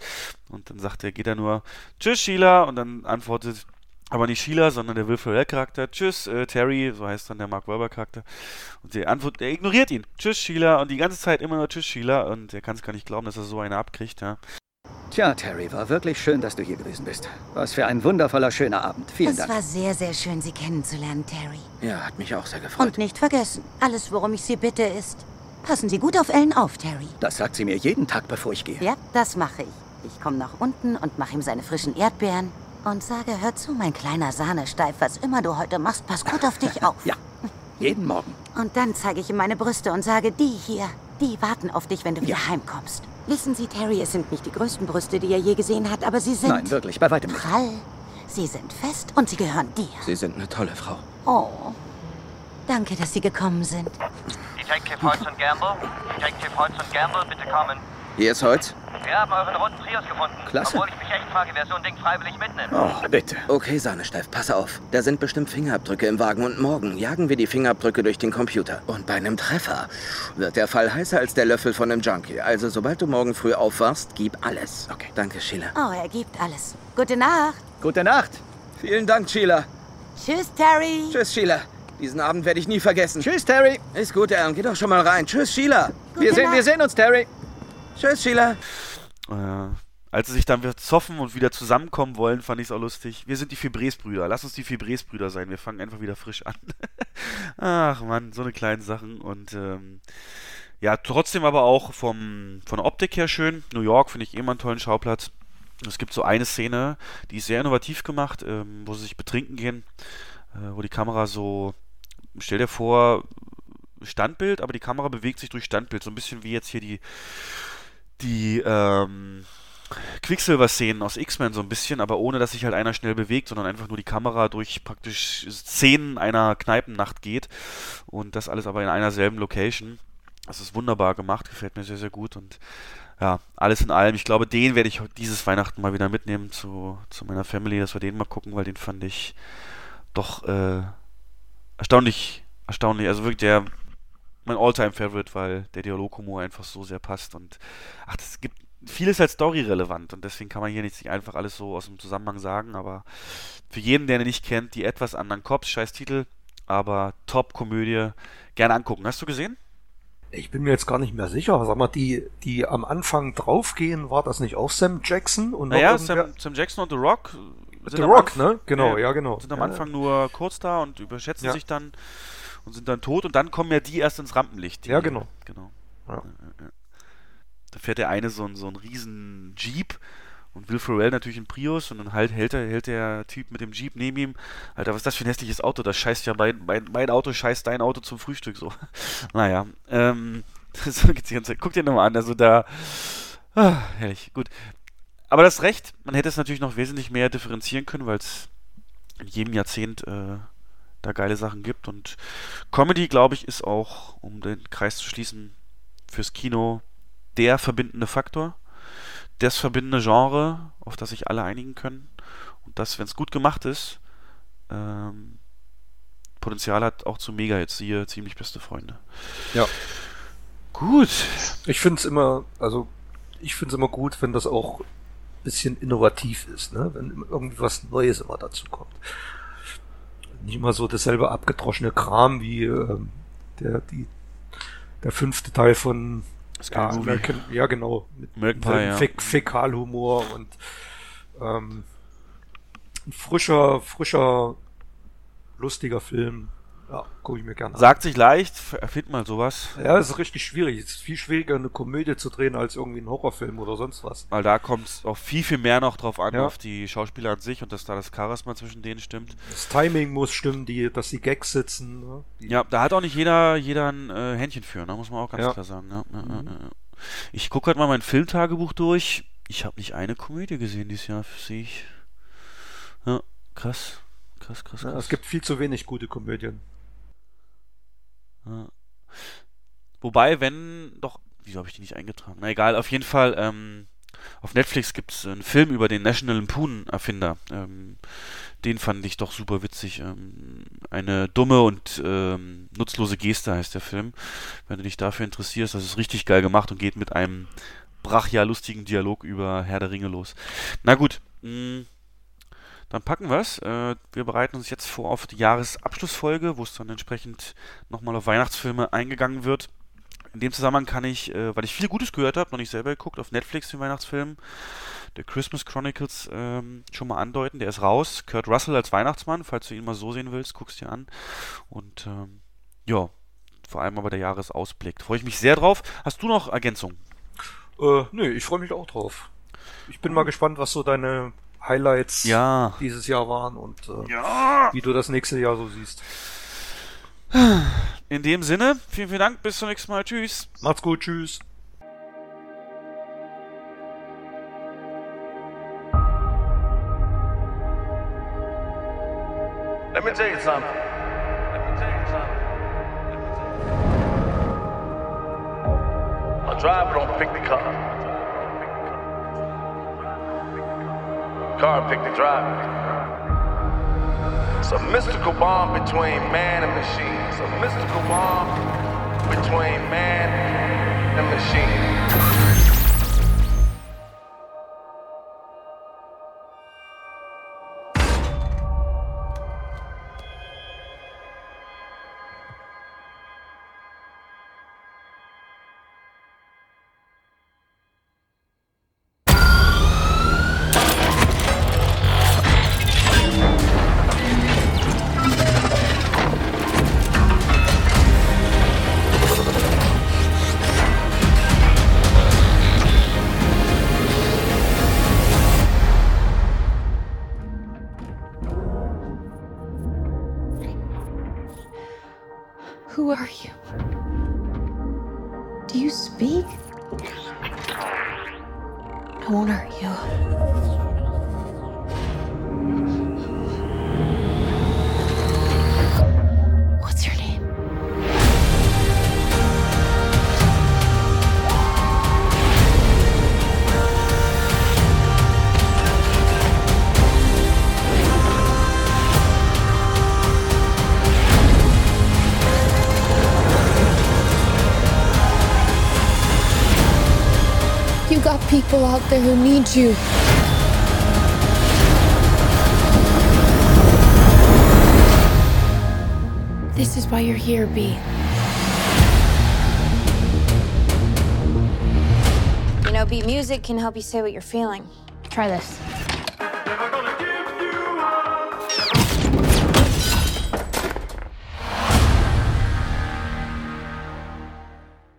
Und dann sagt er, geht er nur, tschüss Sheila, und dann antwortet aber nicht Sheila, sondern der Will Ferrell-Charakter. Tschüss, äh, Terry, so heißt dann der Mark Webber-Charakter. Und der antwortet, er ignoriert ihn. Tschüss, Sheila. Und die ganze Zeit immer nur Tschüss, Sheila. Und er kann es gar nicht glauben, dass er so eine abkriegt, ja. Tja, Terry, war wirklich schön, dass du hier gewesen bist. Was für ein wundervoller, schöner Abend. Vielen Es Dank. war sehr, sehr schön, Sie kennenzulernen, Terry. Ja, hat mich auch sehr gefreut. Und nicht vergessen, alles, worum ich Sie bitte, ist, passen Sie gut auf Ellen auf, Terry. Das sagt sie mir jeden Tag, bevor ich gehe. Ja, das mache ich. Ich komme nach unten und mache ihm seine frischen Erdbeeren und sage, hör zu, mein kleiner Sahnesteif, was immer du heute machst, pass gut auf dich auf. Ja, jeden Morgen. Und dann zeige ich ihm meine Brüste und sage, die hier, die warten auf dich, wenn du wieder heimkommst. Wissen Sie, Terry, es sind nicht die größten Brüste, die er je gesehen hat, aber sie sind Nein, wirklich, bei weitem nicht. prall. Sie sind fest und sie gehören dir. Sie sind eine tolle Frau. Oh, danke, dass Sie gekommen sind. Detective Holz und Gamble? Detective Holz und Gamble, bitte kommen. Hier ist Holz. Wir haben euren roten Prius gefunden. Klasse. Obwohl ich mich echt frage, wer so ein Ding freiwillig mitnimmt. Oh, bitte. Okay, Sahnesteif, pass auf. Da sind bestimmt Fingerabdrücke im Wagen und morgen jagen wir die Fingerabdrücke durch den Computer. Und bei einem Treffer wird der Fall heißer als der Löffel von einem Junkie. Also sobald du morgen früh aufwachst, gib alles. Okay. Danke, Sheila. Oh, er gibt alles. Gute Nacht. Gute Nacht. Vielen Dank, Sheila. Tschüss, Terry. Tschüss, Sheila. Diesen Abend werde ich nie vergessen. Tschüss, Terry. Ist gut, Alan. Geh doch schon mal rein. Tschüss, Sheila. Wir sehen, wir sehen uns, Terry. Tschüss, Sheila. Äh, als sie sich dann wieder zoffen und wieder zusammenkommen wollen, fand ich es auch lustig. Wir sind die Fibres-Brüder. Lass uns die Fibres-Brüder sein. Wir fangen einfach wieder frisch an. Ach man, so eine kleine Sachen. Und ähm, ja, trotzdem aber auch vom, von der Optik her schön. New York finde ich eh immer einen tollen Schauplatz. Es gibt so eine Szene, die ist sehr innovativ gemacht, ähm, wo sie sich betrinken gehen, äh, wo die Kamera so, stell dir vor, Standbild, aber die Kamera bewegt sich durch Standbild. So ein bisschen wie jetzt hier die, die ähm, Quicksilver-Szenen aus X-Men so ein bisschen, aber ohne dass sich halt einer schnell bewegt, sondern einfach nur die Kamera durch praktisch Szenen einer Kneipennacht geht und das alles aber in einer selben Location. Das ist wunderbar gemacht, gefällt mir sehr, sehr gut und ja, alles in allem. Ich glaube, den werde ich dieses Weihnachten mal wieder mitnehmen zu, zu meiner Family, dass wir den mal gucken, weil den fand ich doch äh, erstaunlich, erstaunlich. Also wirklich der mein All-Time-Favorite, weil der Dialoghumor einfach so sehr passt und ach, das gibt vieles als Story relevant und deswegen kann man hier nicht einfach alles so aus dem Zusammenhang sagen, aber für jeden, der ihn nicht kennt, die etwas anderen Cops, scheiß Titel, aber Top-Komödie, gerne angucken. Hast du gesehen? Ich bin mir jetzt gar nicht mehr sicher. Sag mal, die, die am Anfang draufgehen, war das nicht auch Sam Jackson? Und Naja? Sam, Sam Jackson und The Rock The Rock, Anf- ne? Genau, ja, genau. Sind am Anfang nur kurz da und überschätzen sich dann und sind dann tot und dann kommen ja die erst ins Rampenlicht. Ja, genau. genau. Ja. Da fährt der eine so, ein- so einen riesen Jeep und Will Ferrell natürlich einen Prius und dann halt hält, der, hält der Typ mit dem Jeep neben ihm. Alter, was ist das für ein hässliches Auto? Das scheißt ja mein, mein, mein Auto, scheißt dein Auto zum Frühstück so. naja, ähm, so geht's die ganze Zeit. Guck dir nochmal an, also da, ah, herrlich, gut. Aber das Recht, man hätte es natürlich noch wesentlich mehr differenzieren können, weil es in jedem Jahrzehnt äh, da geile Sachen gibt. Und Comedy, glaube ich, ist auch, um den Kreis zu schließen, fürs Kino der verbindende Faktor. Das verbindende Genre, auf das sich alle einigen können. Und das, wenn es gut gemacht ist, ähm, Potenzial hat auch zu Mega-Hits. Siehe ziemlich beste Freunde. Ja. Gut. Ich finde es immer, also ich finde es immer gut, wenn das auch bisschen innovativ ist, ne? Wenn irgendwie was Neues immer dazu kommt. Nicht immer so dasselbe abgedroschene Kram wie ähm, der, die, der fünfte Teil von ja. American, ja genau, mit American ja. Fäk Fäkalhumor und ähm, ein frischer, frischer, lustiger Film. Ja, gucke ich mir gerne an. Sagt sich leicht, erfindet mal sowas. Ja, es ist richtig schwierig. Es ist viel schwieriger, eine Komödie zu drehen, als irgendwie einen Horrorfilm oder sonst was. Weil da kommt es auch viel, viel mehr noch drauf an, Ja. auf die Schauspieler an sich und dass da das Charisma zwischen denen stimmt. Das Timing muss stimmen, die, dass die Gags sitzen. Ne? Die, Ja, da hat auch nicht jeder, jeder ein äh, Händchen für, ne? muss man auch ganz Ja. klar sagen. Ja, ja, Ich gucke halt mal mein Filmtagebuch durch. Ich habe nicht eine Komödie gesehen dieses Jahr, sehe ich. Ja, krass. Krass, krass, krass. Ja, es gibt viel zu wenig gute Komödien. Wobei, wenn doch. Wieso habe ich die nicht eingetragen? Na egal, auf jeden Fall. Ähm, auf Netflix gibt es einen Film über den National Lampoon-Erfinder. Ähm, den fand ich doch super witzig. Ähm, eine dumme und ähm, nutzlose Geste heißt der Film. Wenn du dich dafür interessierst, das ist richtig geil gemacht und geht mit einem brachial lustigen Dialog über Herr der Ringe los. Na gut, mh, dann packen wir es. Äh, wir bereiten uns jetzt vor auf die Jahresabschlussfolge, wo es dann entsprechend nochmal auf Weihnachtsfilme eingegangen wird. In dem Zusammenhang kann ich, äh, weil ich viel Gutes gehört habe, noch nicht selber geguckt, auf Netflix den Weihnachtsfilm The Christmas Chronicles ähm, schon mal andeuten. Der ist raus. Kurt Russell als Weihnachtsmann, falls du ihn mal so sehen willst, guckst dir an. Und ähm, ja, vor allem aber der Jahresausblick. Freue ich mich sehr drauf. Hast du noch Ergänzungen? Äh, nö, ich freue mich auch drauf. Ich bin mal gespannt, was so deine Highlights Ja. dieses Jahr waren und äh, Ja. wie du das nächste Jahr so siehst. In dem Sinne, vielen, vielen Dank. Bis zum nächsten Mal. Tschüss. Macht's gut, tschüss. Let me tell you something. Let me tell you something. A driver don't pick the car. Car picked the driver. It's a mystical bond between man and machine. It's a mystical bond between man and machine. Out there who need you. This is why you're here, B. You know, beat music can help you say what you're feeling. Try this.